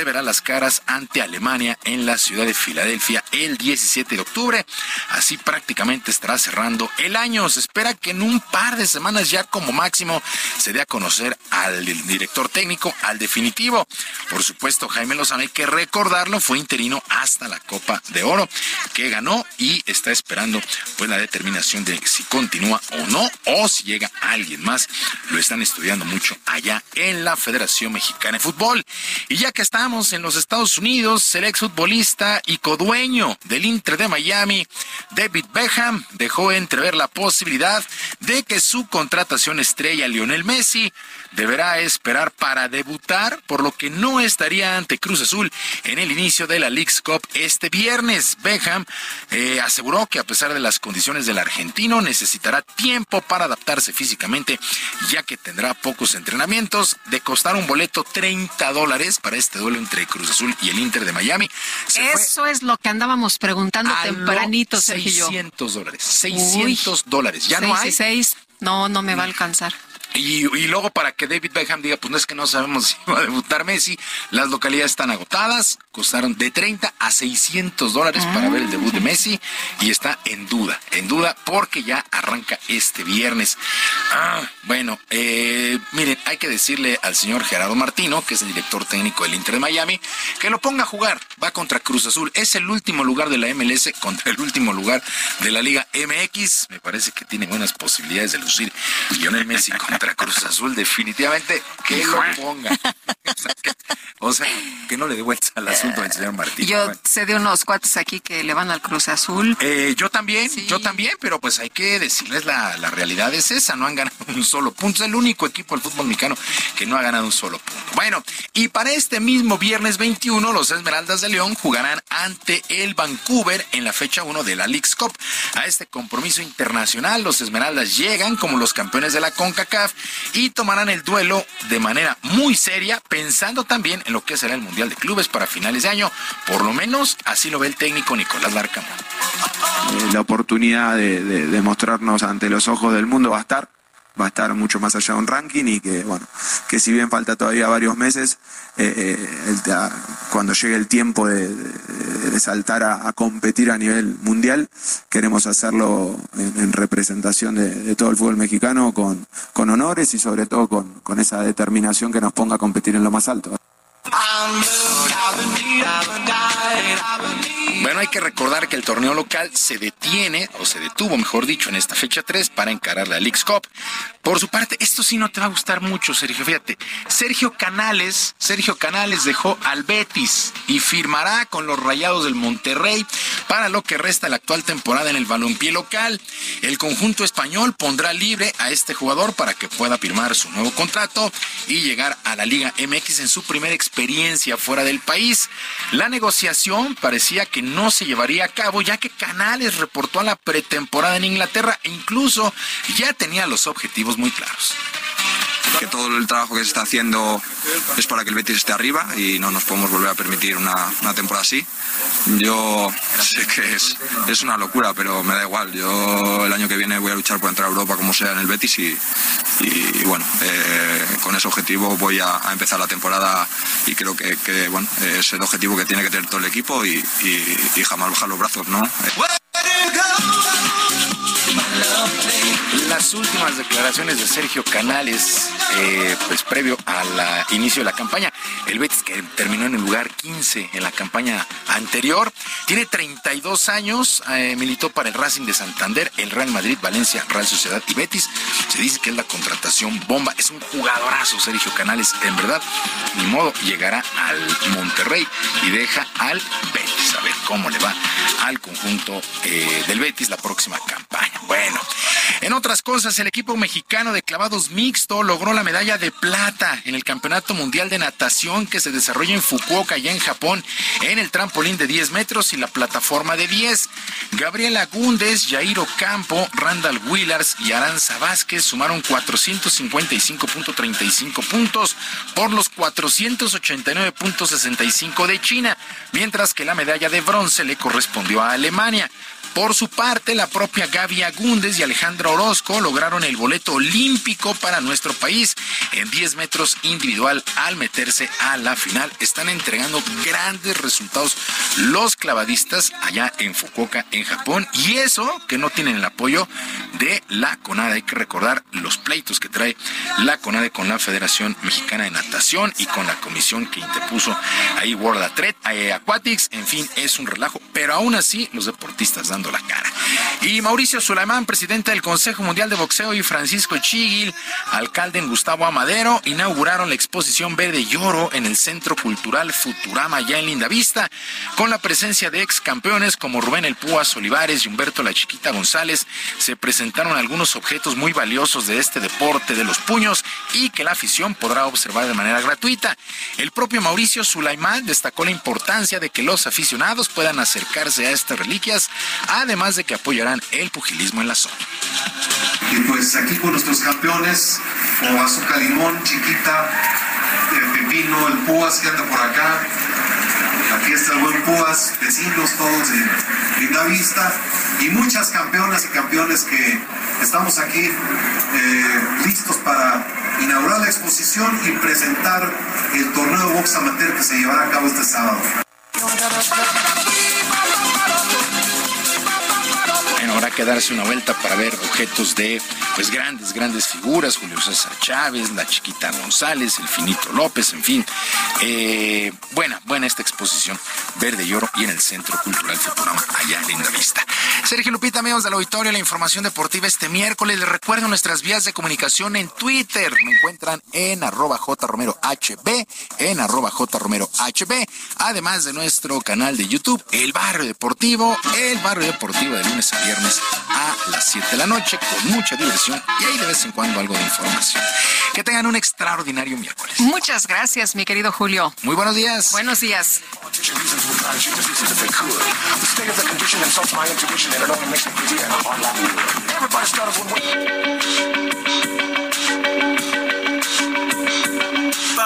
verá las caras ante Alemania en la ciudad de Filadelfia el 17 de octubre. Así prácticamente estará cerrando el año. Se espera que en un par de semanas ya como máximo se dé a conocer al director técnico, al definitivo. Por supuesto, Jaime Lozano, hay que recordarlo, fue interino hasta la Copa de Oro que ganó y está esperando pues la determinación de si continúa o no o si llega alguien más. Lo están estudiando mucho allá en la Federación Mexicana de Fútbol. Y ya que estamos en los Estados Unidos, el exfutbolista y codueño del Inter de Miami, David Beckham, dejó entrever la posibilidad de que su contratación estrella Lionel Messi deberá esperar para debutar, por lo que no estaría ante Cruz Azul en el inicio de la League's Cup este viernes. Beckham eh, aseguró que a pesar de las condiciones del argentino necesitará tiempo para adaptarse físicamente, ya que tendrá pocos entrenamientos. De costar un boleto 30 dólares para este duelo entre Cruz Azul y el Inter de Miami. se Eso es lo que andábamos preguntando tempranito, Sergio. y yo. 600 dólares. 600 dólares. Ya hay. No, no me va a alcanzar. Y, y luego para que David Beckham diga, pues no es que no sabemos si va a debutar Messi, las localidades están agotadas, costaron de 30 a 600 dólares para ver el debut de Messi y está en duda, en duda porque ya arranca este viernes. Ah, bueno, eh, miren, hay que decirle al señor Gerardo Martino, que es el director técnico del Inter de Miami, que lo ponga a jugar, va contra Cruz Azul, es el último lugar de la MLS contra el último lugar de la Liga MX, me parece que tiene buenas posibilidades de lucir Lionel Messi contra Cruz Azul, definitivamente que lo ponga. O sea, que no le dé vueltas al asunto del señor Martín. Yo Bueno. sé de unos cuates aquí que le van al Cruz Azul. Eh, yo también, yo también, pero pues hay que decirles la, la realidad es esa, no han ganado un solo punto, es el único equipo del fútbol mexicano que no ha ganado un solo punto. Bueno, y para este mismo viernes 21, los Esmeraldas de León jugarán ante el Vancouver en la fecha 1 de la League's Cup. A este compromiso internacional, los Esmeraldas llegan como los campeones de la CONCACAF y tomarán el duelo de manera muy seria, pensando también en lo que será el Mundial de Clubes para finales de año, por lo menos así lo ve el técnico Nicolás Larcamón. Eh, la oportunidad de, de- de mostrarnos ante los ojos del mundo va a estar. Va a estar mucho más allá de un ranking y que, bueno, que si bien falta todavía varios meses, eh, eh, cuando llegue el tiempo de, saltar a, competir a nivel mundial, queremos hacerlo en, representación de, todo el fútbol mexicano con, con honores y sobre todo con, con esa determinación que nos ponga a competir en lo más alto. Bueno, hay que recordar que el torneo local se detiene, o se detuvo, mejor dicho, en esta fecha 3 para encarar la League's Cup. Por su parte, esto sí no te va a gustar mucho, Sergio. Fíjate, Sergio Canales, Sergio Canales dejó al Betis y firmará con los Rayados del Monterrey para lo que resta la actual temporada en el balompié local. El conjunto español pondrá libre a este jugador para que pueda firmar su nuevo contrato y llegar a la Liga MX en su primera experiencia fuera del país. La negociación parecía que no se llevaría a cabo ya que Canales reportó a la pretemporada en Inglaterra e incluso ya tenía los objetivos muy claros que todo el trabajo que se está haciendo es para que el Betis esté arriba y no nos podemos volver a permitir una, temporada así. Yo sé que es, es, una locura, pero me da igual. Yo el año que viene voy a luchar por entrar a Europa como sea en el Betis y, y, bueno, eh, con ese objetivo voy a, empezar la temporada y creo que, bueno, es el objetivo que tiene que tener todo el equipo y, y jamás bajar los brazos, ¿no? Las últimas declaraciones de Sergio Canales, eh, pues previo al inicio de la campaña, el Betis que terminó en el lugar 15 en la campaña anterior, tiene 32 años, eh, militó para el Racing de Santander, el Real Madrid, Valencia, Real Sociedad y Betis. Se dice que es la contratación bomba, es un jugadorazo Sergio Canales, en verdad, ni modo, llegará al Monterrey y deja al Betis. A ver cómo le va al conjunto eh, del Betis la próxima campaña. Bueno, en otras cosas, el equipo mexicano de clavados mixto logró la medalla de plata en el Campeonato Mundial de Natación que se desarrolla en Fukuoka, ya en Japón, en el trampolín de 10 metros y la plataforma de 10. Gabriela Gúndez, Jairo Campo, Randall Willars y Aranza Vázquez sumaron 455.35 puntos por los 489.65 de China, mientras que la medalla de bronce le correspondió a Alemania. Por su parte, la propia Gaby Agúndez y Alejandra Orozco lograron el boleto olímpico para nuestro país en 10 metros individual al meterse a la final. Están entregando grandes resultados los clavadistas allá en Fukuoka, en Japón. Y eso que no tienen el apoyo de la CONADE. Hay que recordar los pleitos que trae la CONADE con la Federación Mexicana de Natación y con la comisión que interpuso ahí World eh, Aquatics. En fin, es un relajo. Pero aún así, los deportistas dan la cara. Y Mauricio Sulaimán, presidente del Consejo Mundial de Boxeo, y Francisco Chigil, alcalde en Gustavo Amadero, inauguraron la exposición Verde y Oro en el Centro Cultural Futurama, ya en Lindavista, con la presencia de ex campeones como Rubén El Púas Olivares y Humberto La Chiquita González. Se presentaron algunos objetos muy valiosos de este deporte de los puños y que la afición podrá observar de manera gratuita. El propio Mauricio Sulaimán destacó la importancia de que los aficionados puedan acercarse a estas reliquias además de que apoyarán el pugilismo en la zona. Y pues aquí con nuestros campeones, como Azúcar Limón, Chiquita, el Pepino, el Púas que anda por acá, aquí está el buen Púas, vecinos todos de Linda Vista, y muchas campeonas y campeones que estamos aquí eh, listos para inaugurar la exposición y presentar el torneo de box amateur que se llevará a cabo este sábado. Habrá que darse una vuelta para ver objetos de pues grandes, grandes figuras, Julio César Chávez, la chiquita González, el Finito López, en fin. Eh, buena, buena esta exposición verde y oro y en el Centro Cultural Futurama, allá en Linda Vista. Sergio Lupita, amigos del auditorio, la información deportiva este miércoles. Les recuerdo nuestras vías de comunicación en Twitter. Me encuentran en arroba jromerohb, en arroba jromerohb, además de nuestro canal de YouTube, El Barrio Deportivo, El Barrio Deportivo de lunes a viernes a las 7 de la noche con mucha diversión y hay de vez en cuando algo de información. Que tengan un extraordinario miércoles. Muchas gracias, mi querido Julio. Muy buenos días. Buenos días.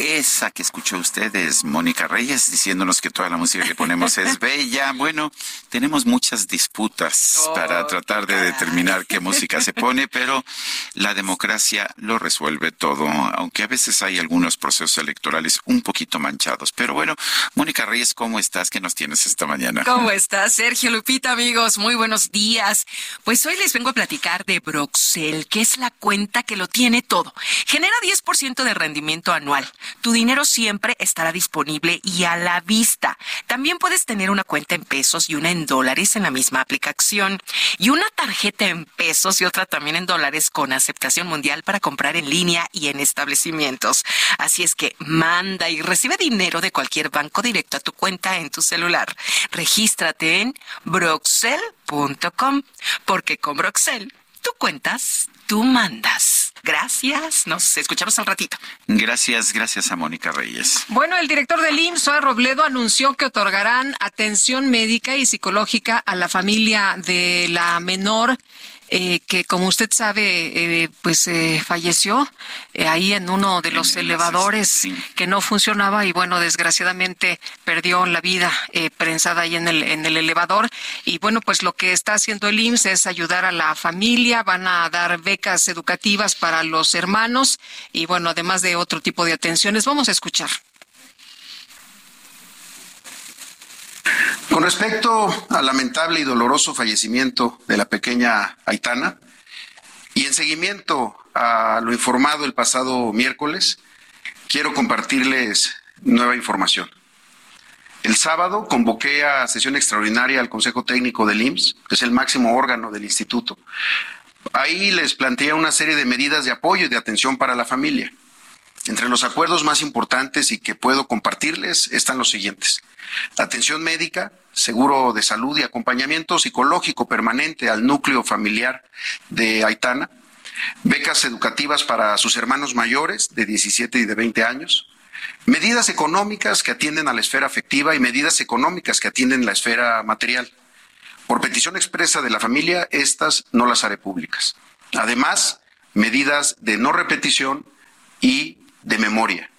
esa que escuchó usted es Mónica Reyes diciéndonos que toda la música que ponemos es bella. Bueno, tenemos muchas disputas Oh, para tratar de determinar qué música se pone, pero la democracia lo resuelve todo, aunque a veces hay algunos procesos electorales un poquito manchados. Pero bueno, Mónica Reyes, ¿cómo estás? ¿Qué nos tienes esta mañana? ¿Cómo estás, Sergio Lupita, amigos? Muy buenos días. Pues hoy les vengo a platicar de Broxel, que es la cuenta que lo tiene todo. Genera 10% de rendimiento anual. Tu dinero siempre estará disponible y a la vista. También puedes tener una cuenta en pesos y una en dólares en la misma aplicación. Y una tarjeta en pesos y otra también en dólares con aceptación mundial para comprar en línea y en establecimientos. Así es que manda y recibe dinero de cualquier banco directo a tu cuenta en tu celular. Regístrate en broxel.com porque con Broxel tú cuentas, tú mandas. Gracias, nos escuchamos al ratito. Gracias, gracias a Mónica Reyes. Bueno, el director del IMSS, Zoe Robledo, anunció que otorgarán atención médica y psicológica a la familia de la menor eh, que, como usted sabe, eh, pues eh, falleció eh, ahí en uno de los elevadores que no funcionaba y, bueno, desgraciadamente perdió la vida eh, prensada ahí en el, en el elevador. Y, bueno, pues lo que está haciendo el IMSS es ayudar a la familia, van a dar becas educativas para los hermanos y, bueno, además de otro tipo de atenciones. Vamos a escuchar. Con respecto al lamentable y doloroso fallecimiento de la pequeña Aitana, y en seguimiento a lo informado el pasado miércoles, quiero compartirles nueva información. El sábado convoqué a sesión extraordinaria al Consejo Técnico del IMSS, que es el máximo órgano del instituto. Ahí les planteé una serie de medidas de apoyo y de atención para la familia. Entre los acuerdos más importantes y que puedo compartirles están los siguientes. Atención médica, seguro de salud y acompañamiento psicológico permanente al núcleo familiar de Aitana, becas educativas para sus hermanos mayores de 17 y de 20 años, medidas económicas que atienden a la esfera afectiva y medidas económicas que atienden la esfera material. Por petición expresa de la familia, estas no las haré públicas. Además, medidas de no repetición y de memoria.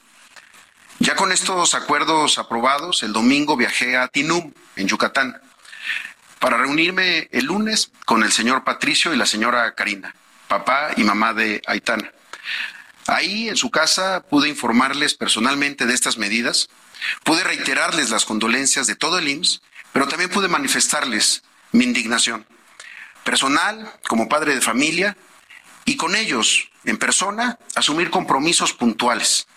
Ya con estos acuerdos aprobados, el domingo viajé a Tinum, en Yucatán, para reunirme el lunes con el señor Patricio y la señora Karina, papá y mamá de Aitana. Ahí, en su casa, pude informarles personalmente de estas medidas, pude reiterarles las condolencias de todo el IMSS, pero también pude manifestarles mi indignación, personal, como padre de familia, y con ellos, en persona, asumir compromisos puntuales.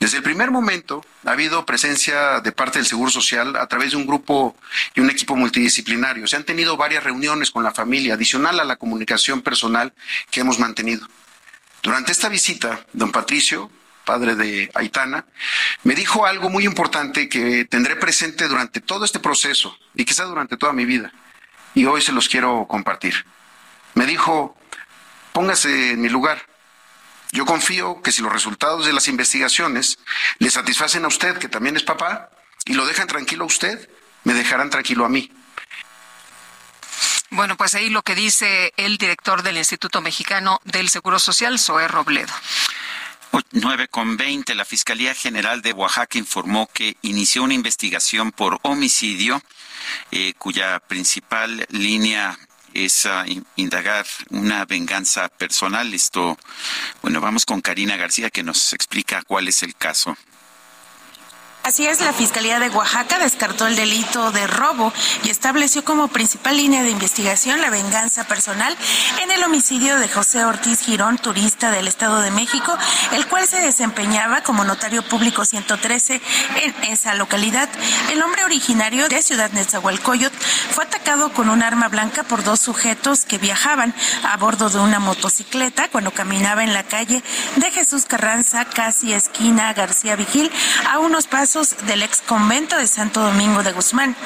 Desde el primer momento ha habido presencia de parte del Seguro Social a través de un grupo y un equipo multidisciplinario. Se han tenido varias reuniones con la familia, adicional a la comunicación personal que hemos mantenido. Durante esta visita, don Patricio, padre de Aitana, me dijo algo muy importante que tendré presente durante todo este proceso y quizá durante toda mi vida. Y hoy se los quiero compartir. Me dijo, póngase en mi lugar. Yo confío que si los resultados de las investigaciones le satisfacen a usted, que también es papá, y lo dejan tranquilo a usted, me dejarán tranquilo a mí. Bueno, pues ahí lo que dice el director del Instituto Mexicano del Seguro Social, Zoé Robledo. 9 con 20, la Fiscalía General de Oaxaca informó que inició una investigación por homicidio, eh, cuya principal línea es indagar una venganza personal. Esto, bueno, vamos con Karina García que nos explica cuál es el caso. Así es, la Fiscalía de Oaxaca descartó el delito de robo y estableció como principal línea de investigación la venganza personal en el homicidio de José Ortiz Girón, turista del Estado de México, el cual se desempeñaba como notario público 113 en esa localidad. El hombre originario de Ciudad Nezahualcóyotl fue atacado con un arma blanca por dos sujetos que viajaban a bordo de una motocicleta cuando caminaba en la calle de Jesús Carranza, casi esquina García Vigil, a unos pasos del ex convento de Santo Domingo de Guzmán.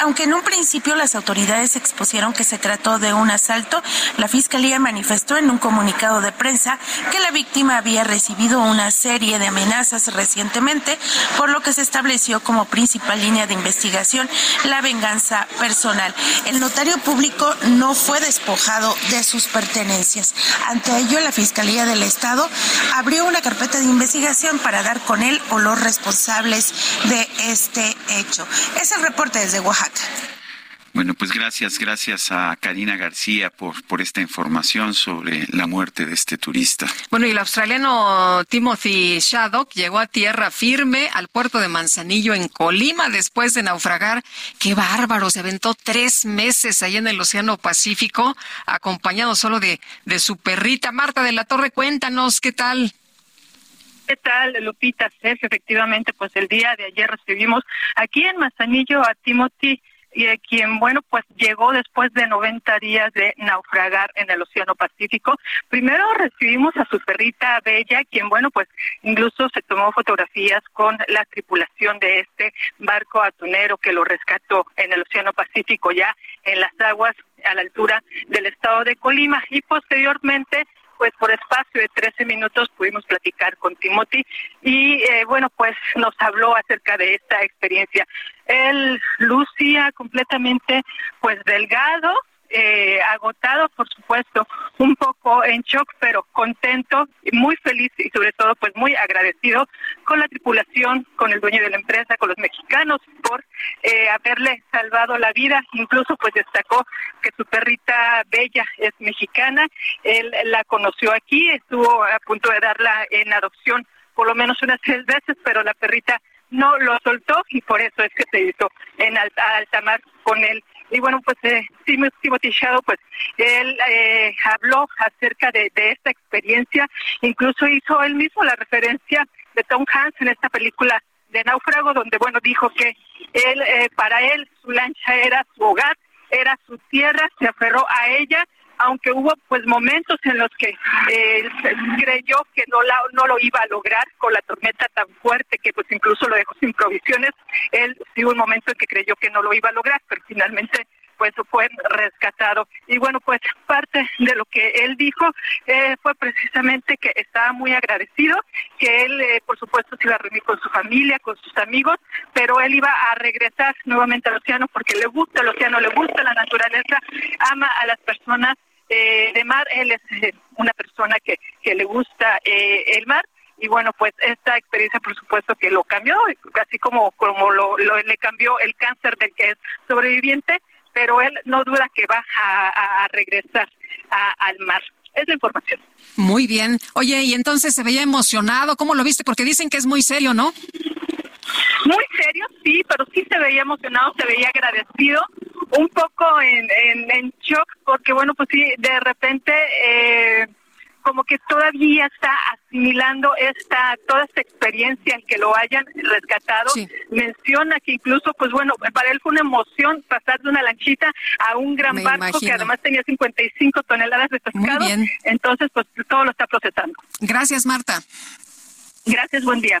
Aunque en un principio las autoridades expusieron que se trató de un asalto, la Fiscalía manifestó en un comunicado de prensa que la víctima había recibido una serie de amenazas recientemente, por lo que se estableció como principal línea de investigación la venganza personal. El notario público no fue despojado de sus pertenencias. Ante ello, la Fiscalía del Estado abrió una carpeta de investigación para dar con él o los responsables de este hecho. Es el reporte desde Oaxaca. Bueno, pues gracias, gracias a Karina García por, por esta información sobre la muerte de este turista. Bueno, y el australiano Timothy Shaddock llegó a tierra firme al puerto de Manzanillo en Colima después de naufragar. Qué bárbaro, se aventó tres meses ahí en el Océano Pacífico, acompañado solo de, de su perrita. Marta de la Torre, cuéntanos, ¿qué tal? ¿Qué tal, Lupita? Sergio, efectivamente, pues el día de ayer recibimos aquí en Manzanillo a Timothy y de quien, bueno, pues llegó después de 90 días de naufragar en el Océano Pacífico. Primero recibimos a su perrita Bella, quien, bueno, pues incluso se tomó fotografías con la tripulación de este barco atunero que lo rescató en el Océano Pacífico, ya en las aguas a la altura del estado de Colima. Y posteriormente pues por espacio de 13 minutos pudimos platicar con Timothy y eh, bueno, pues nos habló acerca de esta experiencia. Él lucía completamente pues delgado, eh, agotado, por supuesto, un poco en shock, pero contento muy feliz y sobre todo pues muy agradecido con la tripulación, con el dueño de la empresa, con los mexicanos por eh, haberle salvado la vida. Incluso pues destacó que su perrita Bella es mexicana. Él la conoció aquí, estuvo a punto de darla en adopción por lo menos unas tres veces, pero la perrita no lo soltó y por eso es que se hizo en alta, alta mar con él y bueno, pues eh, Timothy Shadow, pues él eh, habló acerca de, esta experiencia, incluso hizo él mismo la referencia de Tom Hanks en esta película de Náufrago, donde bueno, dijo que él, eh, para él, su lancha era su hogar, era su tierra, se aferró a ella aunque hubo pues momentos en los que eh, creyó que no, la, no lo iba a lograr con la tormenta tan fuerte que pues incluso lo dejó sin provisiones, él sí un momento en que creyó que no lo iba a lograr, pero finalmente pues fue rescatado. Y bueno, pues parte de lo que él dijo eh, fue precisamente que estaba muy agradecido, que él, eh, por supuesto, se iba a reunir con su familia, con sus amigos, pero él iba a regresar nuevamente al océano porque le gusta el océano, le gusta la naturaleza, ama a las personas eh, de mar. Él es eh, una persona que, que le gusta eh, el mar y bueno, pues esta experiencia por supuesto que lo cambió, así como, como lo, le cambió el cáncer del que es sobreviviente, pero él no duda que va a, regresar al mar. Es la información. Muy bien. Oye, y entonces se veía emocionado, ¿cómo lo viste? Porque dicen que es muy serio, ¿no? Muy serio, sí, pero sí se veía emocionado, se veía agradecido, un poco en, en, shock, porque bueno, pues sí, de repente eh, como que todavía está asimilando esta toda esta experiencia en que lo hayan rescatado. Menciona que incluso, pues bueno, para él fue una emoción pasar de una lanchita a un gran barco que además tenía 55 toneladas de pescado. Entonces, pues todo lo está procesando. Gracias, Marta. Gracias, buen día.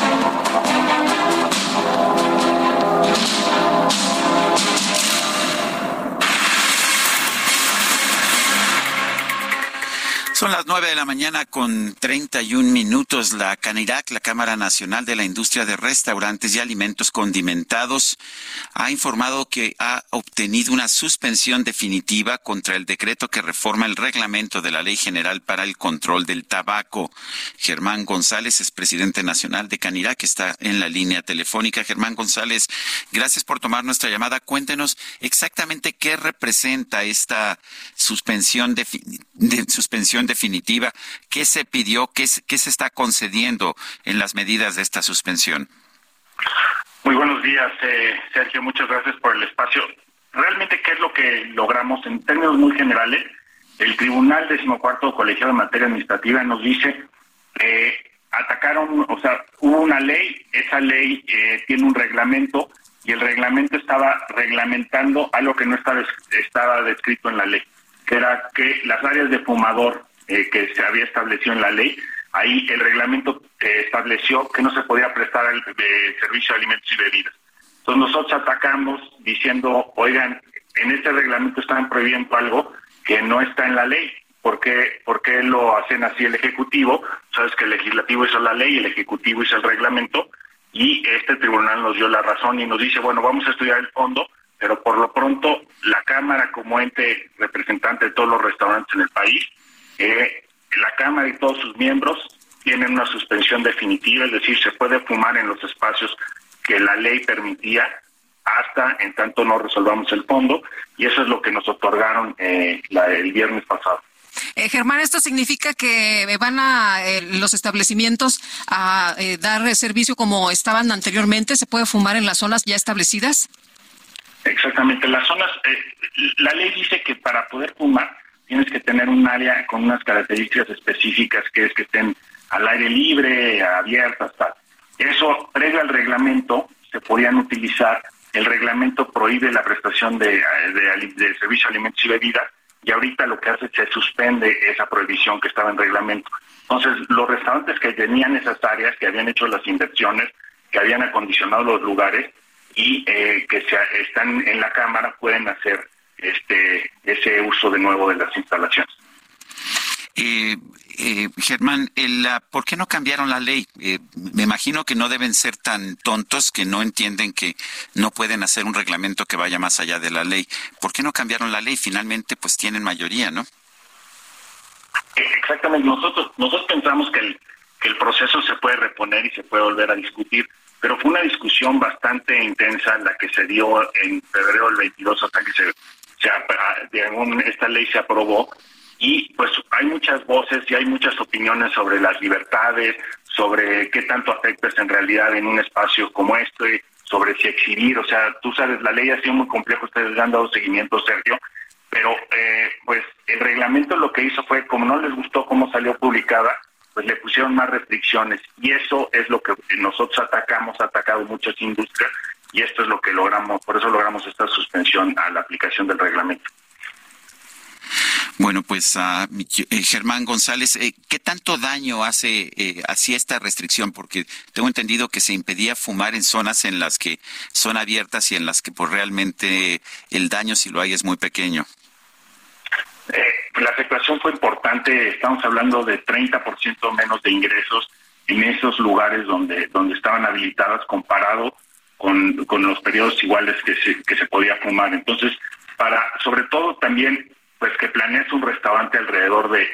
Son las nueve de la mañana con 31 minutos. La CANIRAC, la Cámara Nacional de la Industria de Restaurantes y Alimentos Condimentados, ha informado que ha obtenido una suspensión definitiva contra el decreto que reforma el reglamento de la Ley General para el Control del Tabaco. Germán González es presidente nacional de CANIRAC, está en la línea telefónica. Germán González, gracias por tomar nuestra llamada. Cuéntenos exactamente qué representa esta suspensión, de, suspensión definitiva, qué se pidió, qué, se está concediendo en las medidas de esta suspensión. Muy buenos días, eh, Sergio. Muchas gracias por el espacio. Realmente, ¿qué es lo que logramos en términos muy generales? El Tribunal Decimocuarto Colegiado de Materia Administrativa nos dice que atacaron, o sea, hubo una ley, esa ley eh, tiene un reglamento y el reglamento estaba reglamentando algo que no estaba descrito en la ley, que era que las áreas de fumador eh, que se había establecido en la ley, ahí el reglamento eh, estableció que no se podía prestar el servicio de alimentos y bebidas. Entonces nosotros atacamos diciendo, oigan, en este reglamento están prohibiendo algo que no está en la ley. ¿Por qué, ¿Por qué lo hacen así el Ejecutivo? Sabes que el Legislativo hizo la ley, el Ejecutivo hizo el reglamento, y este tribunal nos dio la razón y nos dice, bueno, vamos a estudiar el fondo, pero por lo pronto la Cámara como ente representante de todos los restaurantes en el país, eh, la Cámara y todos sus miembros tienen una suspensión definitiva, es decir, se puede fumar en los espacios que la ley permitía hasta en tanto no resolvamos el fondo y eso es lo que nos otorgaron eh, el viernes pasado. Eh, Germán, ¿esto significa que van a eh, los establecimientos a eh, dar servicio como estaban anteriormente? ¿Se puede fumar en las zonas ya establecidas? Exactamente, las zonas, la ley dice que para poder fumar tienes que tener un área con unas características específicas, que es que estén al aire libre, abiertas, tal. Eso, previo al reglamento, se podían utilizar. El reglamento prohíbe la prestación de, de servicio de alimentos y bebidas y ahorita lo que hace es se suspende esa prohibición que estaba en reglamento. Entonces, los restaurantes que tenían esas áreas, que habían hecho las inversiones, que habían acondicionado los lugares y eh, que se, están en la Cámara pueden hacer este ese uso de nuevo de las instalaciones. Eh, eh, Germán, el, ¿por qué no cambiaron la ley? Eh, me imagino que no deben ser tan tontos que no entienden que no pueden hacer un reglamento que vaya más allá de la ley. ¿Por qué no cambiaron la ley? Finalmente, pues tienen mayoría, ¿no? Exactamente. Nosotros nosotros pensamos que el, que el proceso se puede reponer y se puede volver a discutir, pero fue una discusión bastante intensa la que se dio en febrero del 22 hasta que se, se esta ley se aprobó y pues hay muchas voces y hay muchas opiniones sobre las libertades, sobre qué tanto afectas en realidad en un espacio como este, sobre si exhibir, o sea, tú sabes, la ley ha sido muy compleja, ustedes le han dado seguimiento, Sergio, pero eh, pues el reglamento lo que hizo fue, como no les gustó cómo salió publicada, pues le pusieron más restricciones y eso es lo que nosotros atacamos, ha atacado muchas industrias y esto es lo que logramos, por eso logramos esta suspensión a la aplicación del reglamento. Bueno, pues uh, Germán González, eh, ¿qué tanto daño hace eh, así esta restricción? Porque tengo entendido que se impedía fumar en zonas en las que son abiertas y en las que pues realmente el daño si lo hay es muy pequeño. la afectación fue importante, estamos hablando de 30% menos de ingresos en esos lugares donde, donde estaban habilitadas comparado con, con los periodos iguales que se, que se podía fumar. Entonces, para, sobre todo también pues que planees un restaurante alrededor de,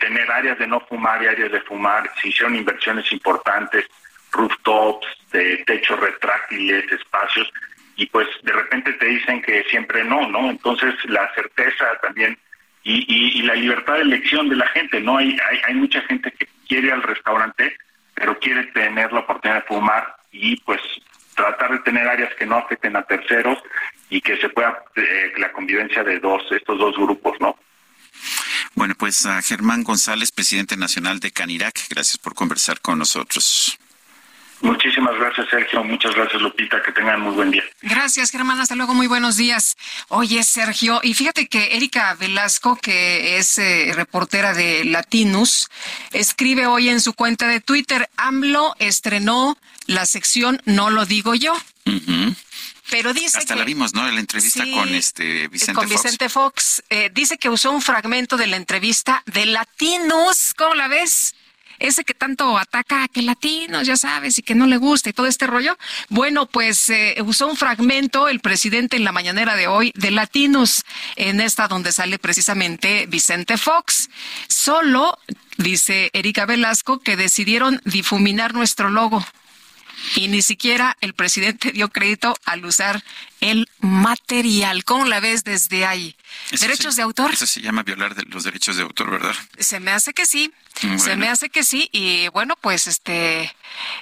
tener áreas de no fumar y áreas de fumar, se hicieron inversiones importantes, rooftops, de techos retráctiles, espacios, y pues de repente te dicen que siempre no, ¿no? Entonces la certeza también y, la libertad de elección de la gente, ¿no? Hay, hay, hay mucha gente que quiere al restaurante, pero quiere tener la oportunidad de fumar y pues tratar de tener áreas que no afecten a terceros y que se pueda eh, la convivencia de dos estos dos grupos, ¿no? Bueno, pues a Germán González, presidente nacional de Canirac, gracias por conversar con nosotros. Muchísimas gracias, Sergio. Muchas gracias, Lupita. Que tengan muy buen día. Gracias, Germán. Hasta luego. Muy buenos días. Oye, Sergio, y fíjate que Erika Velasco, que es eh, reportera de Latinus, escribe hoy en su cuenta de Twitter, AMLO estrenó la sección No lo digo yo. Pero dice Hasta que... la vimos, ¿no? La entrevista Sí, con este Vicente con Fox. Vicente Fox. eh, dice que usó un fragmento de la entrevista de Latinos. ¿Cómo la ves? Ese que tanto ataca a que latinos, ya sabes, y que no le gusta y todo este rollo. Bueno, pues eh, usó un fragmento el presidente en la mañanera de hoy de Latinos, en esta donde sale precisamente Vicente Fox. Solo, dice Erika Velasco, que decidieron difuminar nuestro logo. Y ni siquiera el presidente dio crédito al usar el material. ¿Cómo la ves desde ahí? Eso ¿Derechos sí- de autor? Eso se llama violar de- los derechos de autor, ¿verdad? Se me hace que sí. Se me hace que sí. Y bueno, pues este,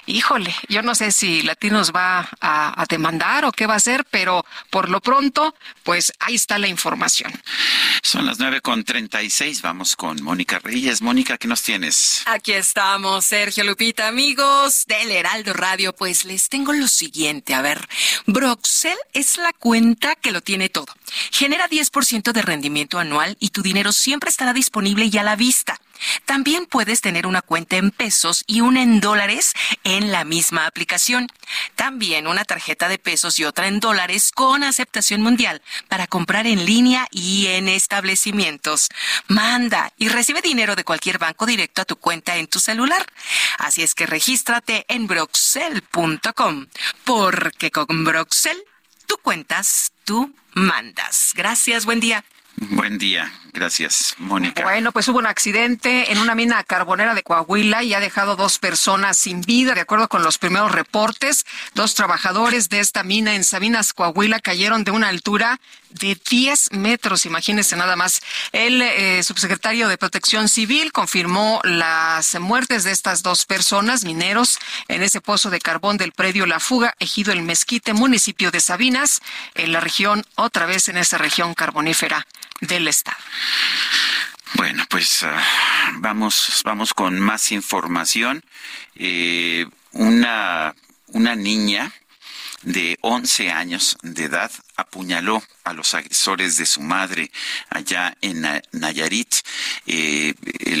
híjole, yo no sé si Latinos va a, a demandar o qué va a hacer, pero por lo pronto, pues ahí está la información. Son las nueve con treinta y seis. Vamos con Mónica Reyes. Mónica, ¿qué nos tienes? Aquí estamos, Sergio Lupita, amigos del Heraldo Radio. Pues les tengo lo siguiente. A ver, Broxel es la cuenta que lo tiene todo. Genera 10% de rendimiento anual y tu dinero siempre estará disponible y a la vista. También puedes tener una cuenta en pesos y una en dólares en la misma aplicación. También una tarjeta de pesos y otra en dólares con aceptación mundial para comprar en línea y en establecimientos. Manda y recibe dinero de cualquier banco directo a tu cuenta en tu celular. Así es que regístrate en broxel.com porque con Broxel tú cuentas, tú mandas. Gracias, buen día. Buen día. Gracias, Mónica. Bueno, pues hubo un accidente en una mina carbonera de Coahuila y ha dejado dos personas sin vida, de acuerdo con los primeros reportes. Dos trabajadores de esta mina en Sabinas, Coahuila, cayeron de una altura de 10 metros, imagínense nada más. El eh, subsecretario de Protección Civil confirmó las muertes de estas dos personas, mineros, en ese pozo de carbón del predio La Fuga, ejido El Mezquite, municipio de Sabinas, en la región, otra vez en esa región carbonífera del estado. Bueno, pues ah, vamos, vamos con más información. Eh, una, una niña de 11 años de edad apuñaló a los agresores de su madre allá en Na- Nayarit. Eh,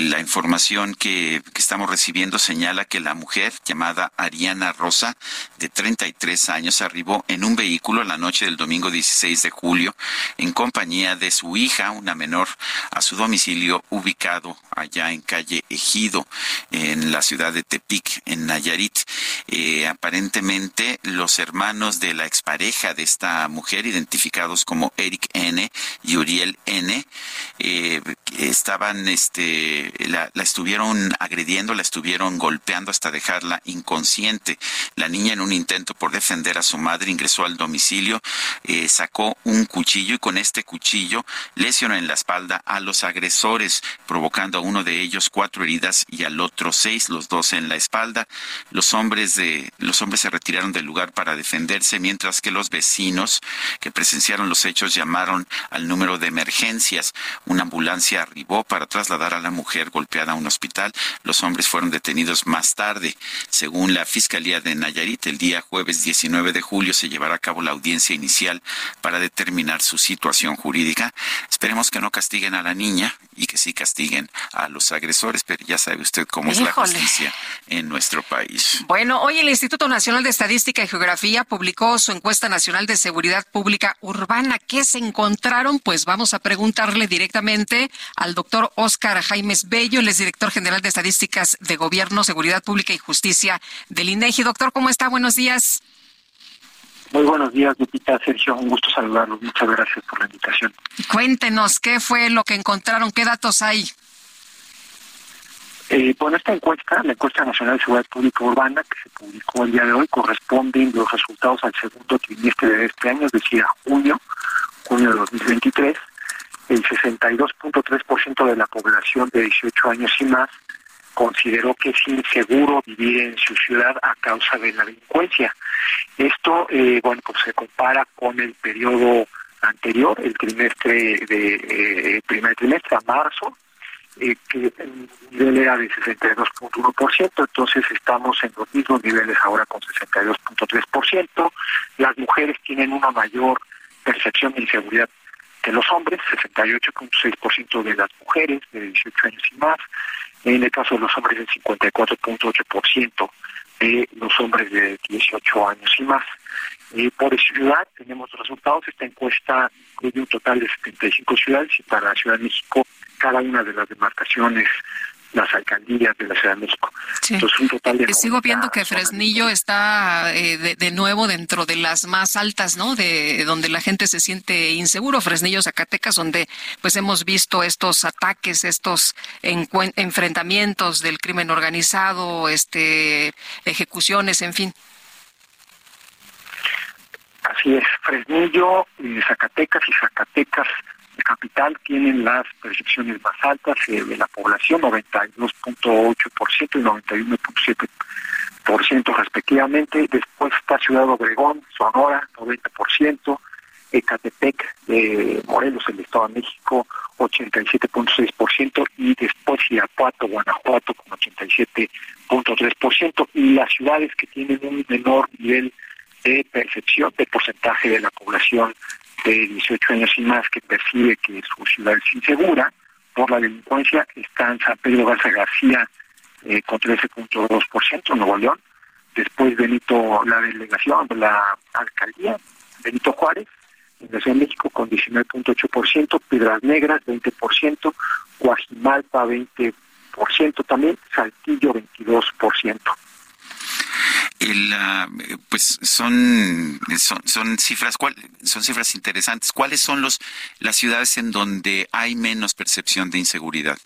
la información que, que estamos recibiendo señala que la mujer llamada Ariana Rosa, de 33 años, arribó en un vehículo la noche del domingo 16 de julio en compañía de su hija, una menor, a su domicilio ubicado allá en calle Ejido, en la ciudad de Tepic, en Nayarit. Eh, aparentemente, los hermanos de la expareja de esta mujer, identificados como Eric N. y Uriel N., eh, estaban, este, la, la estuvieron agrediendo, la estuvieron golpeando hasta dejarla inconsciente. La niña, en un intento por defender a su madre, ingresó al domicilio, eh, sacó un cuchillo y con este cuchillo lesionó en la espalda a los agresores, provocando a uno de ellos cuatro heridas y al otro seis, los dos en la espalda. Los hombres de, los hombres se retiraron del lugar para defenderse, mientras que los vecinos que presenciaron los hechos llamaron al número de emergencias. Una ambulancia arribó para trasladar a la mujer golpeada a un hospital. Los hombres fueron detenidos más tarde. Según la Fiscalía de Nayarit, el día jueves 19 de julio se llevará a cabo la audiencia inicial para determinar su situación jurídica. Esperemos que no castiguen a la niña y que sí castiguen a los agresores, pero ya sabe usted cómo es la justicia en nuestro país. Bueno, hoy el Instituto Nacional de Estadística y Geografía publicó su encuesta nacional de seguridad pública urbana. ¿Qué se encontraron? Pues vamos a preguntarle directamente al doctor Oscar Jaimes Bello, es director general de Estadísticas de Gobierno, Seguridad Pública y Justicia del INEGI. Doctor, ¿cómo está? Buenos días. Muy buenos días, Lupita, Sergio, un gusto saludarlos. Muchas gracias por la invitación. Cuéntenos, ¿qué fue lo que encontraron? ¿Qué datos hay? Eh, bueno, esta encuesta, la encuesta nacional de seguridad pública urbana que se publicó el día de hoy, corresponden los resultados al segundo trimestre de este año, es decir, a junio, junio de 2023. El 62.3% de la población de 18 años y más consideró que es inseguro vivir en su ciudad a causa de la delincuencia. Esto, eh, bueno, pues se compara con el periodo anterior, el trimestre de eh, primer trimestre a marzo, eh, que el nivel era de 62.1%, entonces estamos en los mismos niveles ahora con 62.3%. Las mujeres tienen una mayor percepción de inseguridad que los hombres, 68.6% de las mujeres de 18 años y más, en el caso de los hombres el 54.8% de los hombres de 18 años y más. Eh, por ciudad tenemos resultados. Esta encuesta incluye un total de 75 ciudades y para la Ciudad de México cada una de las demarcaciones las alcaldías de la Ciudad de México. Entonces, un total de Eh, Sigo viendo que Fresnillo está eh, de, de nuevo dentro de las más altas, ¿no? De donde la gente se siente inseguro. Fresnillo, Zacatecas, donde pues hemos visto estos ataques, estos enfrentamientos del crimen organizado, este, ejecuciones, en fin. Así es, Fresnillo, eh, Zacatecas y Zacatecas de capital tienen las percepciones más altas eh, de la población, 92.8% y 91.7% respectivamente. Después está Ciudad Obregón, Sonora, 90%. Ecatepec de Morelos, el Estado de México, 87.6%, y después Irapuato, Guanajuato, con 87.3%, y las ciudades que tienen un menor nivel de percepción de porcentaje de la población de 18 años y más que percibe que su ciudad es insegura por la delincuencia están San Pedro Garza García eh, con 13.2%, Nuevo León, después Benito, la delegación de la alcaldía, Benito Juárez, en la Ciudad de México con 19.8%, Piedras Negras 20%, Guajimalpa 20% también, Saltillo 22%. El, ah, eh, pues son, son son cifras cuál, son cifras interesantes. ¿Cuáles son los las ciudades en donde hay menos percepción de inseguridad?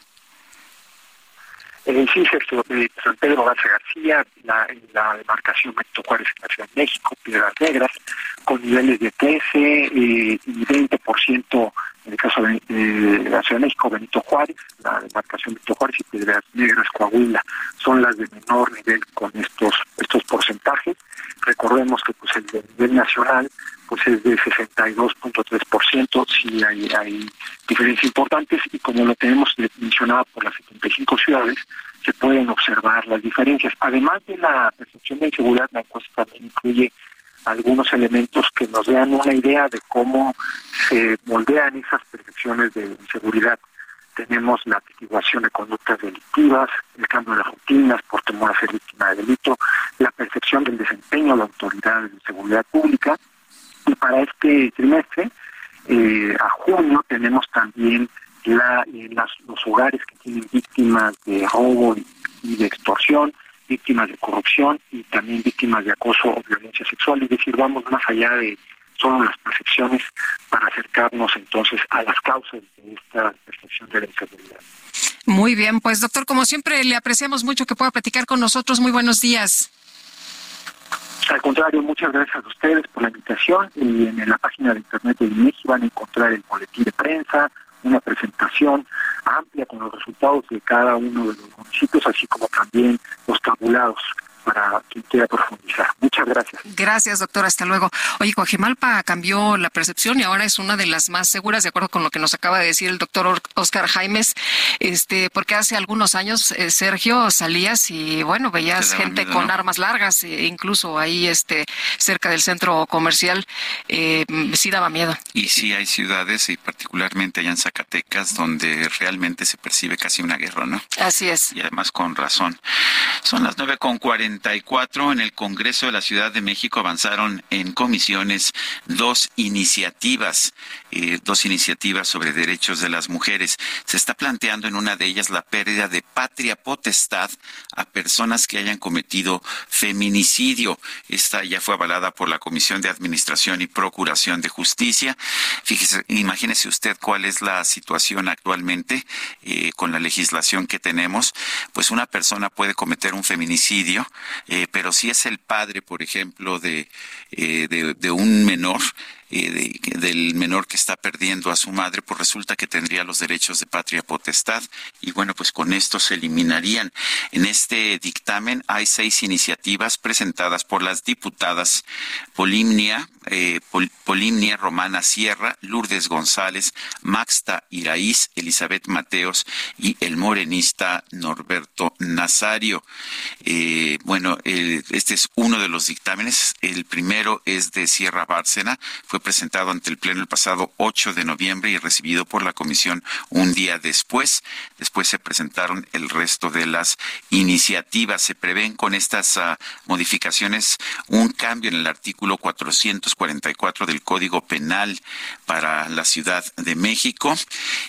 Eh, eh, San Pedro Garza García, la, la demarcación Benito Juárez en la Ciudad de México, Piedras Negras, con niveles de 13 eh, y 20% en el caso de, la Ciudad de México, Benito Juárez, la demarcación Benito Juárez y Piedras Negras, Coahuila, son las de menor nivel con estos estos porcentajes. Recordemos que pues el de nivel nacional pues es de 62.3%, sí hay, hay diferencias importantes y como lo tenemos mencionado por las 75 ciudades, se pueden observar las diferencias. Además de la percepción de inseguridad, la encuesta también incluye algunos elementos que nos dan una idea de cómo se moldean esas percepciones de inseguridad. Tenemos la atestiguación de conductas delictivas, el cambio de rutinas por temor a ser víctima de delito, la percepción del desempeño de la autoridad de seguridad pública. Y para este trimestre, eh, a junio, tenemos también la, eh, las- los hogares que tienen víctimas de robo y de extorsión, víctimas de corrupción y también víctimas de acoso o violencia sexual. Es decir, vamos más allá de solo las percepciones para acercarnos entonces a las causas de esta percepción de la inseguridad. Muy bien, pues doctor, como siempre, le apreciamos mucho que pueda platicar con nosotros. Muy buenos días. Al contrario, muchas gracias a ustedes por la invitación y en la página de internet de INEGI van a encontrar el boletín de prensa, una presentación amplia con los resultados de cada uno de los municipios, así como también los tabulados para quien quiera profundizar. Muchas gracias. Gracias, doctor. Hasta luego. Oye, Coajimalpa cambió la percepción y ahora es una de las más seguras, de acuerdo con lo que nos acaba de decir el doctor Or- Oscar Jaimes, este, porque hace algunos años, eh, Sergio, salías y, bueno, veías gente miedo, con ¿no? armas largas, eh, incluso ahí, este, cerca del centro comercial, eh, sí daba miedo. Y sí hay ciudades, y particularmente allá en Zacatecas, donde realmente se percibe casi una guerra, ¿no? Así es. Y además con razón. Son las nueve con cuarenta En el Congreso de la Ciudad de México avanzaron en comisiones dos iniciativas, eh, dos iniciativas sobre derechos de las mujeres. Se está planteando en una de ellas la pérdida de patria potestad a personas que hayan cometido feminicidio. Esta ya fue avalada por la Comisión de Administración y Procuración de Justicia. Fíjese, imagínese usted cuál es la situación actualmente eh, con la legislación que tenemos. Pues una persona puede cometer un feminicidio, eh, pero si es el padre, por ejemplo, de, eh, de, de un menor, eh, de- del menor que está perdiendo a su madre, pues resulta que tendría los derechos de patria potestad y bueno, pues con esto se eliminarían. En este dictamen hay seis iniciativas presentadas por las diputadas Polimnia, eh, Pol- Polimnia Romana Sierra, Lourdes González, Maxta Iraíz, Elizabeth Mateos y el morenista Norberto Nazario. Eh, bueno, eh, este es uno de los dictámenes. El primero es de Sierra Bárcena, fue presentado ante el Pleno el pasado 8 de noviembre y recibido por la Comisión un día después. Después se presentaron el resto de las iniciativas. Se prevén con estas ah, modificaciones un cambio en el artículo 444 del Código Penal para la Ciudad de México.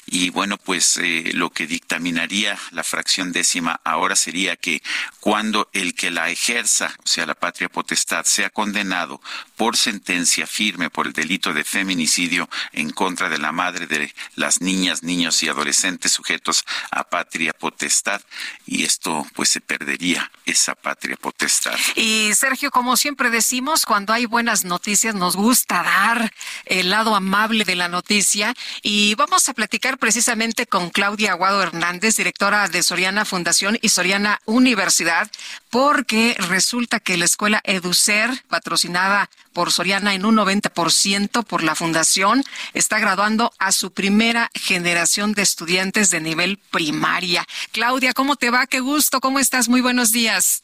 Y bueno, pues eh, lo que dictaminaría la fracción décima ahora sería que cuando el que la ejerza, o sea, la patria potestad, sea condenado por sentencia firme por el delito de feminicidio en contra de la madre de las niñas, niños y adolescentes sujetos a patria potestad. Y esto pues se perdería esa patria potestad. Y Sergio, como siempre decimos, cuando hay buenas noticias nos gusta dar el lado amable de la noticia y vamos a platicar precisamente con Claudia Aguado Hernández, directora de Soriana Fundación y Soriana Universidad, porque resulta que la escuela Educer, patrocinada por Soriana en un 90% por la fundación, está graduando a su primera generación de estudiantes de nivel primaria. Claudia, ¿cómo te va? Qué gusto, ¿cómo estás? Muy buenos días.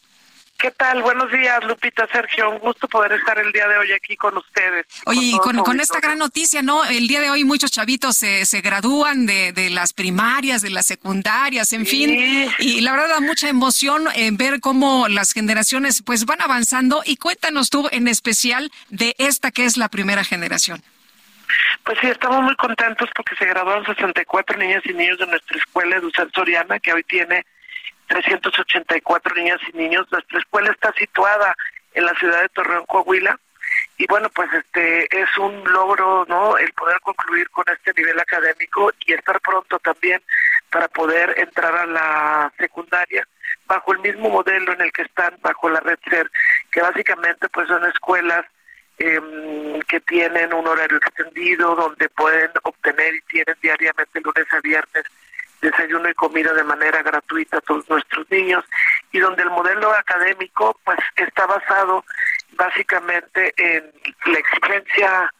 ¿Qué tal? Buenos días, Lupita, Sergio. Un gusto poder estar el día de hoy aquí con ustedes. Oye, y con, con esta gran noticia, ¿no? El día de hoy muchos chavitos se, se gradúan de, de las primarias, de las secundarias, en fin. Y la verdad da mucha emoción en ver cómo las generaciones pues van avanzando. Y cuéntanos tú en especial de esta que es la primera generación. Pues sí, estamos muy contentos porque se graduaron 64 niñas y niños de nuestra escuela Educen Soriana, que hoy tiene 384 niñas y niños. Nuestra escuela está situada en la ciudad de Torreón, Coahuila. Y bueno, pues este es un logro, ¿no? El poder concluir con este nivel académico y estar pronto también para poder entrar a la secundaria bajo el mismo modelo en el que están bajo la red SER, que básicamente pues son escuelas em, que tienen un horario extendido, donde pueden obtener y tienen diariamente lunes a viernes desayuno y comida de manera gratuita a todos nuestros niños y donde el modelo académico pues está basado básicamente en la exigencia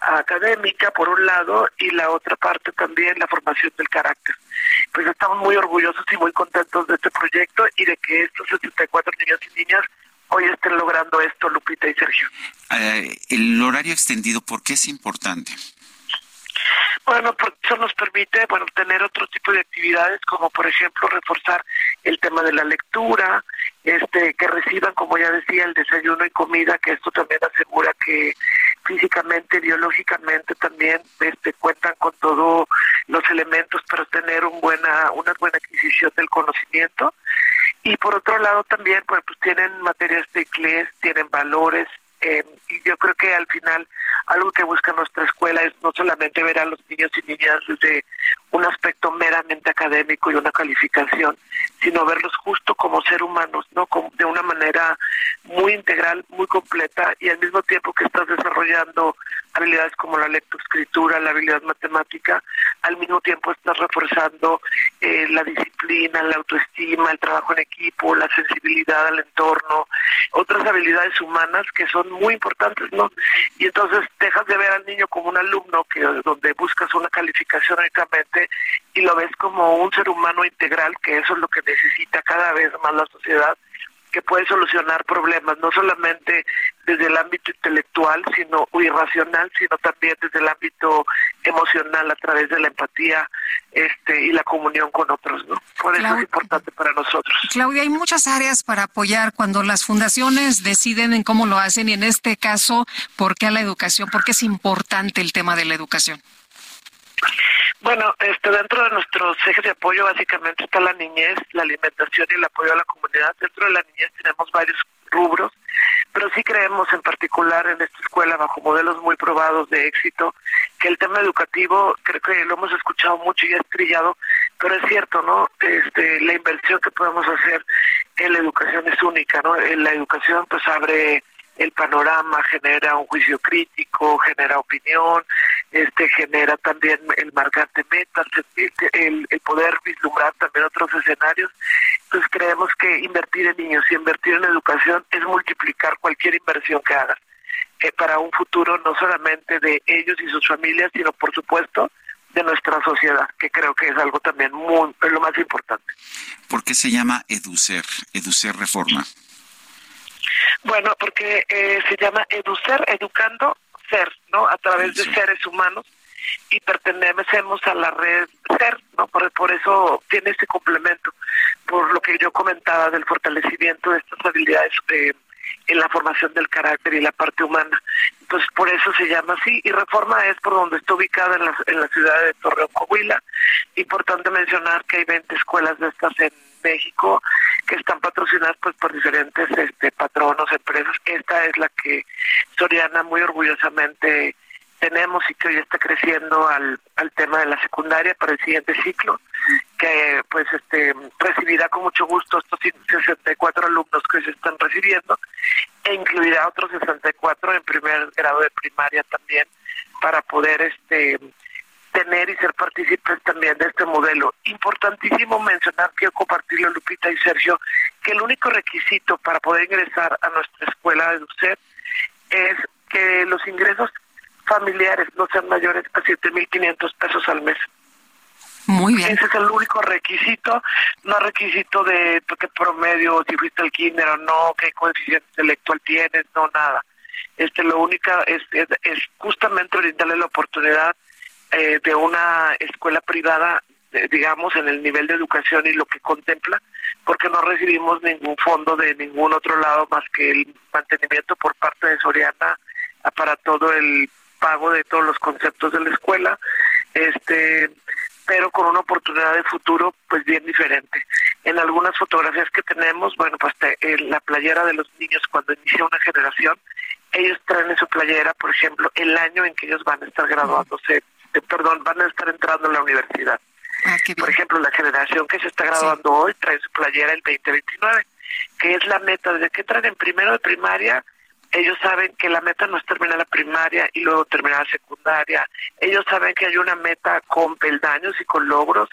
académica por un lado y la otra parte también la formación del carácter. Pues estamos muy orgullosos y muy contentos de este proyecto y de que estos 64 niños y niñas hoy estén logrando esto, Lupita y Sergio. Eh, el horario extendido, ¿por qué es importante? Bueno, porque eso nos permite, bueno, tener otro tipo de actividades, como por ejemplo reforzar el tema de la lectura, este, que reciban, como ya decía, el desayuno y comida, que esto también asegura que físicamente, biológicamente también, este, cuentan con todos los elementos para tener un buena, una buena adquisición del conocimiento. Y por otro lado también, pues, tienen materias de inglés, tienen valores, eh, y yo creo que al final algo que busca nuestra escuela es no solamente ver a los niños y niñas desde un aspecto meramente académico y una calificación, sino verlos justo como ser humanos, ¿no? De una manera muy integral, muy completa y al mismo tiempo que estás desarrollando habilidades como la lectoescritura, la habilidad matemática, al mismo tiempo estás reforzando eh, la disciplina, la autoestima, el trabajo en equipo, la sensibilidad al entorno, otras habilidades humanas que son muy importantes, ¿no? Y entonces dejas de ver al niño como un alumno que donde buscas una calificación únicamente y lo ves como un ser humano integral, que eso es lo que necesita cada vez más la sociedad, que puede solucionar problemas, no solamente desde el ámbito intelectual, sino o irracional, sino también desde el ámbito emocional a través de la empatía este y la comunión con otros, ¿no? Por eso es importante para nosotros. Claudia, hay muchas áreas para apoyar cuando las fundaciones deciden en cómo lo hacen y en este caso, ¿por qué a la educación? ¿Por qué es importante el tema de la educación? Bueno, este, dentro de nuestros ejes de apoyo básicamente está la niñez, la alimentación y el apoyo a la comunidad. Dentro de la niñez tenemos varios rubros, pero sí creemos en particular en esta escuela bajo modelos muy probados de éxito que el tema educativo creo que lo hemos escuchado mucho y es trillado, pero es cierto, ¿no? Este, la inversión que podemos hacer en la educación es única, ¿no? En la educación pues abre el panorama, genera un juicio crítico, genera opinión, este genera también el marcarte metas, el, el poder vislumbrar también otros escenarios. Entonces creemos que invertir en niños y invertir en educación es multiplicar cualquier inversión que hagas para un futuro no solamente de ellos y sus familias, sino por supuesto de nuestra sociedad, que creo que es algo también muy, es lo más importante. ¿Por qué se llama Educer? Educer Reforma. Bueno, porque eh, se llama Educer, Educando ser, ¿no? A través de seres humanos y pertenecemos a la red ser, ¿no? Por, por eso tiene ese complemento, por lo que yo comentaba del fortalecimiento de estas habilidades eh, en la formación del carácter y la parte humana. Entonces, por eso se llama así. Y Reforma es por donde está ubicada en la, en la ciudad de Torreón, Coahuila. Importante mencionar que hay 20 escuelas de estas en México que están patrocinadas pues por diferentes este, patronos, empresas. Esta es la que Soriana muy orgullosamente tenemos y que hoy está creciendo al, al tema de la secundaria para el siguiente ciclo, que pues este recibirá con mucho gusto estos 64 alumnos que se están recibiendo e incluirá otros 64 en primer grado de primaria también para poder este tener y ser partícipes también de este modelo. Importantísimo mencionar, quiero compartirlo Lupita y Sergio, que el único requisito para poder ingresar a nuestra escuela de UCED es que los ingresos familiares no sean mayores a 7.500 pesos al mes. Muy bien. Ese es el único requisito, no requisito de qué promedio, si fuiste al kinder o no, qué coeficiente intelectual tienes, no nada. Este, lo único es, es, es justamente brindarle la oportunidad eh, de una escuela privada, eh, digamos, en el nivel de educación y lo que contempla, porque no recibimos ningún fondo de ningún otro lado más que el mantenimiento por parte de Soriana para todo el pago de todos los conceptos de la escuela, este pero con una oportunidad de futuro pues bien diferente. En algunas fotografías que tenemos, bueno, pues te, en la playera de los niños cuando inicia una generación, ellos traen en su playera, por ejemplo, el año en que ellos van a estar graduándose, eh, perdón, van a estar entrando a la universidad. por ejemplo, la generación que se está graduando hoy trae su playera el 2029, que es la meta, desde que traen en primero de primaria ellos saben que la meta no es terminar la primaria y luego terminar la secundaria. Ellos saben que hay una meta con peldaños y con logros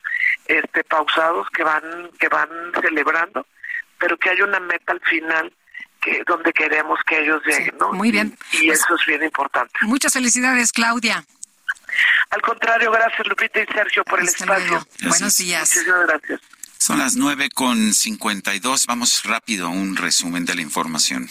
este pausados que van que van celebrando, pero que hay una meta al final que donde queremos que ellos lleguen, ¿no? Muy bien. Y, Pues- eso es bien importante. Muchas felicidades, Claudia. Al contrario, gracias Lupita y Sergio por el espacio. Buenos días. Muchísimas gracias. Son las nueve con 52. Vamos rápido a un resumen de la información.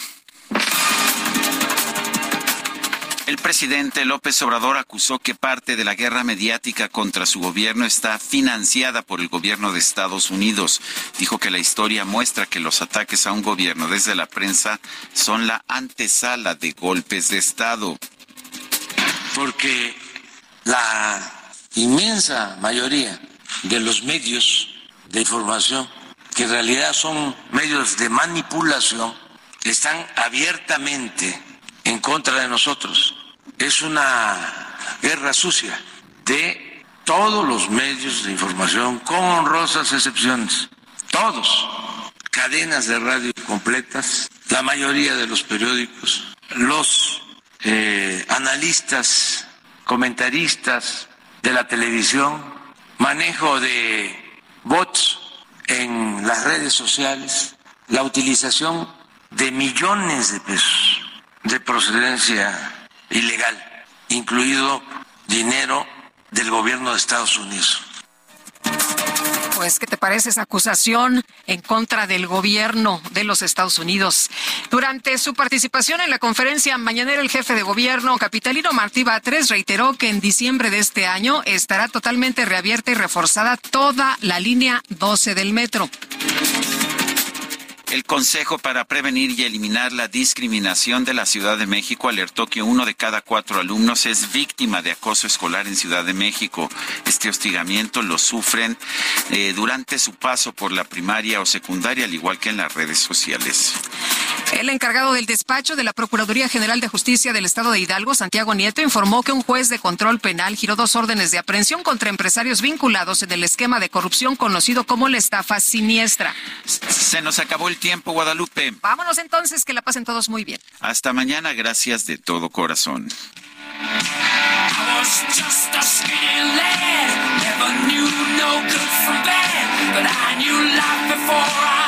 El presidente López Obrador acusó que parte de la guerra mediática contra su gobierno está financiada por el gobierno de Estados Unidos. Dijo que la historia muestra que los ataques a un gobierno desde la prensa son la antesala de golpes de Estado. porque la inmensa mayoría de los medios de información, que en realidad son medios de manipulación, están abiertamente en contra de nosotros. Es una guerra sucia de todos los medios de información, con honrosas excepciones, todos, cadenas de radio completas, la mayoría de los periódicos, los eh, analistas, comentaristas de la televisión, manejo de bots en las redes sociales, la utilización de millones de pesos de procedencia ilegal, incluido dinero del gobierno de Estados Unidos. Pues, ¿qué te parece esa acusación en contra del gobierno de los Estados Unidos? Durante su participación en la conferencia mañanera, el jefe de gobierno capitalino Martí Batres reiteró que en diciembre de este año estará totalmente reabierta y reforzada toda la línea 12 del metro. El Consejo para Prevenir y Eliminar la Discriminación de la Ciudad de México alertó que uno de cada cuatro alumnos es víctima de acoso escolar en Ciudad de México. Este hostigamiento lo sufren eh, durante su paso por la primaria o secundaria, al igual que en las redes sociales. El encargado del despacho de la Procuraduría General de Justicia del Estado de Hidalgo, Santiago Nieto, informó que un juez de control penal giró dos órdenes de aprehensión contra empresarios vinculados en el esquema de corrupción conocido como la estafa siniestra. Se nos acabó el tiempo, Guadalupe. Vámonos entonces, que la pasen todos muy bien. Hasta mañana, gracias de todo corazón. I